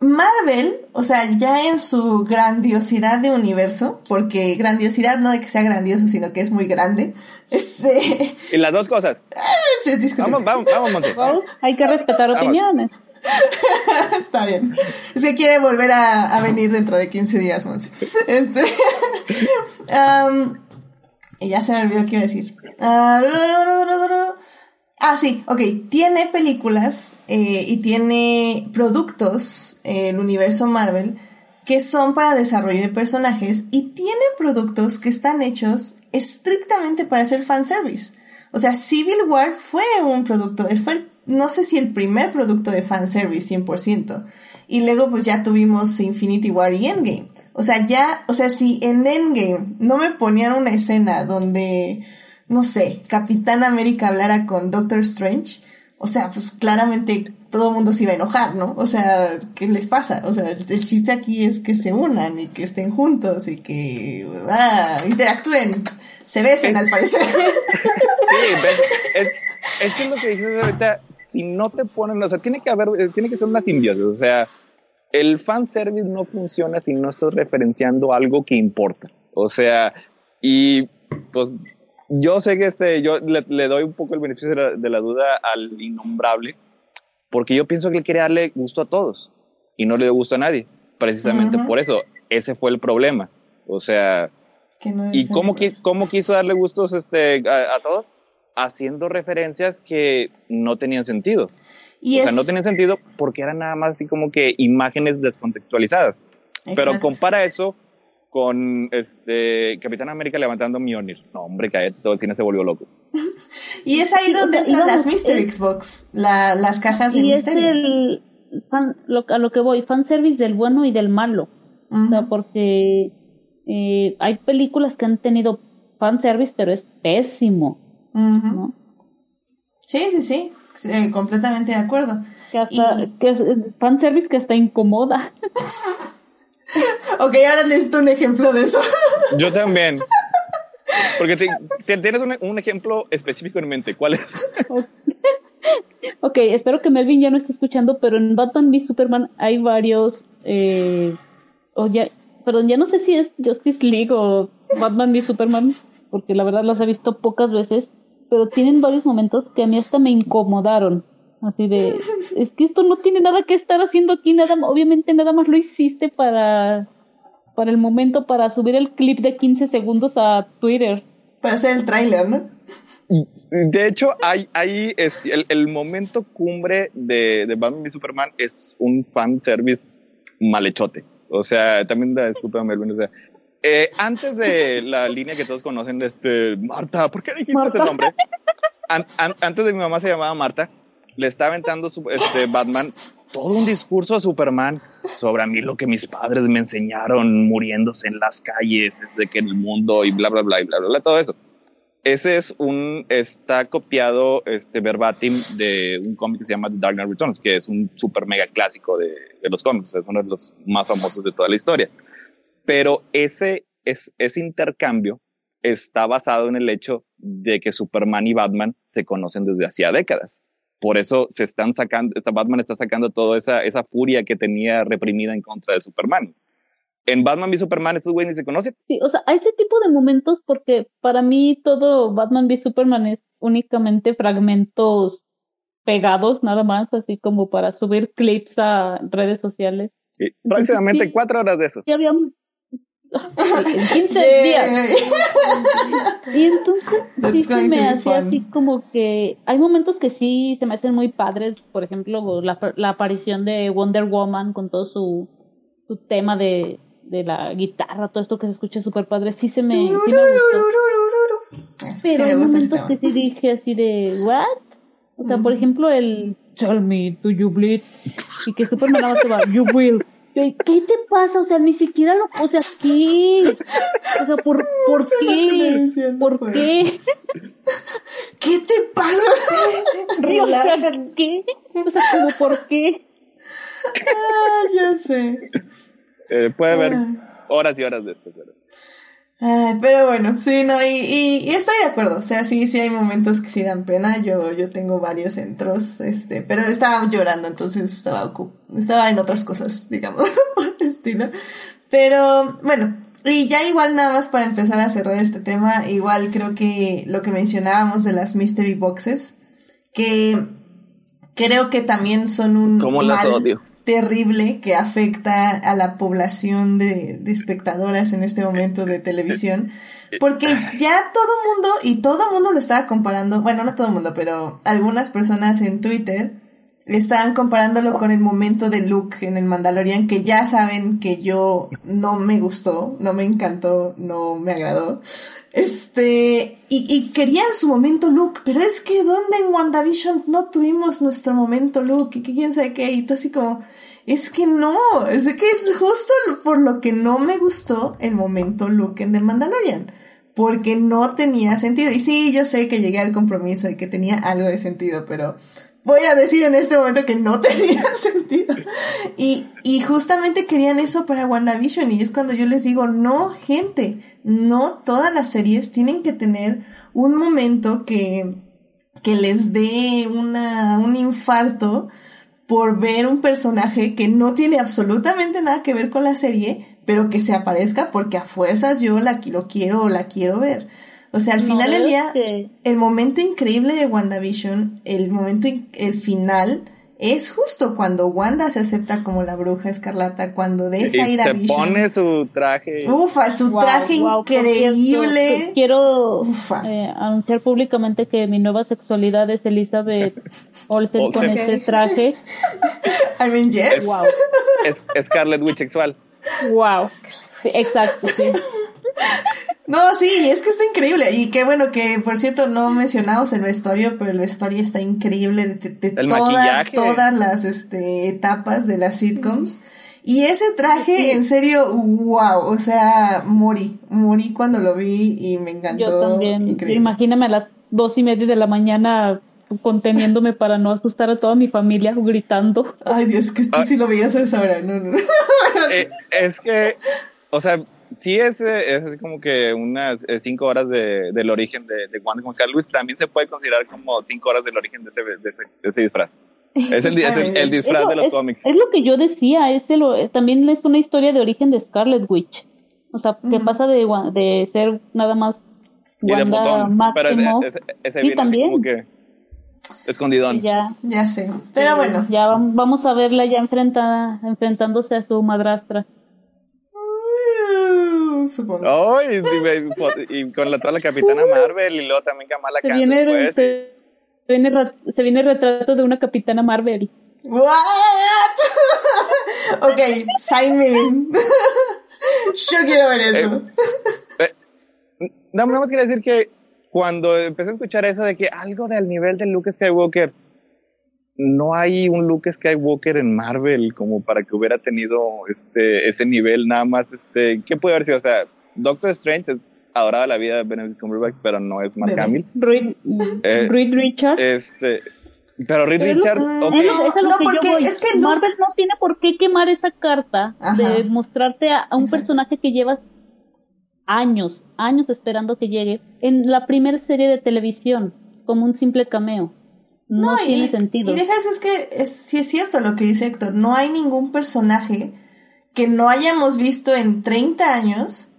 Marvel, o sea, ya en su grandiosidad de universo, porque grandiosidad no de que sea grandioso, sino que es muy grande. <laughs> Este. Y las dos cosas. <laughs> vamos, vamos, vamos, hay que respetar opiniones. <laughs> Está bien. Que quiere volver a, venir dentro de 15 días, Monse. Este, y ya se me olvidó qué iba a decir. Ah, Ah, sí, ok. Tiene películas eh, y tiene productos, eh, el universo Marvel, que son para desarrollo de personajes y tiene productos que están hechos estrictamente para hacer fanservice. O sea, Civil War fue un producto, fue, no sé si el primer producto de fanservice 100%. Y luego pues ya tuvimos Infinity War y Endgame. O sea, ya, o sea, si en Endgame no me ponían una escena donde no sé, Capitán América hablara con Doctor Strange, o sea, pues claramente todo el mundo se iba a enojar, ¿no? O sea, ¿qué les pasa? O sea, el, chiste aquí es que se unan y que estén juntos y que ah, interactúen, se besen al parecer. <laughs> Sí, es, es, que lo que dices ahorita, si no te ponen, o sea, tiene que haber, eh, tiene que ser una simbiosis, o sea, el fanservice no funciona si no estás referenciando algo que importa, o sea, y pues yo sé que este, yo le, doy un poco el beneficio de la, duda al innombrable, porque yo pienso que él quiere darle gusto a todos y no le gusta a nadie. Precisamente por eso, ese fue el problema. O sea, ¿y cómo, cómo, quiso darle gustos este, a, todos? Haciendo referencias que no tenían sentido. Y o sea, no tenían sentido porque eran nada más así como que imágenes descontextualizadas. Pero compara eso con este Capitán América levantando Mjolnir. No, hombre, que todo el cine se volvió loco. y es ahí donde entran las Mystery Xbox, las cajas de y misterio. Es el a lo que voy, fanservice del bueno y del malo. O sea, porque eh, hay películas que han tenido fanservice, pero es pésimo. Sí, sí, sí, eh, completamente de acuerdo. Que hasta, que fanservice que hasta incomoda. <laughs> <laughs> ok, ahora necesito un ejemplo de eso. Yo <laughs> también. Porque tienes un, ejemplo específico en mente. ¿Cuál es? <laughs> ok, espero que Melvin ya no esté escuchando, pero en Batman v Superman hay varios. Eh, ya, perdón, ya no sé si es Justice League o Batman v Superman, porque la verdad las he visto pocas veces, pero tienen varios momentos que a mí hasta me incomodaron. Así de, <laughs> es que esto no tiene nada que estar haciendo aquí, nada, obviamente nada más lo hiciste para, para el momento, para subir el clip de 15 segundos a Twitter. Para hacer el tráiler, ¿no? De hecho, hay, hay el, el, momento cumbre de, de Batman y Superman es un fan service malhechote. O sea, también, discúlpame, o sea, eh, antes de la línea que todos conocen de este, Marta, ¿por qué dijiste ese nombre? antes de mi mamá se llamaba Marta, le está aventando este, Batman todo un discurso a Superman sobre a mí lo que mis padres me enseñaron muriéndose en las calles desde que en el mundo y bla, bla, bla, y bla, bla, bla, todo eso. ese es un, está copiado este verbatim de un cómic que se llama The Dark Knight Returns, que es un super mega clásico de, de los cómics, es uno de los más famosos de toda la historia. Pero ese, es, ese intercambio está basado en el hecho de que Superman y Batman se conocen desde hacía décadas. Por eso se están sacando, Batman está sacando toda esa, esa furia que tenía reprimida en contra de Superman en Batman v Superman estos güeyes ni se conocen. Sí, o sea, hay ese tipo de momentos porque para mí todo Batman v Superman es únicamente fragmentos pegados nada más, así como para subir clips a redes sociales. Sí, próximamente cuatro horas de eso. Sí, había <laughs> en 15 días. y entonces sí se me hace así como que hay momentos que sí se me hacen muy padres, por ejemplo, la, la aparición de Wonder Woman con todo su, su tema de de la guitarra, todo esto que se escucha súper padre, sí se me, sí me gustó. Pero hay momentos que sí dije así de, ¿what? O sea, por ejemplo, el Tell me, do you bleed? Y que Superman te va, you will. ¿Qué te pasa? O sea, ni siquiera lo. O sea, ¿qué? O sea, ¿por, por qué? ¿Por qué? ¿Qué te pasa? O sea, ¿qué? O sea, como, ¿por qué? Ah, ya sé. Eh, puede haber ah. horas y horas de esto, pero... pero bueno, sí, no, y, y, estoy de acuerdo, o sea, sí, sí hay momentos que sí dan pena, yo, yo tengo varios centros, este, pero estaba llorando, entonces estaba, estaba en otras cosas, <laughs> digamos, por el estilo. Pero, bueno, y ya igual nada más para empezar a cerrar este tema, igual creo que lo que mencionábamos de las mystery boxes, que creo que también son un... ¿Cómo las odio? Terrible que afecta a la población de, espectadoras en este momento de televisión. Porque ya todo mundo, y todo mundo lo estaba comparando, bueno, no todo mundo, pero algunas personas en Twitter estaban comparándolo con el momento de Luke en el Mandalorian, que ya saben que yo no me gustó, no me encantó, no me agradó. Este, y, y querían su momento Luke, pero es que ¿dónde en WandaVision no tuvimos nuestro momento Luke? Y que quién sabe qué, y tú así como, es que no, es que es justo por lo que no me gustó el momento Luke en The Mandalorian. Porque no tenía sentido. Y sí, yo sé que llegué al compromiso y que tenía algo de sentido, pero voy a decir en este momento que no <laughs> tenía sentido. Y, y justamente querían eso para WandaVision y es cuando yo les digo, no, gente, no todas las series tienen que tener un momento que, que les dé una, un infarto por ver un personaje que no tiene absolutamente nada que ver con la serie, pero que se aparezca porque a fuerzas yo la, quiero o la quiero ver. O sea, al final del día, el momento increíble de WandaVision, el momento, el final, es justo cuando Wanda se acepta como la bruja escarlata, cuando deja ir a Vision. pone su traje. Ufa, su traje increíble. quiero eh, anunciar públicamente que mi nueva sexualidad es Elizabeth <laughs> Olsen con este traje. <laughs> I mean, yes. Wow. Es Scarlet Witch sexual. Wow. exacto, sí. <laughs> No, sí, es que está increíble. Y qué bueno que, por cierto, no mencionamos el vestuario, pero el vestuario está increíble de, todas las este, etapas de las sitcoms. Y ese traje, en serio, wow, o sea, morí, morí cuando lo vi y me encantó. Yo también. Imagíname a las dos y media de la mañana conteniéndome para no asustar a toda mi familia gritando. Ay, Dios, que tú sí lo veías a esa hora, no, no. Eh, es que, o sea, sí es, es así como que unas eh, cinco horas de, del origen de, de Wanda con Luis, también se puede considerar como cinco horas del origen de ese, de ese, disfraz. Es el, el, disfraz de los cómics. Es lo que yo decía, es también es una historia de origen de Scarlet Witch. O sea, que pasa de, de ser nada más Wanda máximo. Ese, ese, también. como que escondidón. Ya, ya sé. Pero bueno. Ya vamos a verla ya enfrentada, enfrentándose a su madrastra supongo. y, con la, toda la capitana Marvel y luego también Kamala se viene, se, viene, se viene el retrato de una capitana Marvel. ¿What? <laughs> ok, sign me in. <laughs> Yo quiero ver eso. Eh, eh, nada más quería decir que cuando empecé a escuchar eso de que algo del nivel de Luke Skywalker, no hay un Luke Skywalker en Marvel como para que hubiera tenido este ese nivel nada más este qué puede haber sido o sea Doctor Strange adoraba la vida de Benedict Cumberbatch, pero no es Mark. Hamill. Reed, Eh, Reed Richards. Este, pero Reed es Richards, Mm, ok, Es es No, porque es que no- Marvel no tiene por qué quemar esa carta Ajá. de mostrarte a, a un Exacto. personaje que llevas años, años esperando que llegue en la primera serie de televisión como un simple cameo. No, y- tiene sentido. Y deja eso, es que es, sí es cierto lo que dice Héctor. No hay ningún personaje que no hayamos visto en 30 años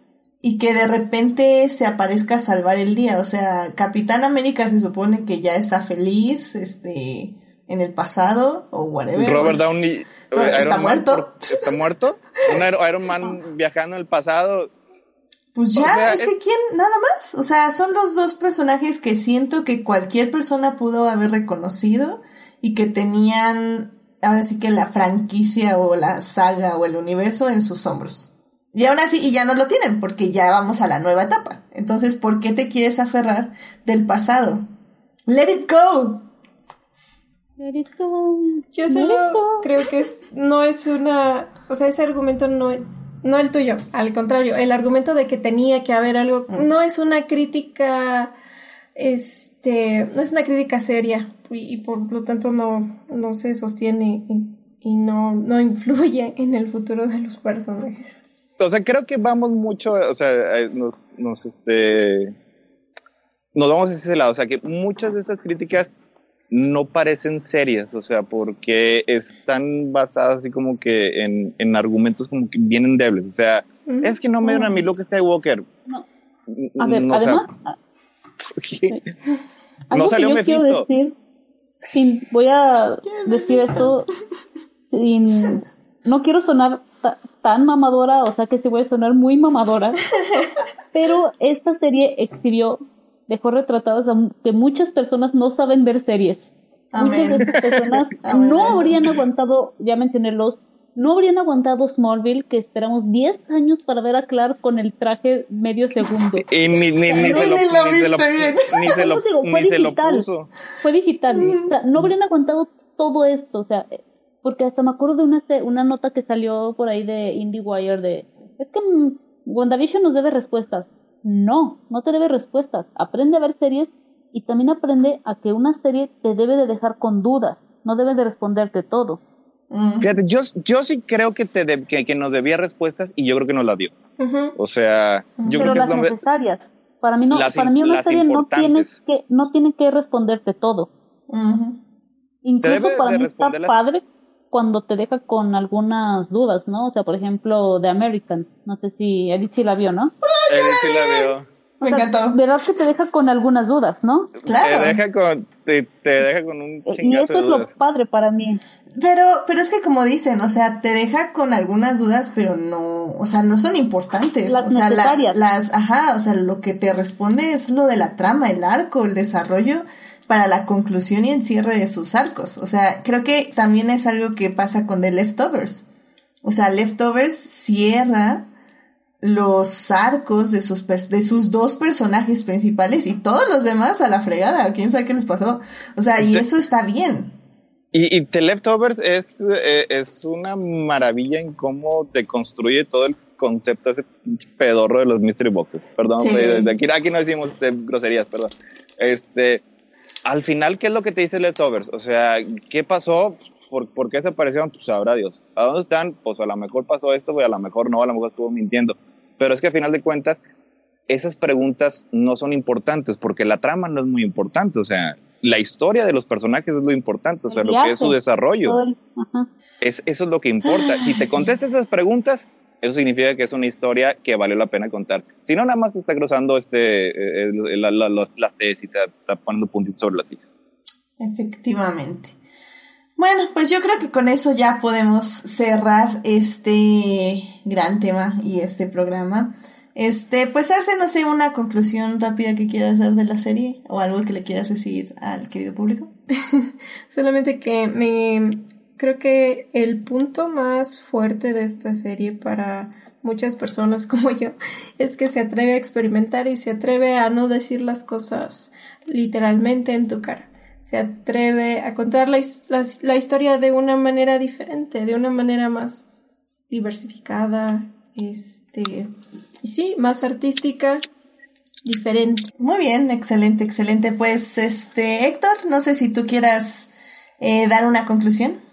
y que de repente se aparezca a salvar el día. O sea, Capitán América se supone que ya está feliz, este, en el pasado o whatever. Robert Downey eh, Robert, Iron ¿está Man, muerto? por- ¿Está muerto? <laughs> Un Iron Iron Man viajando en el pasado. Pues O ya, sea, es es- que quién, nada más. O sea, son los dos personajes que siento que cualquier persona pudo haber reconocido y que tenían, ahora sí que la franquicia o la saga o el universo en sus hombros. Y aún así, y ya no lo tienen, porque ya vamos a la nueva etapa. Entonces, ¿por qué te quieres aferrar del pasado? Let it go. Let it go. Yo Let solo it go. creo que es, no es una, o sea, ese argumento no, no el tuyo, al contrario, el argumento de que tenía que haber algo, no es una crítica, este, no es una crítica seria y, y por lo tanto no, no se sostiene y, y no, no influye en el futuro de los personajes. O sea, creo que vamos mucho, o sea, eh, nos, nos, este, nos vamos hacia ese lado. O sea, que muchas de estas críticas no parecen serias, o sea, porque están basadas así como que en, en argumentos como que bien endebles. O sea, es que no me dieron a mi Luke Skywalker. No. A ver, No, o sea, además, <laughs> ¿qué? Algo No salió que yo quiero Mephisto. decir, sin, voy a decir esto sin, no quiero sonar ta- tan mamadora, o sea que sí voy a sonar muy mamadora, <laughs> pero esta serie exhibió, dejó retratadas que muchas personas no saben ver series. Muchas Amén. de estas personas <laughs> Amén, no habrían aguantado, ya mencioné los, no habrían aguantado Smallville, que esperamos 10 años para ver a Clark con el traje medio segundo. <laughs> Y ni, ni, ni, se lo, Ni lo se bien. ni se lo, digo, <laughs> fue ni se lo digital. puso. Fue digital. O sea, no habrían aguantado todo esto. O sea, porque hasta me acuerdo de una, una nota que salió por ahí de IndieWire de, es que mm, WandaVision nos debe respuestas. No, no te debe respuestas. Aprende a ver series y también aprende a que una serie te debe de dejar con dudas. No debe de responderte todo. Mm. Fíjate, yo, yo sí creo que, te de- que, que nos debía respuestas y yo creo que nos la dio. O sea, yo pero creo que las es necesarias. Para mí no, Las para mí una serie no tiene que, no tiene que responderte todo. Incluso para de mí está las- padre cuando te deja con algunas dudas, ¿no? O sea, por ejemplo, The Americans. No sé si Edith sí la vio, ¿no? Él sí la vio. O Me sea, encantó. ¿Verdad que te deja con algunas dudas, no? Claro. Te deja con, te, te deja con un Eh, Y eso de es lo dudas. padre para mí. Pero, pero es que como dicen, o sea, te deja con algunas dudas, pero no, o sea, no son importantes. Las o sea, la- necesarias. las, ajá, o sea, lo que te responde es lo de la trama, el arco, el desarrollo para la conclusión y el cierre de sus arcos. O sea, creo que también es algo que pasa con The Leftovers. O sea, Leftovers cierra los arcos de sus, de sus dos personajes principales y todos los demás a la fregada. ¿Quién sabe qué les pasó? O sea, y eso está bien. Y, y The Leftovers es, eh, es una maravilla en cómo te construye todo el concepto, ese pedorro de los mystery boxes. Perdón, Sí. de- de aquí, aquí no decimos de groserías, perdón. Este, al final, ¿qué es lo que te dice Leftovers? O sea, ¿qué pasó? ¿Por, por qué desaparecieron? Pues sabrá Dios. ¿A dónde están? Pues a lo mejor pasó esto, pues a lo mejor no, a lo mejor estuvo mintiendo. Pero es que a final de cuentas, esas preguntas no son importantes porque la trama no es muy importante. O sea, la historia de los personajes es lo importante, o sea, lo que es su desarrollo. El-. Es, eso es lo que importa. Si te <laughs> contestas esas preguntas, eso significa que es una historia que valió la pena contar. Si no, nada más te está cruzando este, eh, la- la- los- las T's y te está poniendo puntitos sobre las I's. Efectivamente. Bueno, pues yo creo que con eso ya podemos cerrar este gran tema y este programa. Este, pues Arce, no sé, una conclusión rápida que quieras dar de la serie o algo que le quieras decir al querido público. <laughs> Solamente que me creo que el punto más fuerte de esta serie para muchas personas <laughs> como yo es que se atreve a experimentar y se atreve a no decir las cosas literalmente en tu cara. Se atreve a contar la, la historia de una manera diferente, de una manera más diversificada, este, y sí, más artística diferente. Muy bien, excelente, excelente. Pues, este, Héctor, no sé si tú quieras eh, dar una conclusión.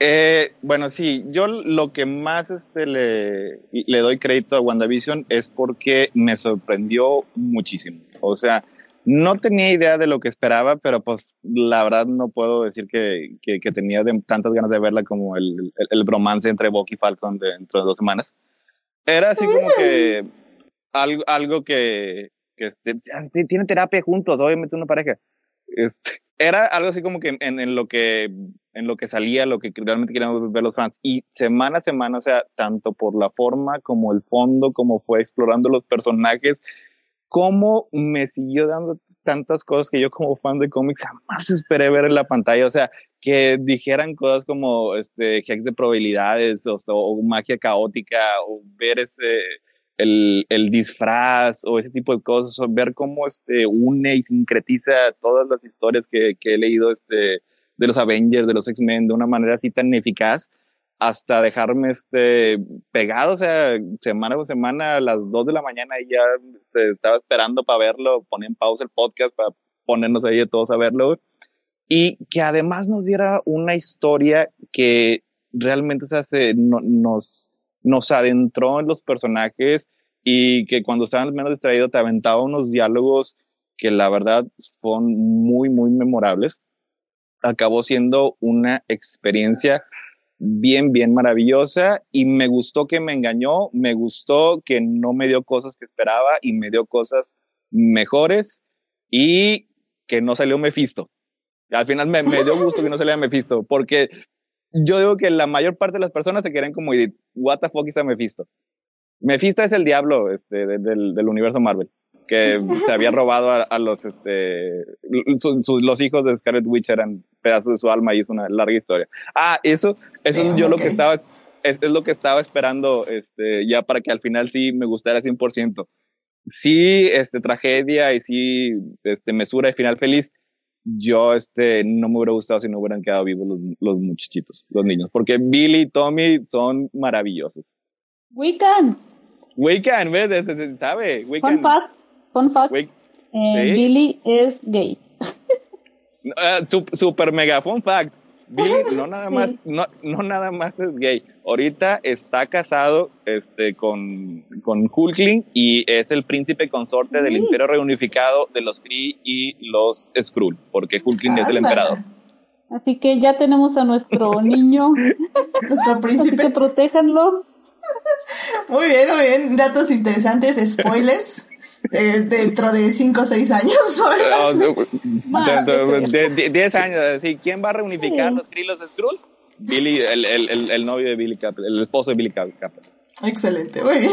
Eh, bueno, sí, yo lo que más este, le, le doy crédito a WandaVision es porque me sorprendió muchísimo. O sea, no tenía idea de lo que esperaba, pero pues la verdad no puedo decir que, que, tenía tantas ganas de verla como el, el, bromance entre Bucky y Falcon dentro de dos semanas. Era así como que algo, algo que, que este, tiene terapia juntos, obviamente una pareja. Este, era algo así como que en, en, lo que en lo que salía, lo que realmente queríamos ver los fans. Y semana a semana, o sea, tanto por la forma como el fondo, como fue explorando los personajes, cómo me siguió dando tantas cosas que yo como fan de cómics jamás esperé ver en la pantalla. O sea, que dijeran cosas como este hacks de probabilidades o, o magia caótica o ver este el, el, disfraz o ese tipo de cosas, o ver cómo este, une y sincretiza todas las historias que, que he leído este, de los Avengers, de los X-Men, de una manera así tan eficaz, hasta dejarme este, pegado, o sea, semana por semana a las 2 de la mañana y ya este, estaba esperando para verlo, ponía en pausa el podcast para ponernos ahí todos a verlo, y que además nos diera una historia que realmente se hace, no, nos nos adentró en los personajes y que cuando estaban menos distraídos te aventaba unos diálogos que la verdad fueron muy, muy memorables. Acabó siendo una experiencia bien, bien maravillosa y me gustó que me engañó, me gustó que no me dio cosas que esperaba y me dio cosas mejores y que no salió Mephisto. Al final me, me dio gusto que no saliera Mephisto, porque yo digo que la mayor parte de las personas se quieren como, what the fuck is a Mephisto? Mephisto es el diablo este, del, del, universo Marvel, que <laughs> se había robado a, los, este, los hijos de Scarlet Witch eran pedazos de su alma y es una larga historia. Ah, eso, eso es yo lo que estaba, es, es, lo que estaba esperando, este, ya para que al final sí me gustara 100%. Sí, este, tragedia y sí, este, mesura y final feliz, yo este, no me hubiera gustado si no hubieran quedado vivos los, los muchachitos, los niños, porque Billy y Tommy son maravillosos. Wiccan. Wiccan, ¿ves? Se, sabe. Fun fact. Fun fact. Eh, Billy es gay. <laughs> Uh, super mega fun fact. Billy <laughs> no nada más, no, no nada más es gay. Ahorita está casado este, con, con Hulkling y es el príncipe consorte del imperio reunificado de los Kree y los Skrull, porque Hulkling es el emperador. Así que ya tenemos a nuestro <laughs> niño. nuestro príncipe. Así que protéjanlo. Muy bien, muy bien. Datos interesantes, spoilers. <laughs> Eh, dentro de 5 o 6 años. <laughs> de 10 años, ¿quién va a reunificar los Krilos de Skrull? Billy, el, el, el, novio de Billy Capper, el esposo de Billy Capper. Excelente, muy bien.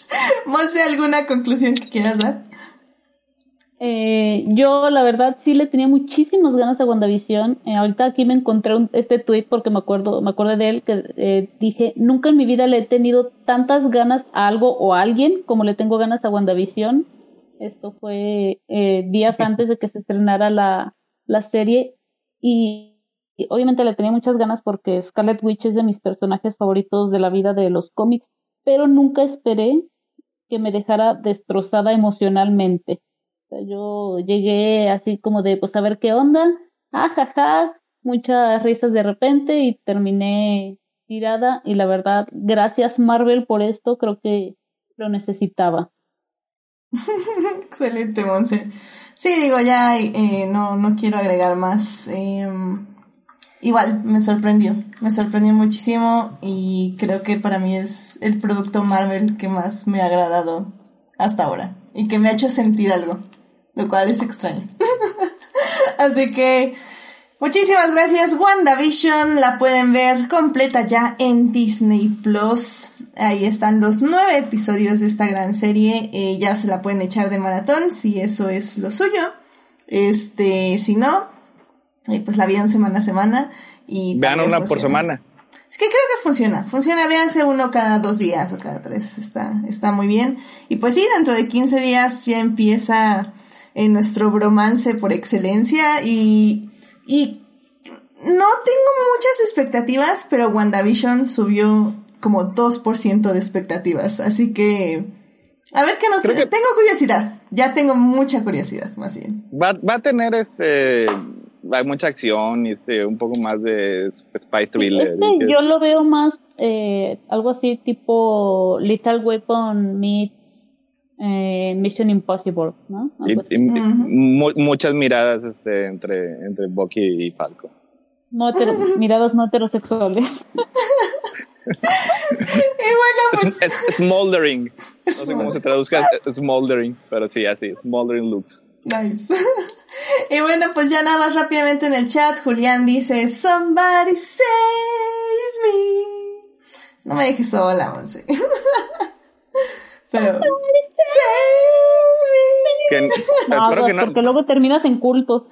<laughs> Monse, ¿alguna conclusión que quieras dar? Eh, yo, la verdad, sí le tenía muchísimas ganas a WandaVision. Eh, ahorita aquí me encontré este tweet porque me acuerdo, me acuerdo de él que eh, dije, nunca en mi vida le he tenido tantas ganas a algo o a alguien como le tengo ganas a WandaVision. Esto fue eh, días antes de que se estrenara la, la serie y, y, obviamente le tenía muchas ganas porque Scarlet Witch es de mis personajes favoritos de la vida de los cómics, pero nunca esperé que me dejara destrozada emocionalmente yo llegué así como de, pues a ver qué onda, ajaja, ah, muchas risas de repente y terminé tirada y la verdad, gracias Marvel por esto, creo que lo necesitaba. <laughs> Excelente, Monse. Sí, digo, ya eh, no, no quiero agregar más. Em, igual, me sorprendió, me sorprendió muchísimo y creo que para mí es el producto Marvel que más me ha agradado hasta ahora y que me ha hecho sentir algo lo cual es extraño. <laughs> Así que muchísimas gracias WandaVision, la pueden ver completa ya en Disney Plus. Ahí están los nueve episodios de esta gran serie, eh, ya se la pueden echar de maratón si eso es lo suyo. Este, si no, eh, pues la vieron semana a semana y vean una por semana. Es que creo que funciona, funciona, véanse uno cada dos días o cada tres, está, está muy bien. Y pues sí, dentro de 15 días ya empieza en nuestro bromance por excelencia y, y no tengo muchas expectativas, pero WandaVision subió como 2% de expectativas, así que a ver qué nos... tengo curiosidad. ya tengo mucha curiosidad, más bien. Va, va a tener este hay mucha acción y este un poco más de spy thriller. Este, yo lo veo más eh, algo así tipo Little Weapon meets eh, Mission Impossible, ¿no? muchas miradas este entre entre Bucky y Falco. No <laughs> miradas no heterosexuales. <laughs> y bueno, pues... Es, smoldering. No sé cómo se traduzca smoldering, pero sí, así, smoldering looks. Nice. <laughs> y bueno, pues ya nada más rápidamente en el chat, Julián dice, Somebody save me. No me dejes sola, Monse. <laughs> Pero... Que, <laughs> no, que no, porque luego terminas en cultos.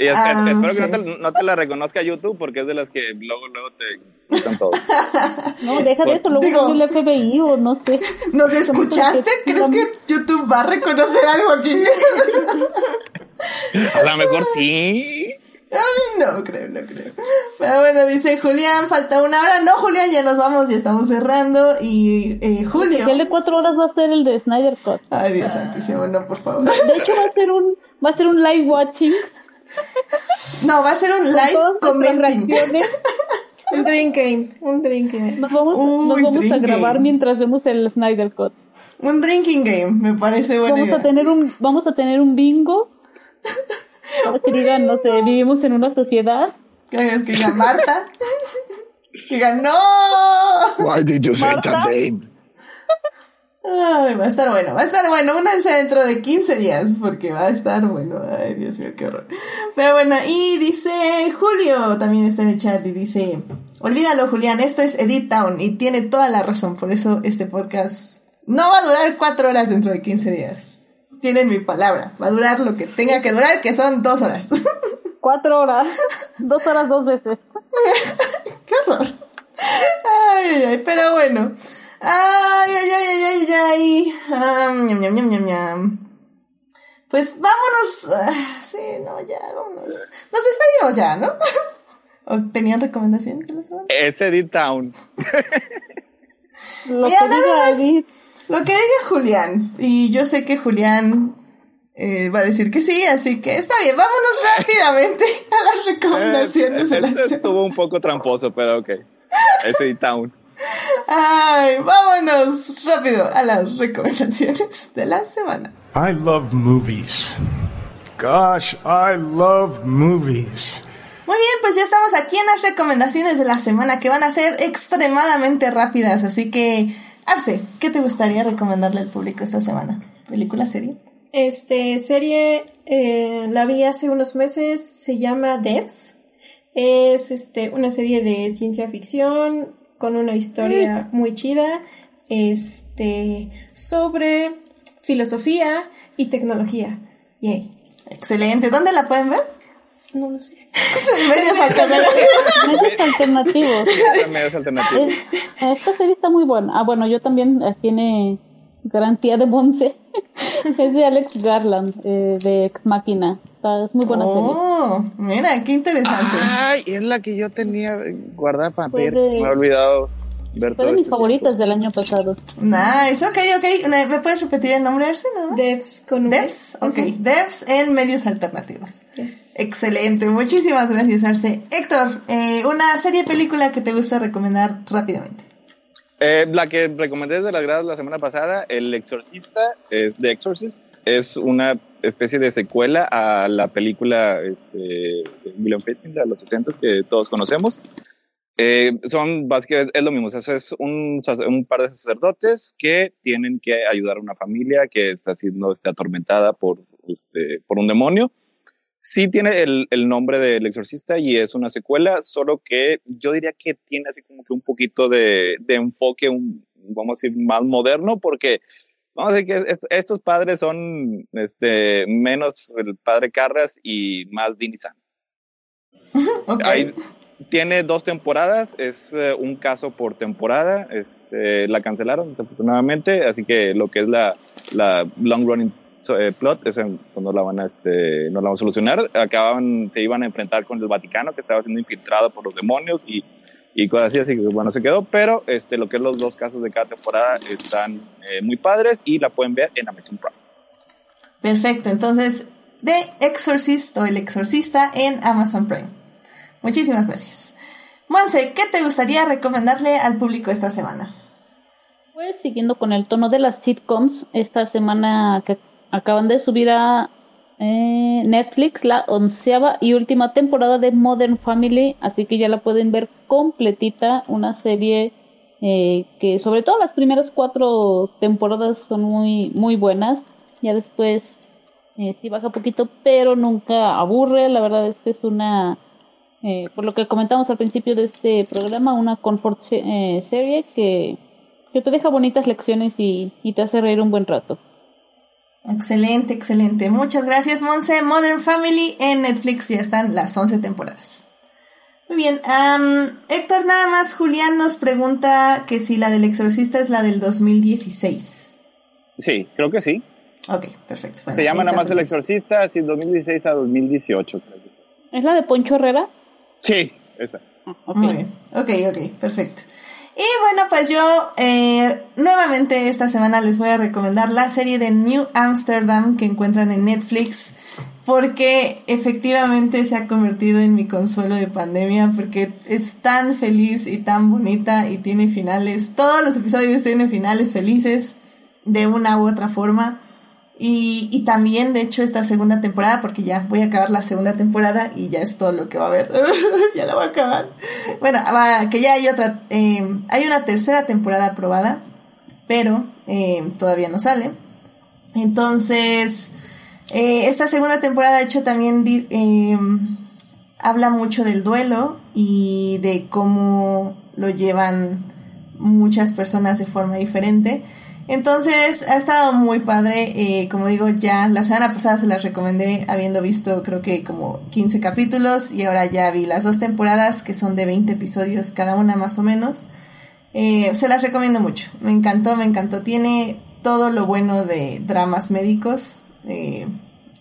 Y ah, espero que no te, no te, la reconozca YouTube porque es de las que luego, luego te quitan todo. <laughs> No, deja de eso, luego digo, el FBI o no sé. <laughs> ¿Nos escuchaste? ¿Crees que YouTube va a reconocer algo aquí? <laughs> A lo mejor sí. Ay, no creo, no creo. Pero bueno, dice Julián, falta una hora. No, Julián, ya nos vamos, ya estamos cerrando. Y eh, Julio. El de cuatro horas va a ser el de Snyder Cut. Ay, Dios santísimo, no, por favor. De hecho, va a ser un, va a ser un live watching no, va a ser un live commenting. <laughs> un drink game, un drink game. Nos vamos, nos vamos a grabar mientras vemos el Snyder Cut. Un drinking game, me parece bueno. Vamos a tener un, vamos a tener un bingo. <laughs> Para que digan, no sé, vivimos en una sociedad. Que que diga Marta. <laughs> que digan, no. Why did you say that name? Ay, va a estar bueno, va a estar bueno. Únanse dentro de 15 días porque va a estar bueno. Ay, Dios mío, qué horror. Pero bueno, y dice Julio, también está en el chat y dice, olvídalo Julián, esto es Edit Town y tiene toda la razón. Por eso este podcast no va a durar 4 horas dentro de 15 días. Tienen mi palabra, va a durar lo que tenga que durar, que son 2 horas. <laughs> 4 horas, 2 horas dos veces. <laughs> qué horror. Ay, ay, pero bueno. Ay, ay, ay, ay, ay, ay. Um, ñam, ñam, ñam, ñam, ñam. Pues vámonos. Uh, sí, no, ya, vámonos. Nos despedimos ya, ¿no? <laughs> ¿O tenían recomendaciones? Es Edit Town. lo, Mira, que nada más, lo que diga Julián. Y yo sé que Julián eh, va a decir que sí, así que está bien, vámonos <laughs> rápidamente a las recomendaciones. de la estuvo un poco tramposo, pero ok. Es Edit Town. Ay, vámonos rápido a las recomendaciones de la semana. I love movies. Gosh, I love movies. Muy bien, pues ya estamos aquí en las recomendaciones de la semana que van a ser extremadamente rápidas, así que Arce, ¿qué te gustaría recomendarle al público esta semana? ¿Película, serie? Este, serie, eh, la vi hace unos meses, se llama Devs. Es este, una serie de ciencia ficción, con una historia muy chida este, sobre filosofía y tecnología. Yay. Excelente. ¿Dónde la pueden ver? No lo sé. <laughs> <laughs> Medios alternativos. Medios alternativos. Medios alternativos. Esta serie está muy buena. Ah, bueno, yo también eh, tiene garantía de Monse. <laughs> es de Alex Garland, eh, de Ex Máquina. Es muy buena oh, Mira, qué interesante. Ay, es la que yo tenía guardada para ver. Me ha olvidado ver Fue de mis este favoritas del año pasado. Nice, ok, ok. ¿Me puedes repetir el nombre, Arce? Devs con Devs, ok. Devs en medios alternativos. Excelente, muchísimas gracias, Arce. Héctor, eh, una serie película que te gusta recomendar rápidamente. Eh, la que recomendé desde las gradas la semana pasada, El Exorcista, es The Exorcist, es una especie de secuela a la película este, de William de los 70 que todos conocemos. Eh, son básicamente, es lo mismo, es un, un, par de sacerdotes que tienen que ayudar a una familia que está siendo este, atormentada por, este, por un demonio sí tiene el, el, nombre del exorcista y es una secuela, solo que yo diría que tiene así como que un poquito de, de enfoque, un, vamos a decir, más moderno, porque vamos a decir que estos padres son este, menos el padre Carras y más Dini San. <laughs> tiene dos temporadas, es uh, un caso por temporada, este, la cancelaron desafortunadamente, así que lo que es la, la long running eh, plot, ese pues, no la van a, este, no la van a solucionar. Acababan, se iban a enfrentar con el Vaticano, que estaba siendo infiltrado por los demonios y, y cosas así, así que bueno, se quedó, pero este, lo que es los dos casos de cada temporada están eh, muy padres y la pueden ver en Amazon Prime. Perfecto, entonces The Exorcist o El Exorcista en Amazon Prime. Muchísimas gracias. Monse, ¿qué te gustaría recomendarle al público esta semana? Pues siguiendo con el tono de las sitcoms, esta semana que acaban de subir a eh, Netflix la onceava y última temporada de Modern Family, así que ya la pueden ver completita, una serie eh, que sobre todo las primeras cuatro temporadas son muy, muy buenas, ya después eh, sí baja poquito, pero nunca aburre, la verdad es que es una, eh, por lo que comentamos al principio de este programa, una comfort eh, serie que, que te deja bonitas lecciones y, y te hace reír un buen rato. Excelente, excelente. Muchas gracias, Monse. Modern Family en Netflix ya están las 11 temporadas. Muy bien. am, Héctor, nada más, Julián nos pregunta que si la del exorcista es la del 2016. Sí, creo que sí. Ok, perfecto. Bueno, Se llama nada más El. Exorcista, así 2016 a 2018. creo que. ¿Es la de Poncho Herrera? Sí, esa. Ah, ok. Muy bien. Ok, ok, perfecto. Y bueno, pues yo eh, nuevamente esta semana les voy a recomendar la serie de New Amsterdam que encuentran en Netflix porque efectivamente se ha convertido en mi consuelo de pandemia porque es tan feliz y tan bonita y tiene finales, todos los episodios tienen finales felices de una u otra forma. Y, y también, de hecho, esta segunda temporada, porque ya voy a acabar la segunda temporada y ya es todo lo que va a haber. <laughs> ya la voy a acabar. Bueno, que ya hay otra, eh, hay una tercera temporada aprobada, pero eh, todavía no sale. Entonces, eh, esta segunda temporada, de hecho, también eh, habla mucho del duelo y de cómo lo llevan muchas personas de forma diferente. Entonces ha estado muy padre, eh, como digo ya la semana pasada se las recomendé habiendo visto creo que como 15 capítulos y ahora ya vi las dos temporadas que son de 20 episodios cada una más o menos. Eh, se las recomiendo mucho, me encantó, me encantó, tiene todo lo bueno de dramas médicos, eh,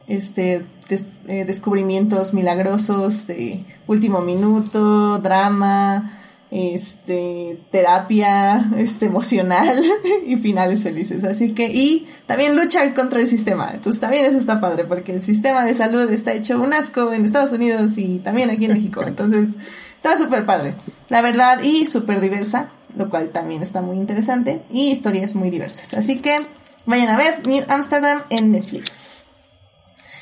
este, eh, descubrimientos milagrosos de último minuto, drama, este, terapia, este, emocional <laughs> y finales felices. Así que, y también lucha contra el sistema. Entonces también eso está padre porque el sistema de salud está hecho un asco en Estados Unidos y también aquí en México. Entonces, está súper padre. La verdad, y súper diversa, lo cual también está muy interesante y historias muy diversas. Así que, vayan a ver New Amsterdam en Netflix.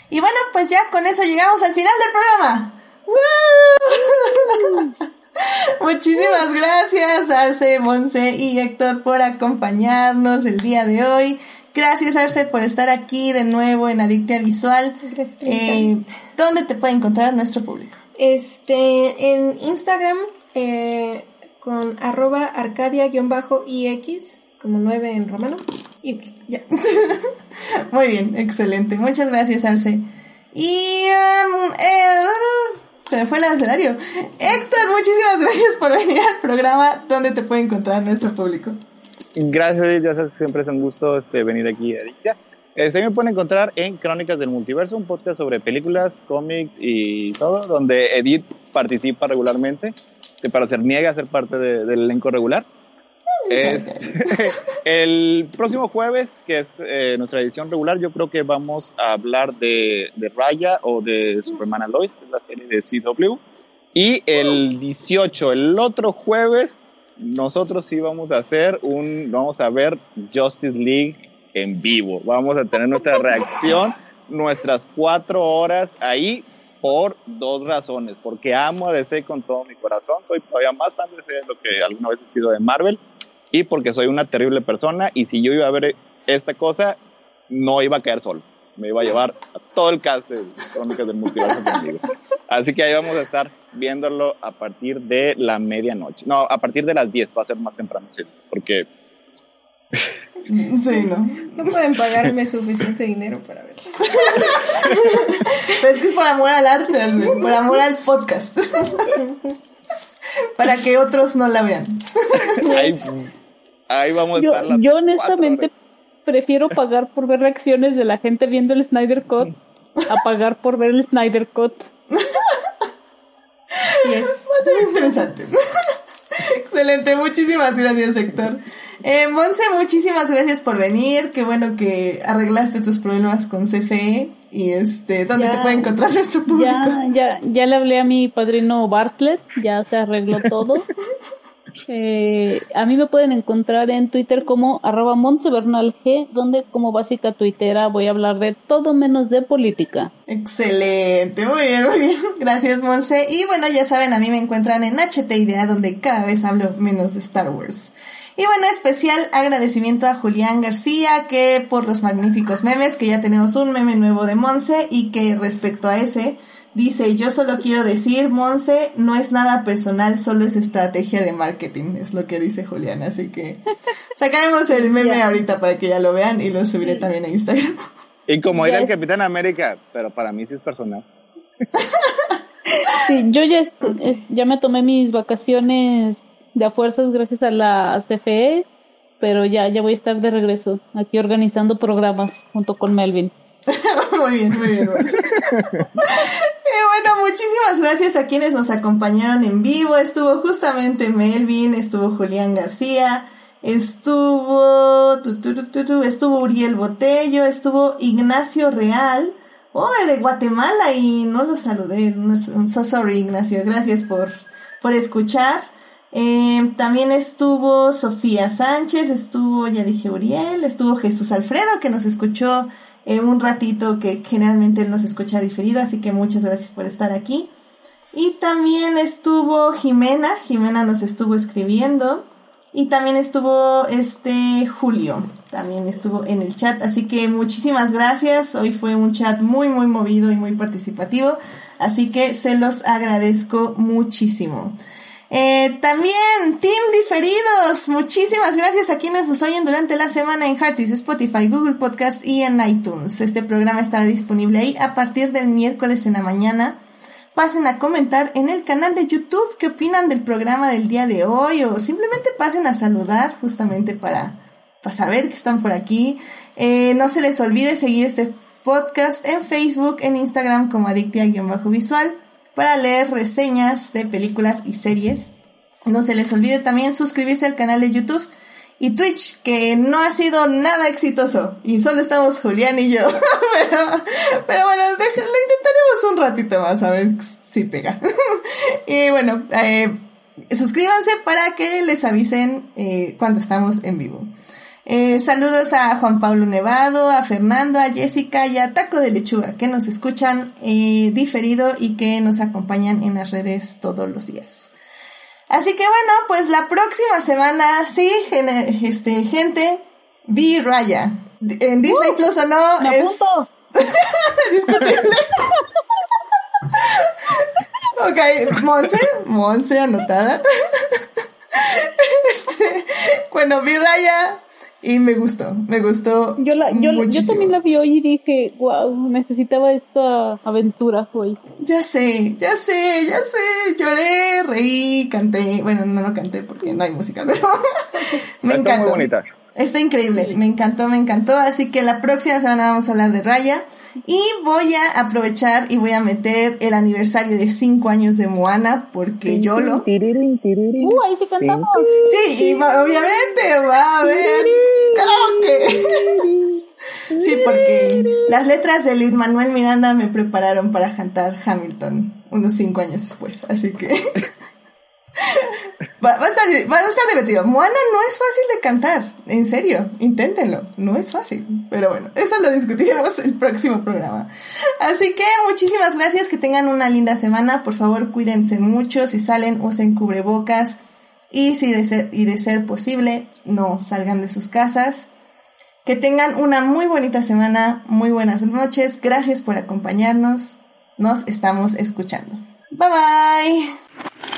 Y bueno, pues ya con eso llegamos al final del programa. ¡Woo! <laughs> <laughs> Muchísimas gracias Arce, Monse y Héctor por acompañarnos el día de hoy. Gracias Arce por estar aquí de nuevo en Adictia Visual. Gracias Eh, ¿Dónde te puede encontrar nuestro público? Este, en Instagram, eh, con arroba arcadia-ix, como 9 en romano. Y pues, ya. <laughs> Muy bien, excelente. Muchas gracias, Arce. Y um, eh, se me fue el abecedario. Héctor, muchísimas gracias por venir al programa. ¿Dónde te puede encontrar nuestro público? Gracias, ya sabes siempre es un gusto este, venir aquí a. Este, me pueden encontrar en Crónicas del Multiverso, un podcast sobre películas, cómics y todo, donde Edith participa regularmente, este, para ser niega a ser parte de- del elenco regular. Este, <laughs> el próximo jueves, que es eh, nuestra edición regular, yo creo que vamos a hablar de, de Raya o de Superman and Lois, que es la serie de CW. Y el 18, el otro jueves, nosotros sí vamos a hacer un, vamos a ver Justice League en vivo. Vamos a tener nuestra reacción, nuestras cuatro horas ahí por dos razones. Porque amo a DC con todo mi corazón, soy todavía más fan de DC de lo que alguna vez he sido de Marvel. Y porque soy una terrible persona y si yo iba a ver esta cosa, no iba a caer solo. Me iba a llevar a todo el cast de Crónicas del Multiverso conmigo. Así que ahí vamos a estar viéndolo a partir de la medianoche. No, a partir de las 10, va a ser más temprano, sí, porque Sí, ¿no? No pueden pagarme suficiente dinero para verlo. Pero es que es por amor al arte, por amor al podcast. <laughs> Para que otros no la vean. ahí, ahí vamos a Yo, estar las yo honestamente prefiero pagar por ver reacciones de la gente viendo el Snyder Cut a pagar por ver el Snyder Cut. Y es. <laughs> Va a ser interesante. <laughs> Excelente, muchísimas gracias, Héctor. Eh, Monse, muchísimas gracias por venir. Qué bueno que arreglaste tus problemas con CFE. Y este, ¿dónde te puede encontrar nuestro público? Ya, ya, ya le hablé a mi padrino Bartlett, ya se arregló todo. <laughs> Eh, a mí me pueden encontrar en Twitter como arroba G, donde como básica tuitera voy a hablar de todo menos de política. Excelente, muy bien, muy bien. <laughs> Gracias, Monse. Y bueno, ya saben, a mí me encuentran en HT Idea, donde cada vez hablo menos de Star Wars. Y bueno, especial agradecimiento a Julián García, que por los magníficos memes, que ya tenemos un meme nuevo de Monse, y que respecto a ese, Dice, yo solo quiero decir, Monse, no es nada personal, solo es estrategia de marketing, es lo que dice Julián, así que <laughs> sacaremos el meme ahorita para que ya lo vean y lo subiré también a Instagram. Y como era el Capitán América, pero para mí sí es personal. sí, yo ya, ya me tomé mis vacaciones de a fuerzas gracias a la CFE, pero ya, ya voy a estar de regreso aquí organizando programas junto con Melvin. <laughs> muy bien, muy bien. <laughs> bueno, muchísimas gracias a quienes nos acompañaron en vivo. Estuvo justamente Melvin, estuvo Julián García, estuvo, estuvo Uriel Botello, estuvo Ignacio Real, oh, de Guatemala y no lo saludé. So sorry, Ignacio. Gracias por, por escuchar. Eh, también estuvo Sofía Sánchez, estuvo, ya dije Uriel, estuvo Jesús Alfredo que nos escuchó un ratito que generalmente él nos escucha diferido, así que muchas gracias por estar aquí. Y también estuvo Jimena, Jimena nos estuvo escribiendo. Y también estuvo este Julio, también estuvo en el chat. Así que muchísimas gracias. Hoy fue un chat muy, muy movido y muy participativo. Así que se los agradezco muchísimo. Eh, también, Team Diferidos, muchísimas gracias a quienes nos oyen durante la semana en Heartis, Spotify, Google Podcast y en iTunes. Este programa estará disponible ahí a partir del miércoles en la mañana. Pasen a comentar en el canal de YouTube qué opinan del programa del día de hoy o simplemente pasen a saludar justamente para, para saber que están por aquí. Eh, no se les olvide seguir este podcast en Facebook, en Instagram como adictia-visual para leer reseñas de películas y series. No se les olvide también suscribirse al canal de YouTube y Twitch, que no ha sido nada exitoso. Y solo estamos Julián y yo. <laughs> pero, bueno, lo intentaremos un ratito más a ver si pega. <laughs> y bueno, eh, suscríbanse para que les avisen eh, cuando estamos en vivo. Eh, saludos a Juan Pablo Nevado, a Fernando, a Jessica y a Taco de Lechuga, que nos escuchan eh, diferido y que nos acompañan en las redes todos los días. Así que bueno, pues la próxima semana, sí, este, gente, vi Raya. En Disney uh, Plus o no, es <laughs> discutible. <laughs> ok, Monse, Monse anotada. <laughs> este, bueno, vi Raya, y me gustó, me gustó. Yo, la, yo, yo también la vi hoy y dije, wow, necesitaba esta aventura hoy. Ya sé, ya sé, ya sé. Lloré, reí, canté. Bueno, no lo canté porque no hay música, pero <laughs> me Está encantó. Muy bonita. Está increíble, me encantó, me encantó. Así que la próxima semana vamos a hablar de Raya. Y voy a aprovechar y voy a meter el aniversario de 5 años de Moana, porque yo lo. Uh, ahí sí cantamos. Sí, y obviamente va a haber que Sí, porque las letras de Luis Manuel Miranda me prepararon para cantar Hamilton unos 5 años después, así que. <laughs> <laughs> Va, a estar, va, a estar, divertido. Moana no es fácil de cantar, en serio, inténtenlo, no es fácil. Pero bueno, eso lo discutiremos el próximo programa. Así que muchísimas gracias, que tengan una linda semana. Por favor, cuídense mucho, si salen usen cubrebocas y si y de ser posible, no salgan de sus casas. Que tengan una muy bonita semana, muy buenas noches. Gracias por acompañarnos. Nos estamos escuchando. Bye bye.